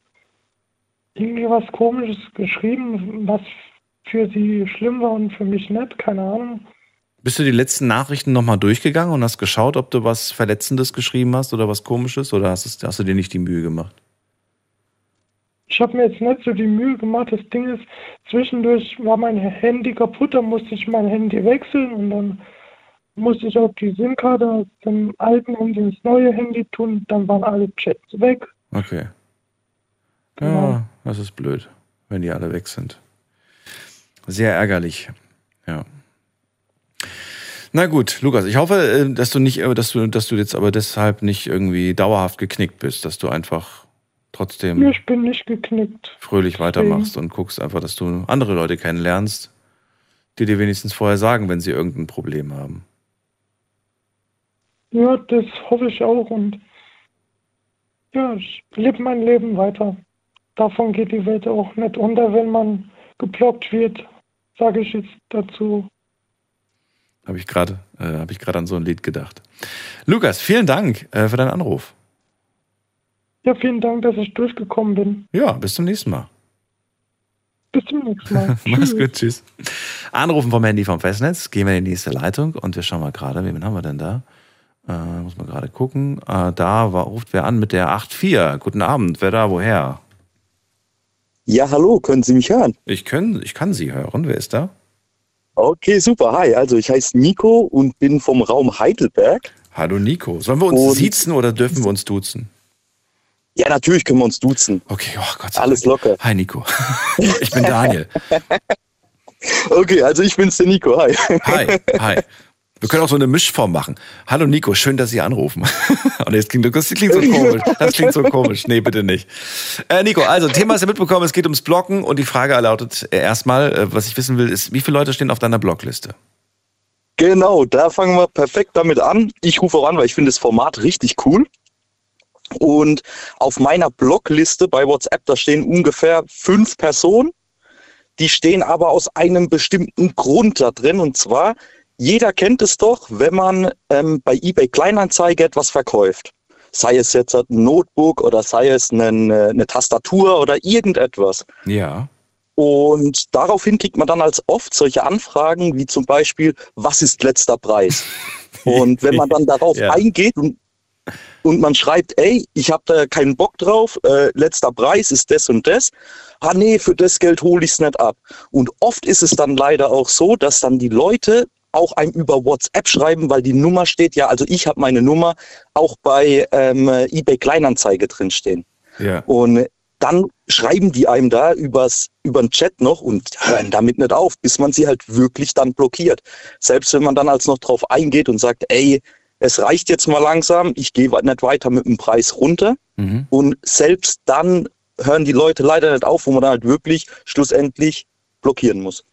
S12: irgendwie was Komisches geschrieben, was für sie schlimm war und für mich nicht, keine Ahnung.
S3: Bist du die letzten Nachrichten nochmal durchgegangen und hast geschaut, ob du was Verletzendes geschrieben hast oder was Komisches oder hast, hast du dir nicht die Mühe gemacht?
S12: Ich habe mir jetzt nicht so die Mühe gemacht. Das Ding ist, zwischendurch war mein Handy kaputt, dann musste ich mein Handy wechseln und dann musste ich auch die SIM-Karte aus dem alten Handy ins neue Handy tun. Dann waren alle Chats weg.
S3: Okay.
S12: Genau.
S3: Ja, das ist blöd, wenn die alle weg sind. Sehr ärgerlich. Ja. Na gut, Lukas, ich hoffe, äh, dass du nicht, äh, dass du, dass du jetzt aber deshalb nicht irgendwie dauerhaft geknickt bist, dass du einfach trotzdem
S12: Ich bin nicht geknickt.
S3: fröhlich weitermachst und guckst einfach, dass du andere Leute kennenlernst, die dir wenigstens vorher sagen, wenn sie irgendein Problem haben.
S12: Ja, das hoffe ich auch und ja, ich lebe mein Leben weiter. Davon geht die Welt auch nicht unter, wenn man geblockt wird, sage ich jetzt dazu.
S3: Habe ich gerade äh, ich gerade an so ein Lied gedacht. Lukas, vielen Dank äh, für deinen Anruf.
S12: Ja, vielen Dank, dass ich durchgekommen bin.
S3: Ja, bis zum nächsten Mal.
S12: Bis zum nächsten Mal.
S3: Mach's gut, tschüss. Anrufen vom Handy vom Festnetz, gehen wir in die nächste Leitung und wir schauen mal gerade, wen haben wir denn da? Äh, muss man gerade gucken. Äh, da war, ruft wer an mit der 84. Guten Abend, wer da, woher?
S13: Ja, hallo, können Sie mich hören?
S3: Ich, können, ich kann Sie hören. Wer ist da?
S13: Okay, super. Hi, also ich heiße Nico und bin vom Raum Heidelberg.
S3: Hallo Nico. Sollen wir uns
S13: Und-
S3: siezen oder dürfen wir uns duzen?
S13: Ja, natürlich können wir uns duzen.
S3: Okay, oh Gott
S13: Alles locker.
S3: Hi Nico. ich bin Daniel.
S13: Okay, also ich bin's der Nico. Hi.
S3: Hi, hi. Wir können auch so eine Mischform machen. Hallo Nico, schön, dass Sie anrufen. Und das klingt, das klingt so komisch. Das klingt so komisch. Nee, bitte nicht. Äh, Nico, also Thema ist ja mitbekommen, es geht ums Blocken und die Frage lautet erstmal, äh, was ich wissen will, ist, wie viele Leute stehen auf deiner Blockliste?
S13: Genau, da fangen wir perfekt damit an. Ich rufe auch an, weil ich finde das Format richtig cool. Und auf meiner Blockliste bei WhatsApp, da stehen ungefähr fünf Personen. Die stehen aber aus einem bestimmten Grund da drin. Und zwar, jeder kennt es doch, wenn man ähm, bei eBay Kleinanzeige etwas verkauft. Sei es jetzt ein Notebook oder sei es eine, eine Tastatur oder irgendetwas.
S3: Ja.
S13: Und daraufhin kriegt man dann als oft solche Anfragen wie zum Beispiel, was ist letzter Preis? Und wenn man dann darauf
S3: Ja.
S13: eingeht und, und man schreibt, ey, ich habe da keinen Bock drauf, äh, letzter Preis ist das und das, ah nee, für das Geld hole ich es nicht ab. Und oft ist es dann leider auch so, dass dann die Leute auch einem über WhatsApp schreiben, weil die Nummer steht ja, also ich habe meine Nummer auch bei ähm, eBay Kleinanzeige drinstehen.
S3: Ja.
S13: Und dann schreiben die einem da übers, über den Chat noch und hören damit nicht auf, bis man sie halt wirklich dann blockiert. Selbst wenn man dann als noch drauf eingeht und sagt, ey, es reicht jetzt mal langsam, ich gehe nicht weiter mit dem Preis runter.
S3: Mhm.
S13: Und selbst dann hören die Leute leider nicht auf, wo man dann halt wirklich schlussendlich blockieren muss.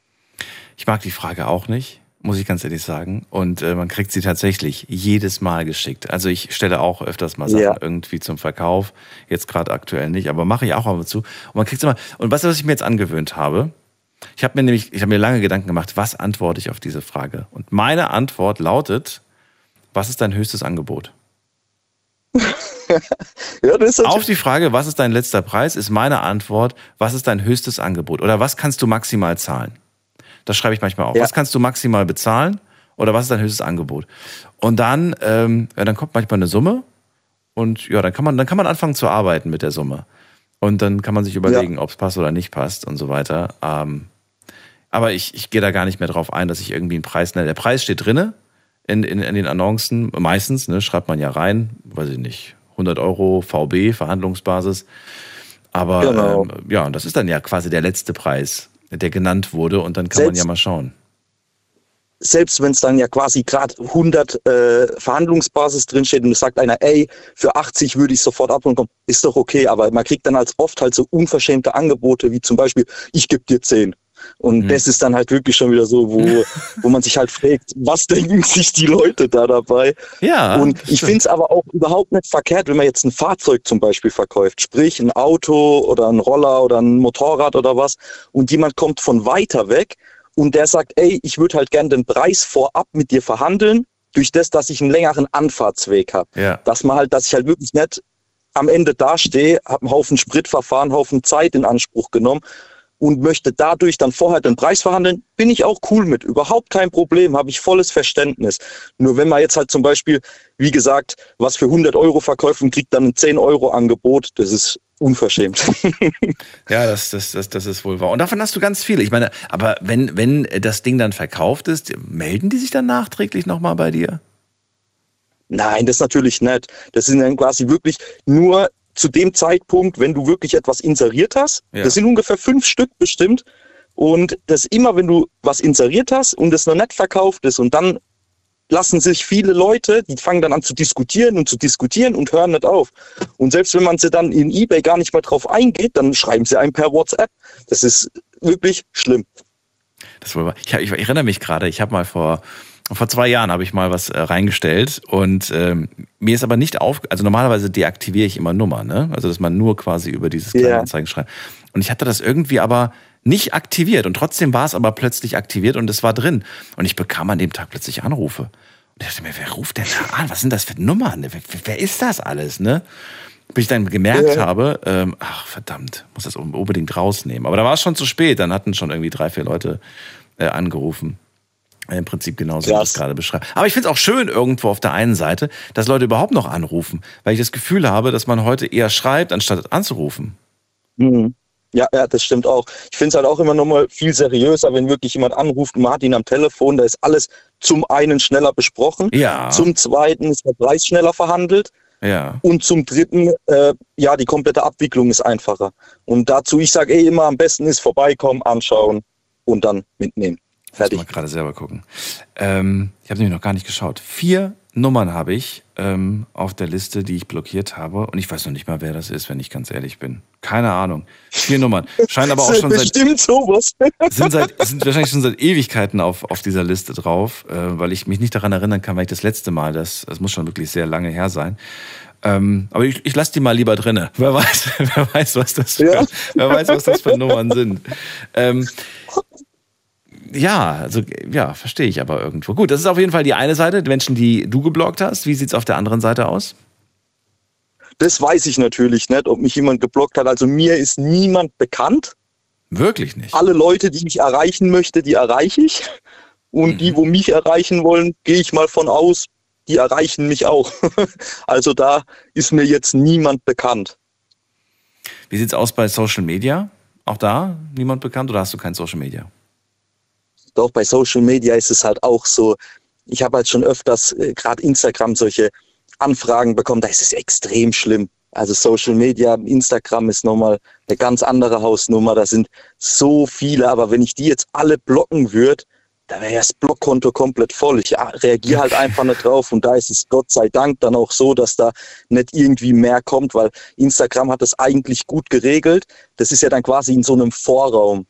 S3: Ich mag die Frage auch nicht, muss ich ganz ehrlich sagen. Und äh, man kriegt sie tatsächlich jedes Mal geschickt. Also ich stelle auch öfters mal Sachen
S13: Ja.
S3: irgendwie zum Verkauf. Jetzt gerade aktuell nicht, aber mache ich auch ab und zu. Und man kriegt immer. Und du, was ich mir jetzt angewöhnt habe? Ich habe mir nämlich, ich habe mir lange Gedanken gemacht, was antworte ich auf diese Frage? Und meine Antwort lautet: Was ist dein höchstes Angebot?
S13: Ja,
S3: Auf die Frage, was ist dein letzter Preis, ist meine Antwort, was ist dein höchstes Angebot? Oder was kannst du maximal zahlen? Das schreibe ich manchmal auf.
S13: Ja.
S3: Was kannst du maximal bezahlen? Oder was ist dein höchstes Angebot? Und dann, ähm, ja, dann kommt manchmal eine Summe und ja, dann kann man, dann kann man anfangen zu arbeiten mit der Summe. Und dann kann man sich überlegen, ob es passt oder nicht passt und so weiter. Ähm, aber ich, ich gehe da gar nicht mehr drauf ein, dass ich irgendwie einen Preis nenne. Der Preis steht drinne in, in, in den Annoncen. Meistens ne, schreibt man ja rein, weiß ich nicht, 100 Euro VB, Verhandlungsbasis. Aber
S13: Genau.
S3: ähm, ja, und das ist dann ja quasi der letzte Preis, der genannt wurde. Und dann kann man
S13: Selbst-
S3: ja mal schauen.
S13: selbst wenn es dann ja quasi gerade 100 äh, Verhandlungsbasis drinsteht und es sagt einer, ey, für 80 würde ich sofort abholen kommen, ist doch okay, aber man kriegt dann als oft halt so unverschämte Angebote wie zum Beispiel, ich gebe dir 10. Und
S3: Mhm.
S13: das ist dann halt wirklich schon wieder so, wo, wo man sich halt fragt, was denken sich die Leute da dabei?
S3: Ja.
S13: Und ich finde es aber auch überhaupt nicht verkehrt, wenn man jetzt ein Fahrzeug zum Beispiel verkauft, sprich ein Auto oder ein Roller oder ein Motorrad oder was, und jemand kommt von weiter weg und der sagt, ey, ich würde halt gern den Preis vorab mit dir verhandeln, durch das, dass ich einen längeren Anfahrtsweg habe.
S3: Ja.
S13: Dass man halt, dass ich halt wirklich nicht am Ende dastehe, habe einen Haufen Sprit verfahren, Haufen Zeit in Anspruch genommen und möchte dadurch dann vorher den Preis verhandeln, bin ich auch cool mit. Überhaupt kein Problem, habe ich volles Verständnis. Nur wenn man jetzt halt zum Beispiel, wie gesagt, was für 100 Euro verkauft und kriegt dann ein 10 Euro Angebot, das ist unverschämt.
S3: Ja, das, das, das, das ist wohl wahr. Und davon hast du ganz viele. Ich meine, aber wenn, wenn das Ding dann verkauft ist, melden die sich dann nachträglich nochmal bei dir?
S13: Nein, das natürlich nicht. Das sind dann quasi wirklich nur zu dem Zeitpunkt, wenn du wirklich etwas inseriert hast.
S3: Ja.
S13: Das sind ungefähr fünf Stück bestimmt. Und das immer, wenn du was inseriert hast und es noch nicht verkauft ist und dann lassen sich viele Leute, die fangen dann an zu diskutieren und zu diskutieren und hören nicht auf. Und selbst wenn man sie dann in eBay gar nicht mehr drauf eingeht, dann schreiben sie einem per WhatsApp. Das ist wirklich schlimm.
S3: Das wahr. Ich, hab- ich erinnere mich gerade, ich habe mal vor, vor zwei Jahren habe ich mal was äh, reingestellt und ähm, mir ist aber nicht auf, also normalerweise deaktiviere ich immer Nummer, ne? Also dass man nur quasi über dieses
S13: Ja.
S3: Kleinanzeigen schreibt. Und ich hatte das irgendwie aber nicht aktiviert und trotzdem war es aber plötzlich aktiviert und es war drin. Und ich bekam an dem Tag plötzlich Anrufe. Und ich dachte mir, wer ruft denn da an? Was sind das für Nummern? Wer, wer ist das alles, ne? Bis ich dann gemerkt
S13: Ja.
S3: habe, ähm, ach verdammt, muss das unbedingt rausnehmen. Aber da war es schon zu spät. Dann hatten schon irgendwie drei, vier Leute äh, angerufen. Im Prinzip genauso, wie ich
S13: Krass.
S3: es gerade beschreibe. Aber ich finde es auch schön irgendwo auf der einen Seite, dass Leute überhaupt noch anrufen, weil ich das Gefühl habe, dass man heute eher schreibt, anstatt anzurufen.
S13: Mhm. Ja, ja, das stimmt auch. Ich finde es halt auch immer noch mal viel seriöser, wenn wirklich jemand anruft ihn am Telefon, da ist alles zum einen schneller besprochen,
S3: Ja.
S13: zum zweiten ist der Preis schneller verhandelt.
S3: Ja.
S13: Und zum dritten, äh, ja, die komplette Abwicklung ist einfacher. Und dazu, ich sage eh immer, am besten ist vorbeikommen, anschauen und dann mitnehmen. Fertig.
S3: Mal gerade selber gucken. Ähm, ich habe nämlich noch gar nicht geschaut. Vier Nummern habe ich ähm, auf der Liste, die ich blockiert habe. Und ich weiß noch nicht mal, wer das ist, wenn ich ganz ehrlich bin. Keine Ahnung. Vier Nummern. Scheinen aber auch schon seit.
S13: Bestimmt sowas.
S3: Sind, seit, sind wahrscheinlich schon seit Ewigkeiten auf, auf dieser Liste drauf, äh, weil ich mich nicht daran erinnern kann, weil ich das letzte Mal, das, das muss schon wirklich sehr lange her sein. Ähm, aber ich, ich lasse die mal lieber drinne. Wer weiß, wer weiß, was das für,
S13: Ja.
S3: wer weiß, was das für Nummern sind. Ähm, ja, also ja, verstehe ich aber irgendwo. Gut, das ist auf jeden Fall die eine Seite, die Menschen, die du geblockt hast. Wie sieht's auf der anderen Seite aus?
S13: Das weiß ich natürlich nicht, ob mich jemand geblockt hat. Also mir ist niemand bekannt.
S3: Wirklich nicht.
S13: Alle Leute, die ich erreichen möchte, die erreiche ich. Und die, wo mich erreichen wollen, gehe ich mal von aus, die erreichen mich auch. also da ist mir jetzt niemand bekannt.
S3: Wie sieht's aus bei Social Media? Auch da niemand bekannt oder hast du kein Social Media?
S13: Doch bei Social Media ist es halt auch so, ich habe halt schon öfters äh, gerade Instagram solche Anfragen bekommen, da ist es extrem schlimm. Also Social Media, Instagram ist nochmal eine ganz andere Hausnummer, da sind so viele, aber wenn ich die jetzt alle blocken würde, da wäre das Blockkonto komplett voll. Ich ah, reagiere halt einfach nicht drauf und da ist es Gott sei Dank dann auch so, dass da nicht irgendwie mehr kommt, weil Instagram hat das eigentlich gut geregelt. Das ist ja dann quasi in so einem Vorraum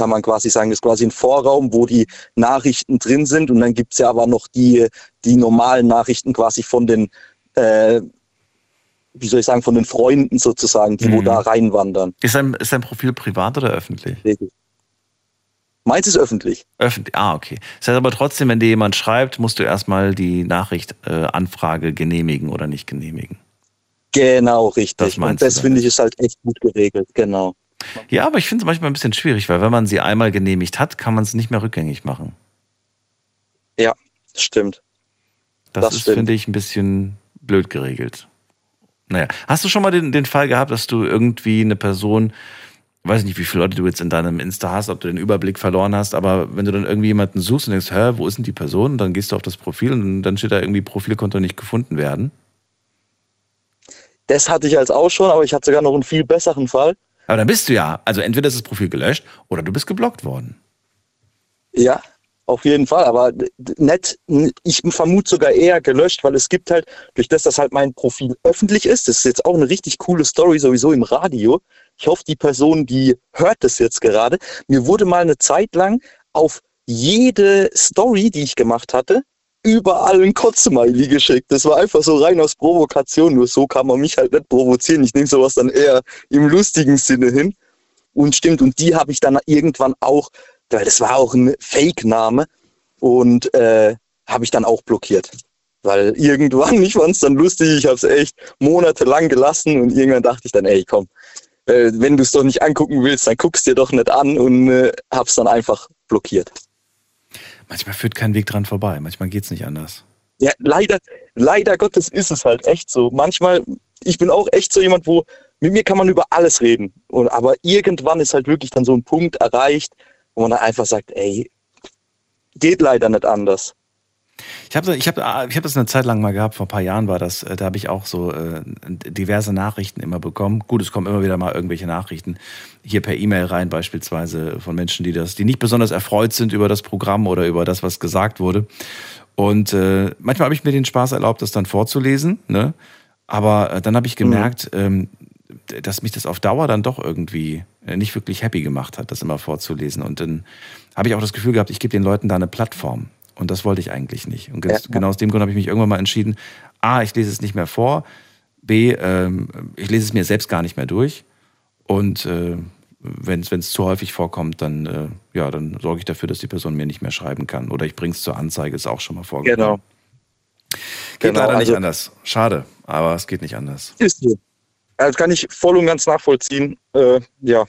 S13: kann man quasi sagen, das ist quasi ein Vorraum, wo die Nachrichten drin sind und dann gibt's ja aber noch die, die normalen Nachrichten quasi von den, äh, wie soll ich sagen, von den Freunden sozusagen, die wo
S3: Mhm.
S13: da reinwandern.
S3: Ist dein, ist dein Profil privat oder öffentlich?
S13: Meins ist öffentlich.
S3: Öffentlich, ah, okay. Das heißt aber trotzdem, wenn dir jemand schreibt, musst du erstmal die Nachricht, äh, Anfrage genehmigen oder nicht genehmigen.
S13: Genau, richtig.
S3: Das
S13: und
S3: meinst
S13: das finde ich ist halt echt gut geregelt, genau.
S3: Ja, aber ich finde es manchmal ein bisschen schwierig, weil wenn man sie einmal genehmigt hat, kann man es nicht mehr rückgängig machen.
S13: Ja, stimmt.
S3: Das,
S13: Das
S3: ist,
S13: stimmt.
S3: finde ich, ein bisschen blöd geregelt. Naja, hast du schon mal den, den Fall gehabt, dass du irgendwie eine Person, weiß nicht, wie viele Leute du jetzt in deinem Insta hast, ob du den Überblick verloren hast, aber wenn du dann irgendwie jemanden suchst und denkst, hä, wo ist denn die Person? Und dann gehst du auf das Profil und dann steht da irgendwie Profilkonto nicht gefunden werden.
S13: Das hatte ich als auch schon, aber ich hatte sogar noch einen viel besseren Fall.
S3: Aber dann bist du ja, also entweder ist das Profil gelöscht oder du bist geblockt worden.
S13: Ja, auf jeden Fall, aber nicht, ich vermute sogar eher gelöscht, weil es gibt halt, durch das, dass halt mein Profil öffentlich ist, das ist jetzt auch eine richtig coole Story sowieso im Radio. Ich hoffe, die Person, die hört das jetzt gerade, mir wurde mal eine Zeit lang auf jede Story, die ich gemacht hatte, überall ein Kotzsmiley geschickt. Das war einfach so rein aus Provokation, nur so kann man mich halt nicht provozieren. Ich nehme sowas dann eher im lustigen Sinne hin. Und stimmt, und die habe ich dann irgendwann auch, weil das war auch ein Fake-Name und äh, habe ich dann auch blockiert. Weil irgendwann, ich fand es dann lustig, ich habe es echt monatelang gelassen und irgendwann dachte ich dann, ey komm, äh, wenn du es doch nicht angucken willst, dann guckst dir doch nicht an und äh, hab's dann einfach blockiert.
S3: Manchmal führt kein Weg dran vorbei, manchmal geht's nicht anders.
S13: Ja, leider, leider Gottes ist es halt echt so. Manchmal, ich bin auch echt so jemand, wo mit mir kann man über alles reden. Und, aber irgendwann ist halt wirklich dann so ein Punkt erreicht, wo man dann einfach sagt, ey, geht leider nicht anders.
S3: Ich habe ich hab, ich hab das eine Zeit lang mal gehabt, vor ein paar Jahren war das, äh, da habe ich auch so äh, diverse Nachrichten immer bekommen. Gut, es kommen immer wieder mal irgendwelche Nachrichten hier per E-Mail rein, beispielsweise von Menschen, die das, die nicht besonders erfreut sind über das Programm oder über das, was gesagt wurde. Und äh, manchmal habe ich mir den Spaß erlaubt, das dann vorzulesen, ne? Aber äh, dann habe ich gemerkt, ähm, dass mich das auf Dauer dann doch irgendwie äh, nicht wirklich happy gemacht hat, das immer vorzulesen. Und dann habe ich auch das Gefühl gehabt, ich gebe den Leuten da eine Plattform. Und das wollte ich eigentlich nicht. Und
S13: Ja.
S3: genau aus dem Grund habe ich mich irgendwann mal entschieden, A, ich lese es nicht mehr vor, B, ähm, ich lese es mir selbst gar nicht mehr durch. Und äh, wenn es zu häufig vorkommt, dann, äh, ja, dann sorge ich dafür, dass die Person mir nicht mehr schreiben kann. Oder ich bringe es zur Anzeige, ist auch schon mal vorgekommen.
S13: Genau.
S3: Geht
S13: Genau,
S3: leider nicht
S13: also-
S3: anders. Schade, aber es geht nicht anders.
S13: Ist so. Also kann ich voll und ganz nachvollziehen. Äh, ja.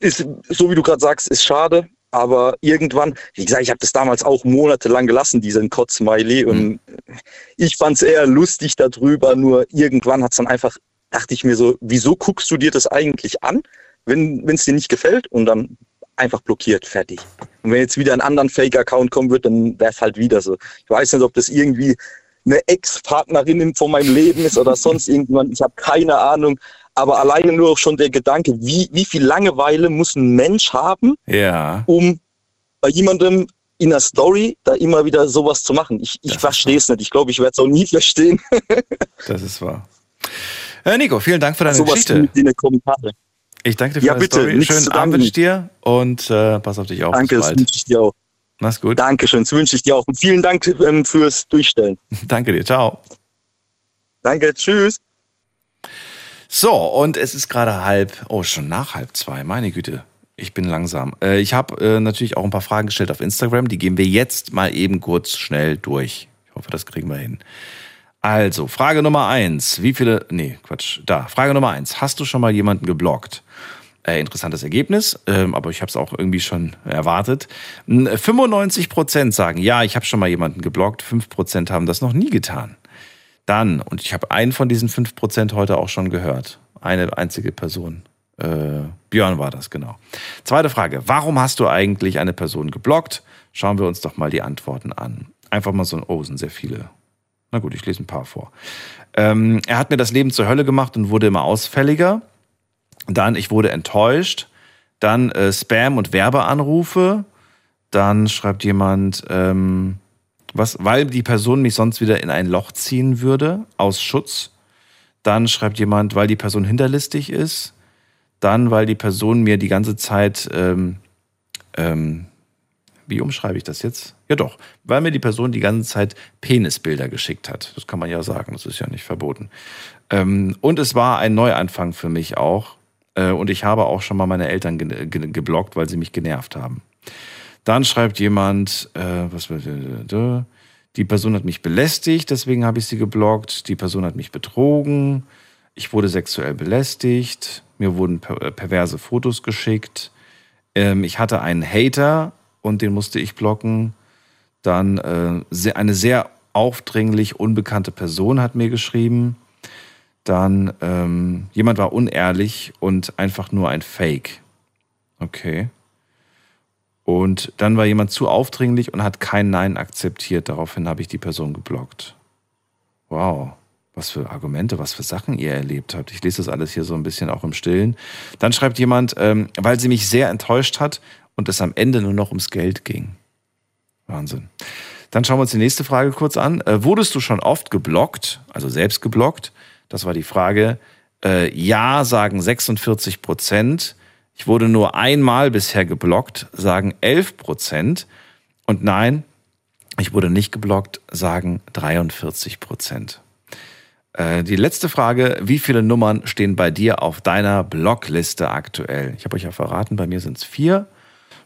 S13: Ist, so wie du gerade sagst, ist schade, aber irgendwann, wie gesagt, ich habe das damals auch monatelang gelassen, diesen Kotz-Smiley. Und ich fand es eher lustig darüber, nur irgendwann hat es dann einfach, dachte ich mir so, wieso guckst du dir das eigentlich an, wenn es dir nicht gefällt? Und dann einfach blockiert, fertig. Und wenn jetzt wieder ein anderen Fake-Account kommen wird, dann wäre es halt wieder so. Ich weiß nicht, ob das irgendwie eine Ex-Partnerin von meinem Leben ist oder sonst irgendjemand. Ich habe keine Ahnung. Aber alleine nur auch schon der Gedanke, wie, wie viel Langeweile muss ein Mensch haben,
S3: Ja.
S13: um bei jemandem in der Story da immer wieder sowas zu machen. Ich, ich verstehe es nicht. Ich glaube, ich werde es auch nie verstehen.
S3: Das ist wahr. Äh, Nico, vielen Dank für deine
S13: sowas
S3: Geschichte.
S13: in den Kommentaren.
S3: Ich danke dir für
S13: Ja,
S3: deine
S13: bitte,
S3: Story. Schönen Abend wünsche ich dir und äh, pass auf dich auf.
S13: Danke, das wünsche ich dir auch.
S3: Mach's gut.
S13: Dankeschön, das wünsche ich dir auch. Und vielen Dank ähm, fürs Durchstellen.
S3: Danke dir, ciao.
S13: Danke, tschüss.
S3: So, und es ist gerade halb, oh, schon nach halb zwei, meine Güte. Ich bin langsam. Äh, ich habe äh, natürlich auch ein paar Fragen gestellt auf Instagram, die gehen wir jetzt mal eben kurz schnell durch. Ich hoffe, das kriegen wir hin. Also, Frage Nummer eins. Wie viele, nee, Quatsch, da. Frage Nummer eins. Hast du schon mal jemanden geblockt? Äh, interessantes Ergebnis, ähm, aber ich habe es auch irgendwie schon erwartet. Hm, 95 Prozent sagen, ja, ich habe schon mal jemanden geblockt. 5 Prozent haben das noch nie getan. Dann, und ich habe einen von diesen 5 Prozent heute auch schon gehört. Eine einzige Person. Äh, Björn war das, genau. Zweite Frage. Warum hast du eigentlich eine Person geblockt? Schauen wir uns doch mal die Antworten an. Einfach mal so ein, oh, sind sehr viele. Na gut, ich lese ein paar vor. Ähm, er hat mir das Leben zur Hölle gemacht und wurde immer ausfälliger. Dann, ich wurde enttäuscht. Dann äh, Spam und Werbeanrufe. Dann schreibt jemand, ähm, was, weil die Person mich sonst wieder in ein Loch ziehen würde, aus Schutz. Dann schreibt jemand, weil die Person hinterlistig ist. Dann, weil die Person mir die ganze Zeit, ähm, ähm, wie umschreibe ich das jetzt? Ja doch, weil mir die Person die ganze Zeit Penisbilder geschickt hat. Das kann man ja sagen, das ist ja nicht verboten. Ähm, und es war ein Neuanfang für mich auch. Äh, und ich habe auch schon mal meine Eltern ge ge geblockt, weil sie mich genervt haben. Dann schreibt jemand, äh, was war die Person hat mich belästigt, deswegen habe ich sie geblockt. Die Person hat mich betrogen. Ich wurde sexuell belästigt. Mir wurden äh, perverse Fotos geschickt. Ähm, ich hatte einen Hater und den musste ich blocken. Dann äh, eine sehr aufdringlich unbekannte Person hat mir geschrieben. Dann ähm, jemand war unehrlich und einfach nur ein Fake. Okay. Und dann war jemand zu aufdringlich und hat kein Nein akzeptiert. Daraufhin habe ich die Person geblockt. Wow, was für Argumente, was für Sachen ihr erlebt habt. Ich lese das alles hier so ein bisschen auch im Stillen. Dann schreibt jemand, ähm, weil sie mich sehr enttäuscht hat und es am Ende nur noch ums Geld ging. Wahnsinn. Dann schauen wir uns die nächste Frage kurz an. Äh, wurdest du schon oft geblockt, also selbst geblockt? Das war die Frage. Äh, ja, sagen 46 Prozent. Ich wurde nur einmal bisher geblockt, sagen 11 Prozent. Und nein, ich wurde nicht geblockt, sagen 43 Prozent. Äh, die letzte Frage, wie viele Nummern stehen bei dir auf deiner Blockliste aktuell? Ich habe euch ja verraten, bei mir sind es vier.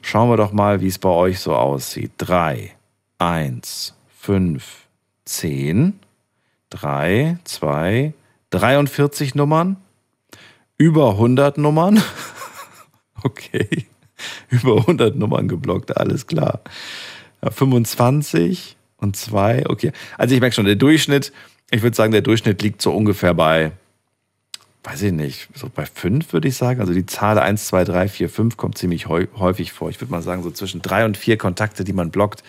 S3: Schauen wir doch mal, wie es bei euch so aussieht. Drei, eins, fünf, zehn, drei, zwei, 43 Nummern, über 100 Nummern. Okay, über 100 Nummern geblockt, alles klar. Ja, 25 und 2, okay. Also ich merke schon, der Durchschnitt, ich würde sagen, der Durchschnitt liegt so ungefähr bei, weiß ich nicht, so bei 5 würde ich sagen. Also die Zahl 1, 2, 3, 4, 5 kommt ziemlich häu- häufig vor. Ich würde mal sagen, so zwischen 3 und 4 Kontakte, die man blockt,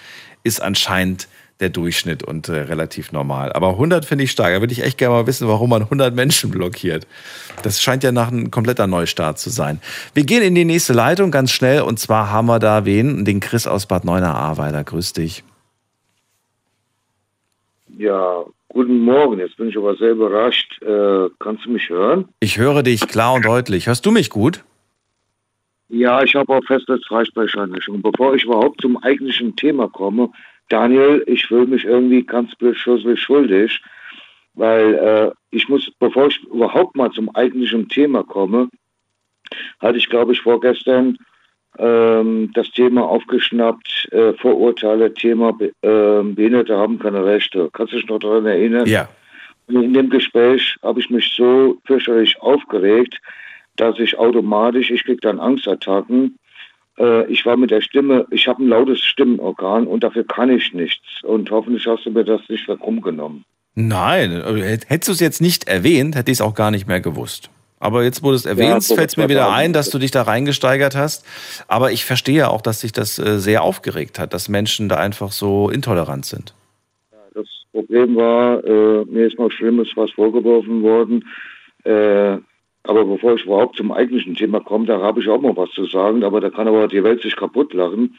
S3: ist anscheinend der Durchschnitt und äh, relativ normal. Aber 100 finde ich stark. Da würde ich echt gerne mal wissen, warum man 100 Menschen blockiert. Das scheint ja nach ein kompletter Neustart zu sein. Wir gehen in die nächste Leitung ganz schnell und zwar haben wir da wen? Den Chris aus Bad Neuenahr-Ahrweiler. Grüß dich.
S14: Ja, guten Morgen. Jetzt bin ich aber sehr überrascht. Äh, kannst du mich hören?
S3: Ich höre dich klar und deutlich. Hörst du mich gut?
S14: Ja, ich habe auch festes Freisprecheinrichtung. Bevor ich überhaupt zum eigentlichen Thema komme, Daniel, ich fühle mich irgendwie ganz beschlusslich schuldig, weil äh, ich muss, bevor ich überhaupt mal zum eigentlichen Thema komme, hatte ich, glaube ich, vorgestern ähm, das Thema aufgeschnappt, äh, Vorurteile, Thema Be äh, Behinderte haben keine Rechte. Kannst du dich noch daran erinnern?
S3: Ja.
S14: Und in dem Gespräch habe ich mich so fürchterlich aufgeregt, dass ich automatisch, ich kriege dann Angstattacken. Äh, ich war mit der Stimme, ich habe ein lautes Stimmenorgan und dafür kann ich nichts. Und hoffentlich hast du mir das nicht herumgenommen.
S3: Nein, äh, hättest du es jetzt nicht erwähnt, hätte ich es auch gar nicht mehr gewusst. Aber jetzt, wo du es erwähnst,
S14: so
S3: fällt es mir wieder ein, dass du dich da reingesteigert hast. Aber ich verstehe auch, dass sich das äh, sehr aufgeregt hat, dass Menschen da einfach so intolerant sind.
S14: Das, Problem war, äh, mir ist mal Schlimmes was vorgeworfen worden. Äh, aber bevor ich überhaupt zum eigentlichen Thema komme, da habe ich auch mal was zu sagen, aber da kann aber die Welt sich kaputt lachen.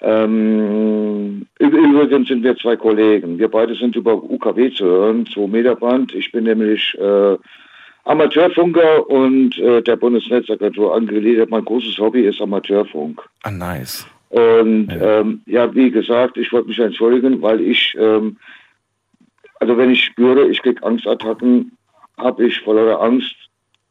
S14: Ähm, übrigens sind wir zwei Kollegen. Wir beide sind über UKW zu hören, 2 Meter Band. Ich bin nämlich äh, Amateurfunker und äh, der Bundesnetzagentur angegliedert. Mein großes Hobby ist Amateurfunk.
S3: Ah, nice.
S14: Und ja, ähm, ja wie gesagt, ich wollte mich entschuldigen, weil ich, ähm, also wenn ich spüre, ich kriege Angstattacken, habe ich voller Angst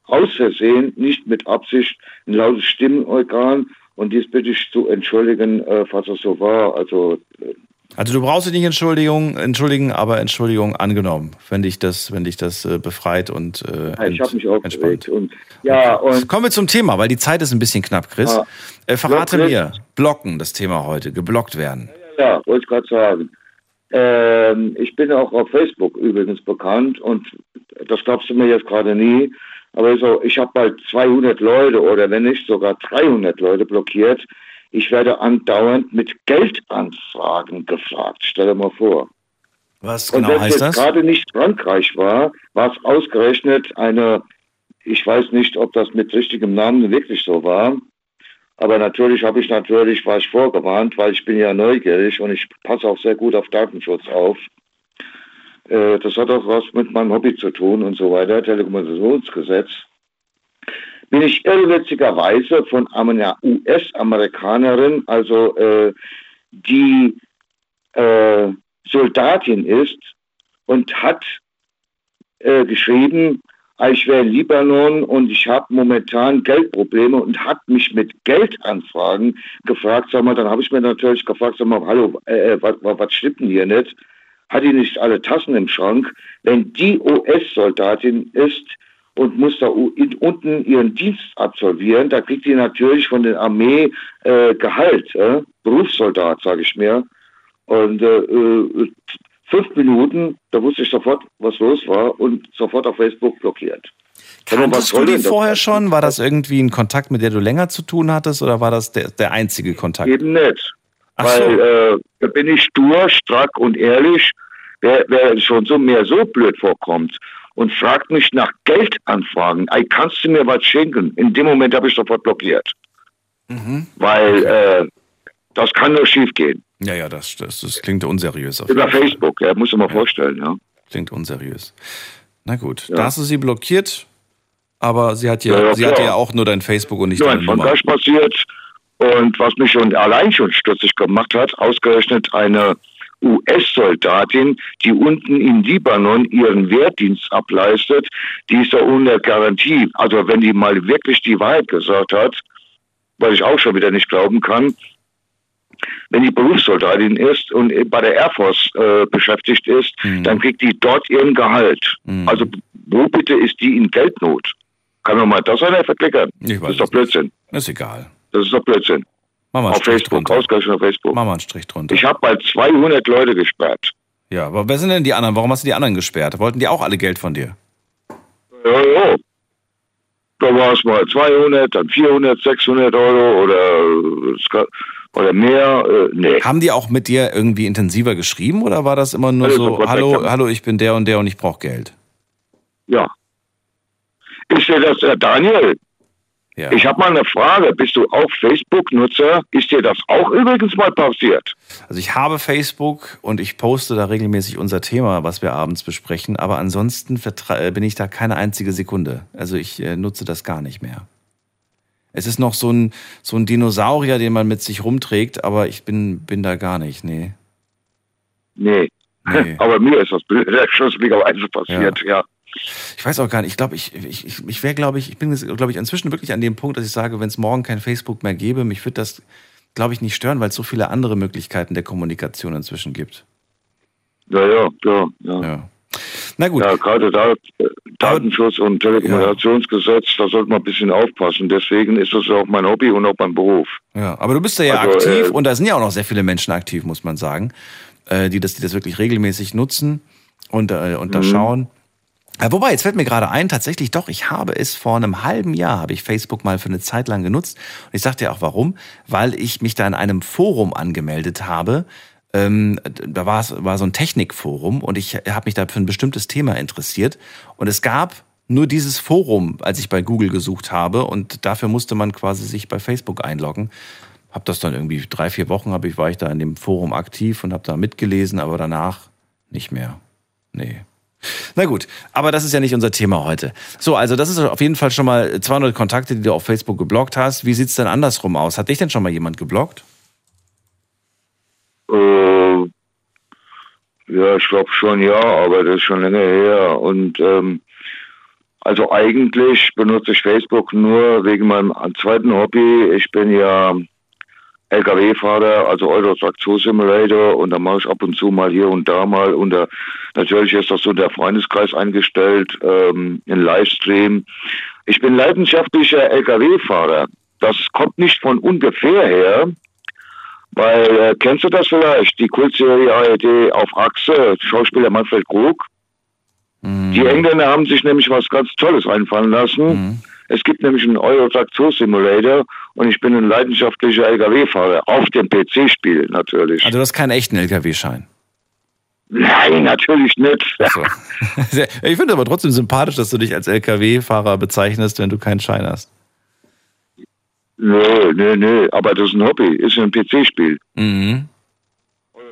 S14: aus Versehen, nicht mit Absicht, ein lautes Stimmenorgan und dies bitte ich zu entschuldigen, äh, falls das so war. Also, äh,
S3: also du brauchst dich nicht Entschuldigung, entschuldigen, aber Entschuldigung angenommen, wenn dich das, wenn dich das äh, befreit und äh,
S14: ja, ich habe mich
S3: aufgeregt.
S14: Und, ja, und
S3: Kommen wir zum Thema, weil die Zeit ist ein bisschen knapp, Chris.
S14: Ah.
S3: Äh, verrate
S14: Ja,
S3: mir, blocken, das Thema heute, geblockt werden.
S14: Ja, wollte ich gerade sagen. Ähm, ich bin auch auf Facebook übrigens bekannt und das glaubst du mir jetzt gerade nie. Aber so, ich habe bald 200 Leute oder wenn nicht sogar 300 Leute blockiert. Ich werde andauernd mit Geldanfragen gefragt. Stell dir mal vor.
S3: Was
S14: Und
S3: genau
S14: wenn
S3: heißt
S14: es
S3: das?
S14: gerade nicht Frankreich war, war es ausgerechnet eine, ich weiß nicht, ob das mit richtigem Namen wirklich so war, aber natürlich habe ich natürlich, war ich vorgewarnt, weil ich bin ja neugierig und ich passe auch sehr gut auf Datenschutz auf. Äh, Das hat auch was mit meinem Hobby zu tun und so weiter, Telekommunikationsgesetz. Bin ich irrwitzigerweise von einer US-Amerikanerin, also äh, die äh, Soldatin ist und hat äh, geschrieben, ich wäre in Libanon und ich habe momentan Geldprobleme und hat mich mit Geldanfragen gefragt, sag mal, dann habe ich mir natürlich gefragt, sag mal, hallo, äh, was, was stimmt denn hier nicht? Hat die nicht alle Tassen im Schrank? Wenn die US-Soldatin ist und muss da unten ihren Dienst absolvieren, da kriegt die natürlich von der Armee äh, Gehalt, äh? Berufssoldat, sage ich mir. Und äh, äh, fünf Minuten, da wusste ich sofort, was los war und sofort auf Facebook blockiert.
S3: Kanntest du die vorher schon? War das irgendwie ein Kontakt, mit der du länger zu tun hattest oder war das der, der einzige Kontakt?
S14: Eben nicht.
S3: Ach
S14: Weil äh, da bin ich stur, strack und ehrlich. Wer, wer schon so mir so blöd vorkommt und fragt mich nach Geldanfragen, ey, kannst du mir was schenken? In dem Moment habe ich sofort blockiert.
S3: Mhm.
S14: Weil äh, das kann nur schief gehen.
S3: Ja, ja, das, das, das klingt unseriös.
S14: Über. Facebook, ja, muss ich mal vorstellen, ja.
S3: Klingt unseriös. Na gut,
S14: Ja.
S3: da hast du sie blockiert, aber sie hat ja,
S14: Ja, ja,
S3: sie hat
S14: klar.
S3: ja auch nur dein Facebook und nicht
S14: Nur
S3: deine
S14: in
S3: Nummer.
S14: Frankreich passiert. Und was mich schon allein schon stutzig gemacht hat, ausgerechnet eine US-Soldatin, die unten in Libanon ihren Wehrdienst ableistet, die ist da ohne Garantie. Also wenn die mal wirklich die Wahrheit gesagt hat, was ich auch schon wieder nicht glauben kann, wenn die Berufssoldatin ist und bei der Air Force äh, beschäftigt ist,
S3: Mhm.
S14: dann kriegt die dort ihren Gehalt. Also wo bitte ist die in Geldnot? Kann man mal das einer verklickern?
S3: Ich
S14: Das ist doch Blödsinn.
S3: Ist egal.
S14: Das ist doch Blödsinn.
S3: Mach mal einen
S14: auf
S3: Strich
S14: Facebook,
S3: drunter.
S14: auf Facebook.
S3: Mach mal einen Strich drunter.
S14: Ich habe bald 200 Leute gesperrt.
S3: Ja, aber wer sind denn die anderen? Warum hast du die anderen gesperrt? Wollten die auch alle Geld von dir?
S14: Ja, ja. Da war es mal 200, dann 400, 600 Euro oder, kann- oder mehr. Äh, nee.
S3: Haben die auch mit dir irgendwie intensiver geschrieben oder war das immer nur
S14: Alles
S3: so,
S14: sofort
S3: hallo, hallo, ich bin der und der und ich brauche Geld?
S14: Ja. Ist dir das, äh, Daniel?
S3: Ja.
S14: Ich habe mal eine Frage. Bist du auch Facebook-Nutzer? Ist dir das auch übrigens mal passiert?
S3: Also ich habe Facebook und ich poste da regelmäßig unser Thema, was wir abends besprechen, aber ansonsten äh, bin ich da keine einzige Sekunde. Also ich äh, nutze das gar nicht mehr. Es ist noch so ein, so ein Dinosaurier, den man mit sich rumträgt, aber ich bin, bin da gar nicht, nee.
S14: Nee.
S3: Nee.
S14: Aber mir ist das schusswilligerweise passiert, ja.
S3: Ich weiß auch gar nicht. Ich glaube, ich, ich, ich, wäre, glaube ich, ich bin, glaube ich, inzwischen wirklich an dem Punkt, dass ich sage, wenn es morgen kein Facebook mehr gäbe, mich würde das, glaube ich, nicht stören, weil es so viele andere Möglichkeiten der Kommunikation inzwischen gibt.
S14: Ja, ja, ja. ja.
S3: ja. Na gut.
S14: Ja, gerade da, Datenschutz und Telekommunikationsgesetz, da sollte man ein bisschen aufpassen. Deswegen ist das ja auch mein Hobby und auch mein Beruf.
S3: Ja, aber du bist da ja
S14: Also,
S3: aktiv
S14: äh,
S3: und da sind ja auch noch sehr viele Menschen aktiv, muss man sagen, äh, die, das, die das wirklich regelmäßig nutzen und, äh, und da
S14: Mhm.
S3: schauen. Ja, wobei, jetzt fällt mir gerade ein, tatsächlich doch, ich habe es vor einem halben Jahr, habe ich Facebook mal für eine Zeit lang genutzt. Und ich sagte ja auch warum, weil ich mich da in einem Forum angemeldet habe, ähm, da war, es, war so ein Technikforum und ich habe mich da für ein bestimmtes Thema interessiert. Und es gab nur dieses Forum, als ich bei Google gesucht habe. Und dafür musste man quasi sich bei Facebook einloggen. Hab das dann irgendwie drei, vier Wochen hab ich, war ich da in dem Forum aktiv und habe da mitgelesen, aber danach nicht mehr. Nee. Na gut, aber das ist ja nicht unser Thema heute. So, also das ist auf jeden Fall schon mal 200 Kontakte, die du auf Facebook geblockt hast. Wie sieht's denn andersrum aus? Hat dich denn schon mal jemand geblockt?
S14: Äh, ja, ich glaube schon, ja, aber das ist schon länger her. Und ähm, also eigentlich benutze ich Facebook nur wegen meinem zweiten Hobby. Ich bin ja LKW-Fahrer, also Eurotraktion Simulator und da mache ich ab und zu mal hier und da mal und da, natürlich ist das so der Freundeskreis eingestellt, ähm, in Livestream. Ich bin leidenschaftlicher LKW-Fahrer. Das kommt nicht von ungefähr her, weil, äh, kennst du das vielleicht, die Kultserie ARD auf Achse, Schauspieler Manfred Krug?
S3: Mhm.
S14: Die Engländer haben sich nämlich was ganz Tolles einfallen lassen. Es gibt nämlich einen Euro-Traktor Simulator und ich bin ein leidenschaftlicher LKW-Fahrer. Auf dem PC-Spiel natürlich.
S3: Also du hast keinen echten LKW-Schein.
S14: Nein, natürlich nicht.
S3: So. ich finde aber trotzdem sympathisch, dass du dich als LKW-Fahrer bezeichnest, wenn du keinen Schein hast.
S14: Nö, nö, nö. Aber das ist ein Hobby, ist ein PC-Spiel.
S3: Mhm.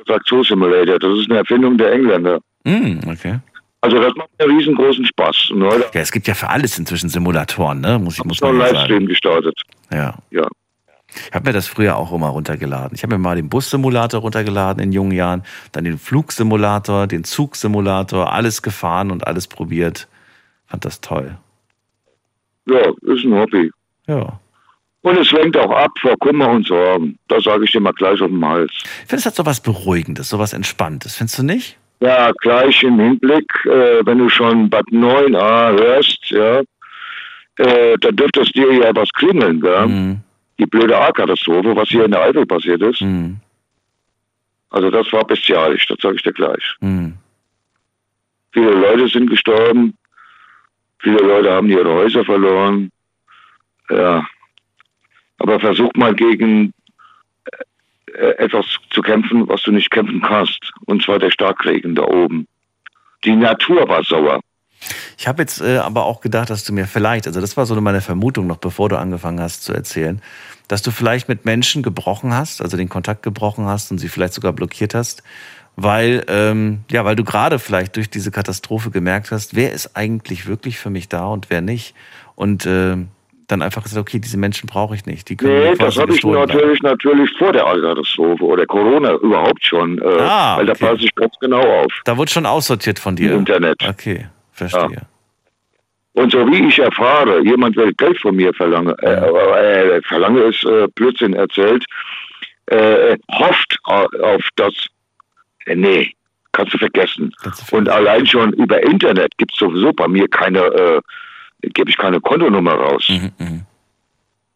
S14: Traktor Simulator, das ist eine Erfindung der Engländer.
S3: Mhm, okay.
S14: Also das macht mir riesengroßen Spaß.
S3: Ja, es gibt ja für alles inzwischen Simulatoren, ne? Muss ich muss man ja
S14: Livestream gestartet.
S3: Ja.
S14: Ja.
S3: Ich habe mir das früher auch immer runtergeladen. Ich habe mir mal den Bus-Simulator runtergeladen in jungen Jahren, dann den Flugsimulator, den Zugsimulator, alles gefahren und alles probiert. Fand das toll.
S14: Ja, ist ein Hobby.
S3: Ja.
S14: Und es lenkt auch ab vor Kummer und Sorgen. Das sage ich dir mal gleich auf den Hals.
S3: Ich finde, es hat so was Beruhigendes, so was Entspanntes. Findest du nicht?
S14: Ja, gleich im Hinblick, äh, wenn du schon Bad 9a hörst, ja, äh, da dürfte es dir ja was klingeln, gell?
S3: Mhm.
S14: Die blöde A-Katastrophe, was hier in der Eifel passiert ist.
S3: Mhm.
S14: Also das war bestialisch, das sage ich dir gleich.
S3: Mhm.
S14: Viele Leute sind gestorben, viele Leute haben ihre Häuser verloren. Ja. Aber versuch mal gegen etwas zu kämpfen, was du nicht kämpfen kannst. Und zwar der Starkregen da oben. Die Natur war sauer.
S3: Ich habe jetzt äh, aber auch gedacht, dass du mir vielleicht, also das war so meine Vermutung noch, bevor du angefangen hast zu erzählen, dass du vielleicht mit Menschen gebrochen hast, also den Kontakt gebrochen hast und sie vielleicht sogar blockiert hast, weil ähm, ja, weil du gerade vielleicht durch diese Katastrophe gemerkt hast, wer ist eigentlich wirklich für mich da und wer nicht und äh, dann einfach gesagt, okay, diese Menschen brauche ich nicht, die können
S14: Nee, das habe ich
S3: bleiben.
S14: natürlich, natürlich vor der Katastrophe oder Corona überhaupt schon. Äh,
S3: Ah,
S14: weil da
S3: okay.
S14: passe ich ganz genau auf.
S3: Da wurde schon aussortiert von dir.
S14: Im Internet.
S3: Okay, verstehe.
S14: Und so wie ich erfahre, jemand will Geld von mir verlangen, äh, äh, verlange ist äh, Blödsinn erzählt, äh, hofft au- auf das, äh, nee, kannst du vergessen. Und allein schon über Internet gibt es sowieso bei mir keine, äh, gebe ich keine Kontonummer raus.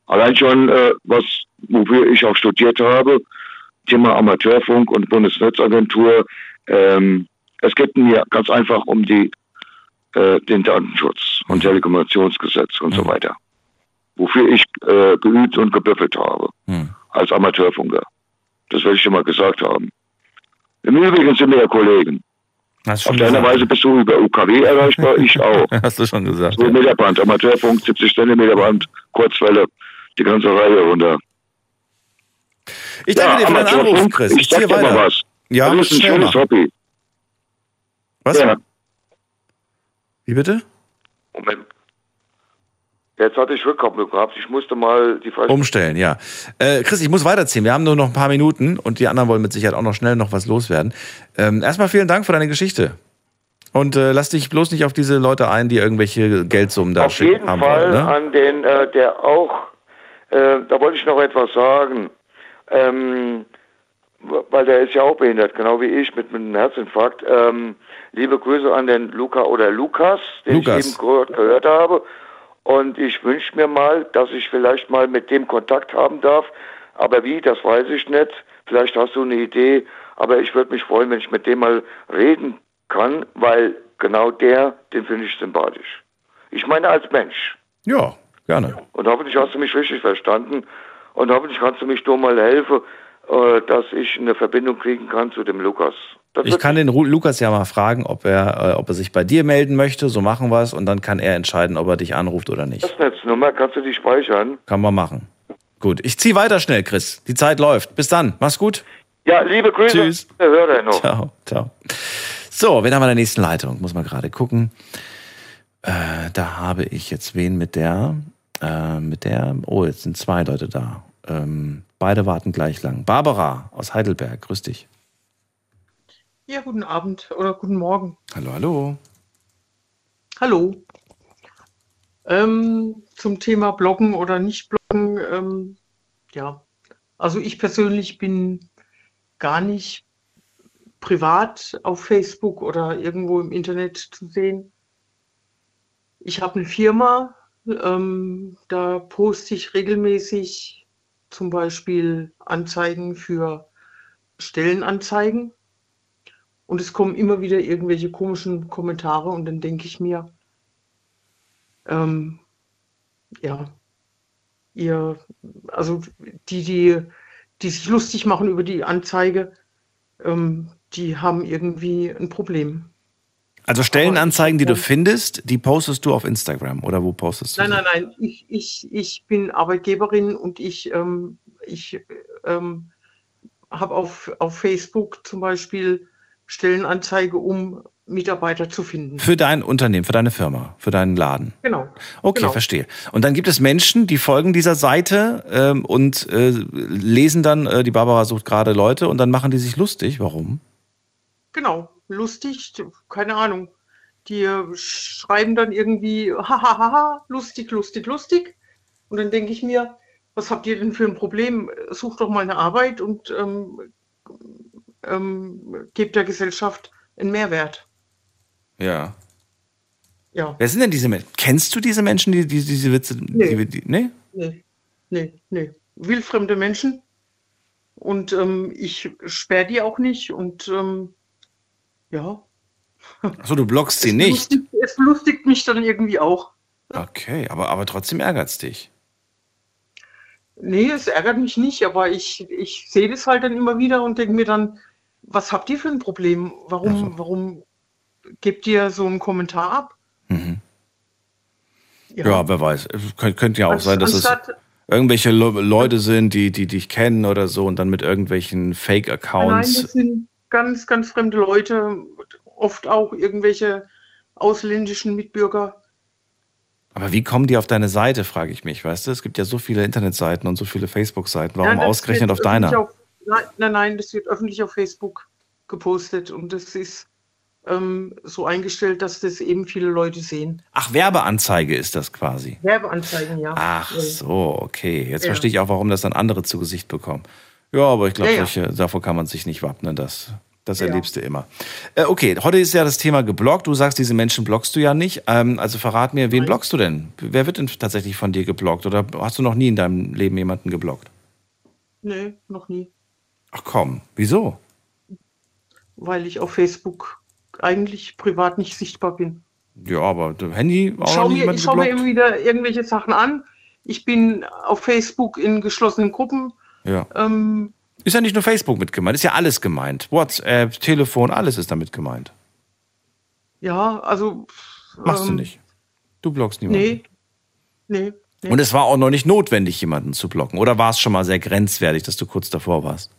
S14: Allein schon, äh, was, wofür ich auch studiert habe, Thema Amateurfunk und Bundesnetzagentur, ähm, es geht mir ganz einfach um die, äh, den Datenschutz und Telekommunikationsgesetz und so weiter. Wofür ich äh, geübt und gebüffelt habe. Als Amateurfunker. Das will ich dir mal gesagt haben. Im Übrigen sind wir ja Kollegen.
S3: Hast
S14: Auf deiner. Weise bist du über UKW erreichbar, ich auch.
S3: Hast du schon gesagt.
S14: 2 Meter Band, Amateurfunk, 70 Zentimeter Band, Kurzwelle, die ganze Reihe runter.
S3: Ich danke dir für deinen Anruf, Chris.
S14: Ich
S3: Ich
S14: sag dir mal
S3: weiter.
S14: was.
S3: Ja,
S14: das ist ein schönes
S3: mal.
S14: Hobby.
S3: Was?
S14: Ja.
S3: Wie bitte?
S14: Moment. Jetzt hatte ich Rückkopplung gehabt. Ich musste mal die falsche.
S3: Umstellen, ja. Äh, Chris, ich muss weiterziehen. Wir haben nur noch ein paar Minuten und die anderen wollen mit Sicherheit auch noch schnell noch was loswerden. Ähm, erstmal vielen Dank für deine Geschichte. Und äh, lass dich bloß nicht auf diese Leute ein, die irgendwelche Geldsummen da
S14: Auf
S3: schicken
S14: jeden
S3: haben
S14: Fall.
S3: Ne?
S14: an den, äh, der auch, äh, da wollte ich noch etwas sagen, ähm, weil der ist ja auch behindert, genau wie ich, mit, mit einem Herzinfarkt. Ähm, liebe Grüße an den Luca oder Lukas, den
S3: Lukas.
S14: ich eben gehört, gehört habe. Und ich wünsche mir mal, dass ich vielleicht mal mit dem Kontakt haben darf. Aber wie, das weiß ich nicht. Vielleicht hast du eine Idee. Aber ich würde mich freuen, wenn ich mit dem mal reden kann, weil genau der, den finde ich sympathisch. Ich meine als Mensch.
S3: Ja, gerne.
S14: Und hoffentlich hast du mich richtig verstanden. Und hoffentlich kannst du mich doch mal helfen, äh, dass ich eine Verbindung kriegen kann zu dem Lukas. Das
S3: Ich kann den Ru- Lukas ja mal fragen, ob er, äh, ob er sich bei dir melden möchte. So machen wir es und dann kann er entscheiden, ob er dich anruft oder nicht.
S14: Festnetznummer, kannst du die speichern?
S3: Kann man machen. Gut, ich zieh weiter schnell, Chris. Die Zeit läuft. Bis dann. Mach's gut.
S14: Ja, liebe Grüße.
S3: Tschüss.
S14: Hörer noch.
S3: Ciao, ciao. So, wen haben wir in der nächsten Leitung? Muss mal gerade gucken. Äh, da habe ich jetzt wen mit der, äh, mit der, oh, jetzt sind zwei Leute da. Ähm, beide warten gleich lang. Barbara aus Heidelberg, grüß dich.
S15: Ja, guten Abend oder guten Morgen.
S3: Hallo, hallo.
S15: Hallo. Ähm, zum Thema Bloggen oder nicht Bloggen. Ähm, ja, also ich persönlich bin gar nicht privat auf Facebook oder irgendwo im Internet zu sehen. Ich habe eine Firma, ähm, da poste ich regelmäßig zum Beispiel Anzeigen für Stellenanzeigen. Und es kommen immer wieder irgendwelche komischen Kommentare und dann denke ich mir, ähm, ja, ihr, also die, die, die sich lustig machen über die Anzeige, ähm, die haben irgendwie ein Problem.
S3: Also Stellenanzeigen, die du findest, die postest du auf Instagram oder wo postest du?
S15: Nein, nein, nein, ich, ich, ich bin Arbeitgeberin und ich, ähm, ich ähm, habe auf, auf Facebook zum Beispiel Stellenanzeige, um Mitarbeiter zu finden.
S3: Für dein Unternehmen, für deine Firma, für deinen Laden.
S15: Genau.
S3: Okay,
S15: Genau.
S3: verstehe. Und dann gibt es Menschen, die folgen dieser Seite ähm, und äh, lesen dann, äh, die Barbara sucht gerade Leute und dann machen die sich lustig. Warum?
S15: Genau, lustig, keine Ahnung. Die äh, schreiben dann irgendwie, hahaha, lustig, lustig, lustig. Und dann denke ich mir, was habt ihr denn für ein Problem? Sucht doch mal eine Arbeit und ähm, ähm, gebt der Gesellschaft einen Mehrwert.
S3: Ja.
S15: Ja.
S3: Wer sind denn diese Menschen? Kennst du diese Menschen, die, die diese Witze?
S15: Nee.
S3: Die, die, nee?
S15: Nee, nee, nee. Wildfremde Menschen. Und ähm, ich sperre die auch nicht. Und ähm, ja.
S3: Achso, du blockst sie
S15: es
S3: nicht.
S15: Belustigt, es belustigt mich dann irgendwie auch.
S3: Okay, aber, aber trotzdem ärgert's dich.
S15: Nee, es ärgert mich nicht, aber ich, ich sehe das halt dann immer wieder und denke mir dann, was habt ihr für ein Problem? Warum, warum gebt ihr so einen Kommentar ab?
S3: Ja, wer weiß. Es Könnt, könnte ja auch
S15: Anst-
S3: sein, dass es irgendwelche Le Leute sind, die, die dich kennen oder so und dann mit irgendwelchen
S15: Nein,
S3: Fake-Accounts.
S15: das sind ganz, ganz fremde Leute, oft auch irgendwelche ausländischen Mitbürger.
S3: Aber wie kommen die auf deine Seite, frage ich mich. Weißt du, es gibt ja so viele Internetseiten und so viele Facebook-Seiten. Warum
S15: das
S3: ausgerechnet auf deiner?
S15: Auf, nein, nein, nein, das wird öffentlich auf Facebook gepostet und das ist ähm, so eingestellt, dass das eben viele Leute sehen.
S3: Ach, Werbeanzeige ist das quasi.
S15: Werbeanzeigen, ja.
S3: Ach
S15: Ja.
S3: so, okay. Jetzt
S15: Ja.
S3: verstehe ich auch, warum das dann andere zu Gesicht bekommen. Ja, aber ich glaube,
S15: Ja, ja.
S3: davor kann man sich nicht wappnen. Das, das
S15: Ja.
S3: erlebst du immer. Äh, okay, heute ist ja das Thema geblockt. Du sagst, diese Menschen blockst du ja nicht. Ähm, also verrat mir, wen blockst du denn? Wer wird denn tatsächlich von dir geblockt? Oder hast du noch nie in deinem Leben jemanden geblockt?
S15: Nee, noch nie.
S3: Ach komm, wieso?
S15: Weil ich auf Facebook eigentlich privat nicht sichtbar bin.
S3: Ja, aber Handy auch
S15: schaue
S3: nie
S15: mir, ich schau mir immer wieder irgendwelche Sachen an. Ich bin auf Facebook in geschlossenen Gruppen.
S3: Ja.
S15: Ähm,
S3: Ist ja nicht nur Facebook mit gemeint, ist ja alles gemeint. WhatsApp, Telefon, alles ist damit gemeint.
S15: ja, also.
S3: Machst du
S15: ähm,
S3: nicht. Du blockst niemanden.
S15: Nee. Nee. nee.
S3: Und es war auch noch nicht notwendig, jemanden zu blocken. Oder war es schon mal sehr grenzwertig, dass du kurz davor warst?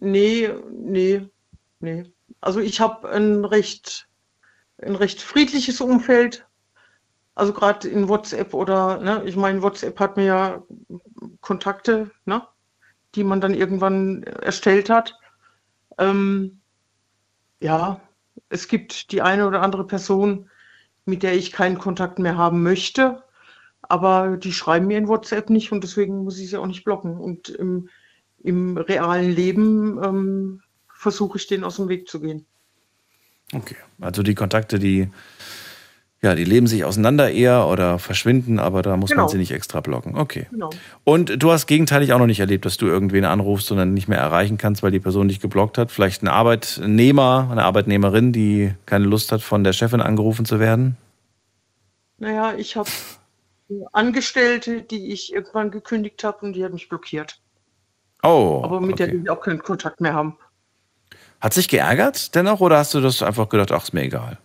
S15: Nee, nee, nee. Also ich habe ein recht, ein recht friedliches Umfeld. Also gerade in WhatsApp oder, ne, ich meine, WhatsApp hat mir ja Kontakte, ne, die man dann irgendwann erstellt hat. Ähm, ja, es gibt die eine oder andere Person, mit der ich keinen Kontakt mehr haben möchte, aber die schreiben mir in WhatsApp nicht und deswegen muss ich sie auch nicht blocken. Und im, im realen Leben ähm, versuche ich denen aus dem Weg zu gehen.
S3: Okay. Also die Kontakte, die, ja, die leben sich auseinander eher oder verschwinden, aber da muss
S15: Genau.
S3: man sie nicht extra blocken. Okay.
S15: Genau.
S3: Und du hast gegenteilig auch noch nicht erlebt, dass du irgendwen anrufst und dann nicht mehr erreichen kannst, weil die Person dich geblockt hat. Vielleicht ein Arbeitnehmer, eine Arbeitnehmerin, die keine Lust hat, von der Chefin angerufen zu werden.
S15: Naja, ich habe Angestellte, die ich irgendwann gekündigt habe und die hat mich blockiert.
S3: Oh.
S15: aber mit der
S3: okay.
S15: will ich auch keinen Kontakt mehr haben.
S3: Hat sich geärgert dennoch oder hast du das einfach gedacht, ach, ist mir egal?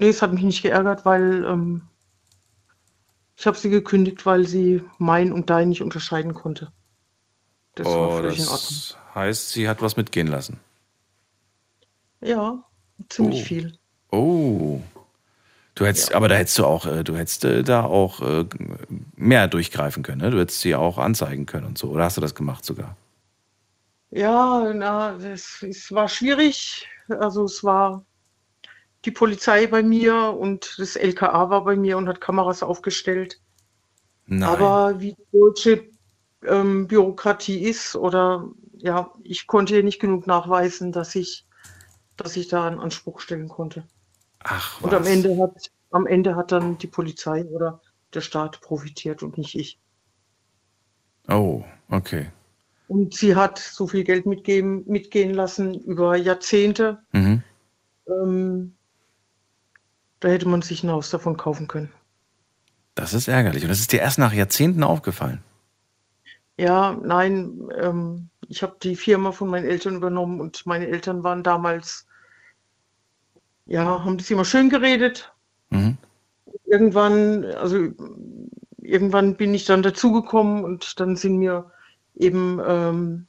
S15: Nee, es hat mich nicht geärgert, weil ähm, ich habe sie gekündigt, weil sie mein und dein nicht unterscheiden konnte. Das war
S3: oh,
S15: völlig in Ordnung.
S3: das heißt, sie hat was mitgehen lassen.
S15: Ja, ziemlich
S3: Oh.
S15: viel.
S3: Oh. Du hättest, aber da hättest du auch, äh, du hättest äh, da auch äh, mehr durchgreifen können, ne? Du hättest sie auch anzeigen können und so. Oder hast du das gemacht sogar?
S15: Ja, na, es, es war schwierig. Also es war die Polizei bei mir und das LKA war bei mir und hat Kameras aufgestellt.
S3: Nein.
S15: Aber wie die deutsche ähm, Bürokratie ist, oder ja, ich konnte ihr nicht genug nachweisen, dass ich, dass ich da einen Anspruch stellen konnte.
S3: Ach,
S15: Und am
S3: was.
S15: Ende hat, am Ende hat dann die Polizei oder der Staat profitiert und nicht ich.
S3: Oh, okay.
S15: Und sie hat so viel Geld mitgeben, mitgehen lassen über Jahrzehnte.
S3: Mhm.
S15: Ähm, da hätte man sich ein Haus davon kaufen können.
S3: Das ist ärgerlich. Und das ist dir erst nach Jahrzehnten aufgefallen.
S15: Ja, nein, ähm, ich habe die Firma von meinen Eltern übernommen und meine Eltern waren damals, ja, haben das immer schön geredet.
S3: Mhm.
S15: Irgendwann, also irgendwann bin ich dann dazugekommen und dann sind mir eben ähm,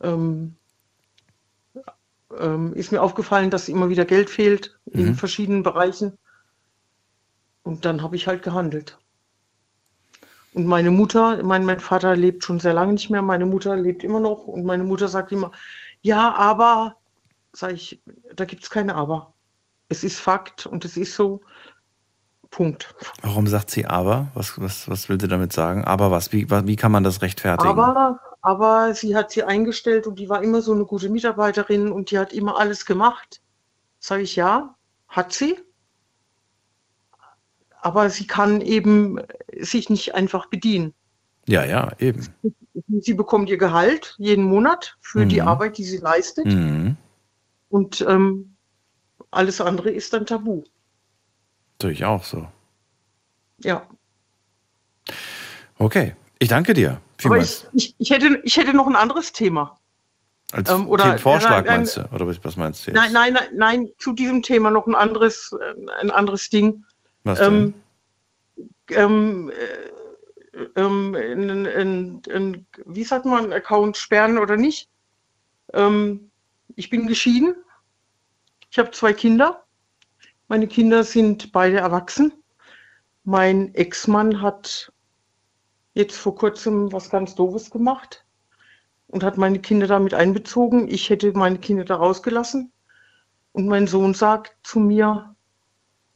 S15: ähm, ähm, ist mir aufgefallen, dass immer wieder Geld fehlt in
S3: Mhm.
S15: verschiedenen Bereichen. Und dann habe ich halt gehandelt. Und meine Mutter, mein, mein Vater lebt schon sehr lange nicht mehr, meine Mutter lebt immer noch und meine Mutter sagt immer, ja, aber, sage ich, da gibt es keine Aber. Es ist Fakt und es ist so. Punkt.
S3: Warum sagt sie aber? Was, was, was will sie damit sagen? Aber was? Wie, wie kann man das rechtfertigen?
S15: Aber, aber sie hat sie eingestellt und die war immer so eine gute Mitarbeiterin und die hat immer alles gemacht. Sage ich ja, hat sie. Aber sie kann eben sich nicht einfach bedienen.
S3: ja, ja, eben.
S15: Sie bekommt ihr Gehalt jeden Monat für die
S3: Mhm.
S15: Arbeit, die sie leistet.
S3: Mhm.
S15: Und ähm, alles andere ist dann tabu.
S3: Tue ich auch so.
S15: Ja.
S3: Okay. Ich danke dir.
S15: Aber ich, ich, ich, hätte, ich hätte noch ein anderes Thema.
S3: Als
S15: ähm, oder-
S3: Themenvorschlag
S15: nein, nein,
S3: meinst du? Oder was- meinst du jetzt?
S15: Nein, nein, nein, nein, zu diesem Thema noch ein anderes, äh, ein anderes Ding.
S3: Was denn?
S15: Ähm, ähm, äh, ähm, in, in, in, wie sagt man, Account sperren oder nicht? Ähm, ich bin geschieden. Ich habe zwei Kinder. Meine Kinder sind beide erwachsen. Mein Ex-Mann hat jetzt vor kurzem was ganz Doofes gemacht und hat meine Kinder damit einbezogen. Ich hätte meine Kinder da rausgelassen. Und mein Sohn sagt zu mir,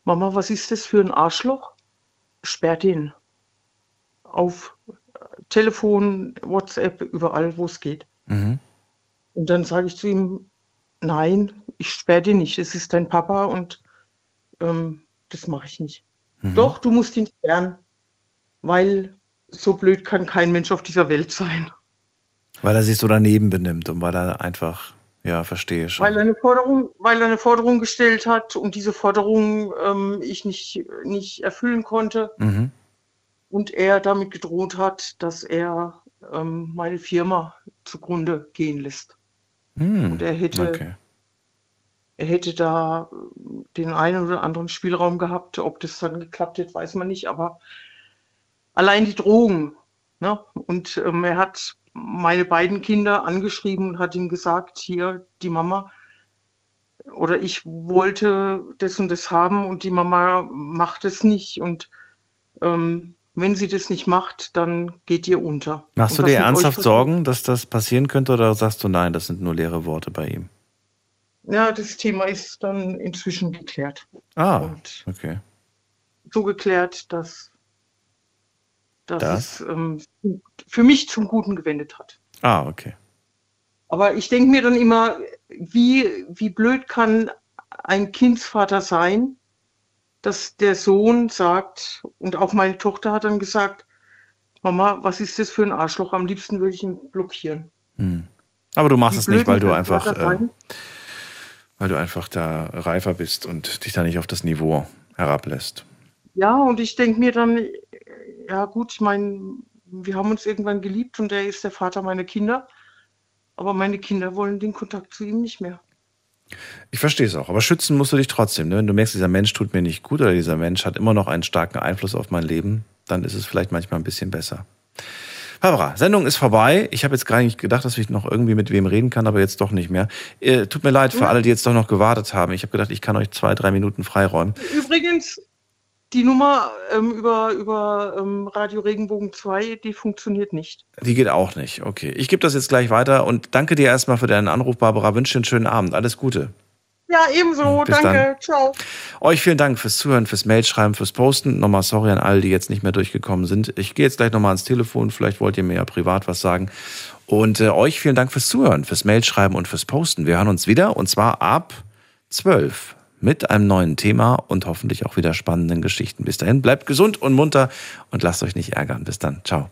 S15: Mama, was ist das für ein Arschloch? Sperrt ihn. Auf Telefon, WhatsApp, überall, wo es geht.
S3: Mhm.
S15: Und dann sage ich zu ihm, nein, ich sperre den nicht. Es ist dein Papa und ähm, das mache ich nicht.
S3: Mhm.
S15: Doch, du musst ihn sperren, weil so blöd kann kein Mensch auf dieser Welt sein.
S3: Weil er sich so daneben benimmt und weil er einfach, ja, verstehe schon.
S15: Weil er eine Forderung, weil er eine Forderung gestellt hat und diese Forderung ähm, ich nicht, nicht erfüllen konnte
S3: Mhm.
S15: und er damit gedroht hat, dass er ähm, meine Firma zugrunde gehen lässt.
S3: Hm.
S15: Und er hätte,
S3: Okay.
S15: er hätte da äh, den einen oder anderen Spielraum gehabt. Ob das dann geklappt hätte, weiß man nicht. Aber allein die Drogen. Ne? Und ähm, er hat meine beiden Kinder angeschrieben und hat ihm gesagt, hier, die Mama oder ich wollte das und das haben und die Mama macht es nicht. Und ähm, wenn sie das nicht macht, dann geht ihr unter.
S3: Machst du
S15: Und was
S3: dir ernsthaft Sorgen, dass das passieren könnte oder sagst du nein, das sind nur leere Worte bei ihm?
S15: Ja, das Thema ist dann inzwischen geklärt.
S3: Ah,
S15: Und
S3: okay.
S15: so geklärt, dass, dass
S3: Das?
S15: es ähm, für mich zum Guten gewendet hat.
S3: Ah, okay.
S15: Aber ich denke mir dann immer, wie, wie blöd kann ein Kindsvater sein, dass der Sohn sagt, und auch meine Tochter hat dann gesagt, Mama, was ist das für ein Arschloch? Am liebsten würde ich ihn blockieren.
S3: Hm. Aber du machst
S15: Wie
S3: es nicht, weil du einfach, äh, weil du einfach da reifer bist und dich da nicht auf das Niveau herablässt.
S15: Ja, und ich denke mir dann, ja gut, ich meine, wir haben uns irgendwann geliebt und er ist der Vater meiner Kinder. Aber meine Kinder wollen den Kontakt zu ihm nicht mehr.
S3: Ich verstehe es auch, aber schützen musst du dich trotzdem. Ne? Wenn du merkst, dieser Mensch tut mir nicht gut oder dieser Mensch hat immer noch einen starken Einfluss auf mein Leben, dann ist es vielleicht manchmal ein bisschen besser. Barbara, Sendung ist vorbei. Ich habe jetzt gar nicht gedacht, dass ich noch irgendwie mit wem reden kann, aber jetzt doch nicht mehr. Äh, tut mir leid für alle, die jetzt doch noch gewartet haben. Ich habe gedacht, ich kann euch zwei, drei Minuten freiräumen.
S15: Übrigens, die Nummer ähm, über, über ähm, Radio Regenbogen 2, die funktioniert nicht.
S3: Die geht auch nicht. Okay. Ich gebe das jetzt gleich weiter und danke dir erstmal für deinen Anruf, Barbara. Wünsche dir einen schönen Abend. Alles Gute.
S15: Ja, ebenso.
S3: Bis
S15: Danke.
S3: dann.
S15: Ciao.
S3: Euch vielen Dank fürs Zuhören, fürs Mailschreiben, fürs Posten. Nochmal sorry an alle, die jetzt nicht mehr durchgekommen sind. Ich gehe jetzt gleich nochmal ans Telefon. Vielleicht wollt ihr mir ja privat was sagen. Und äh, euch vielen Dank fürs Zuhören, fürs Mailschreiben und fürs Posten. Wir hören uns wieder und zwar ab 12 mit einem neuen Thema und hoffentlich auch wieder spannenden Geschichten. Bis dahin, bleibt gesund und munter und lasst euch nicht ärgern. Bis dann. Ciao.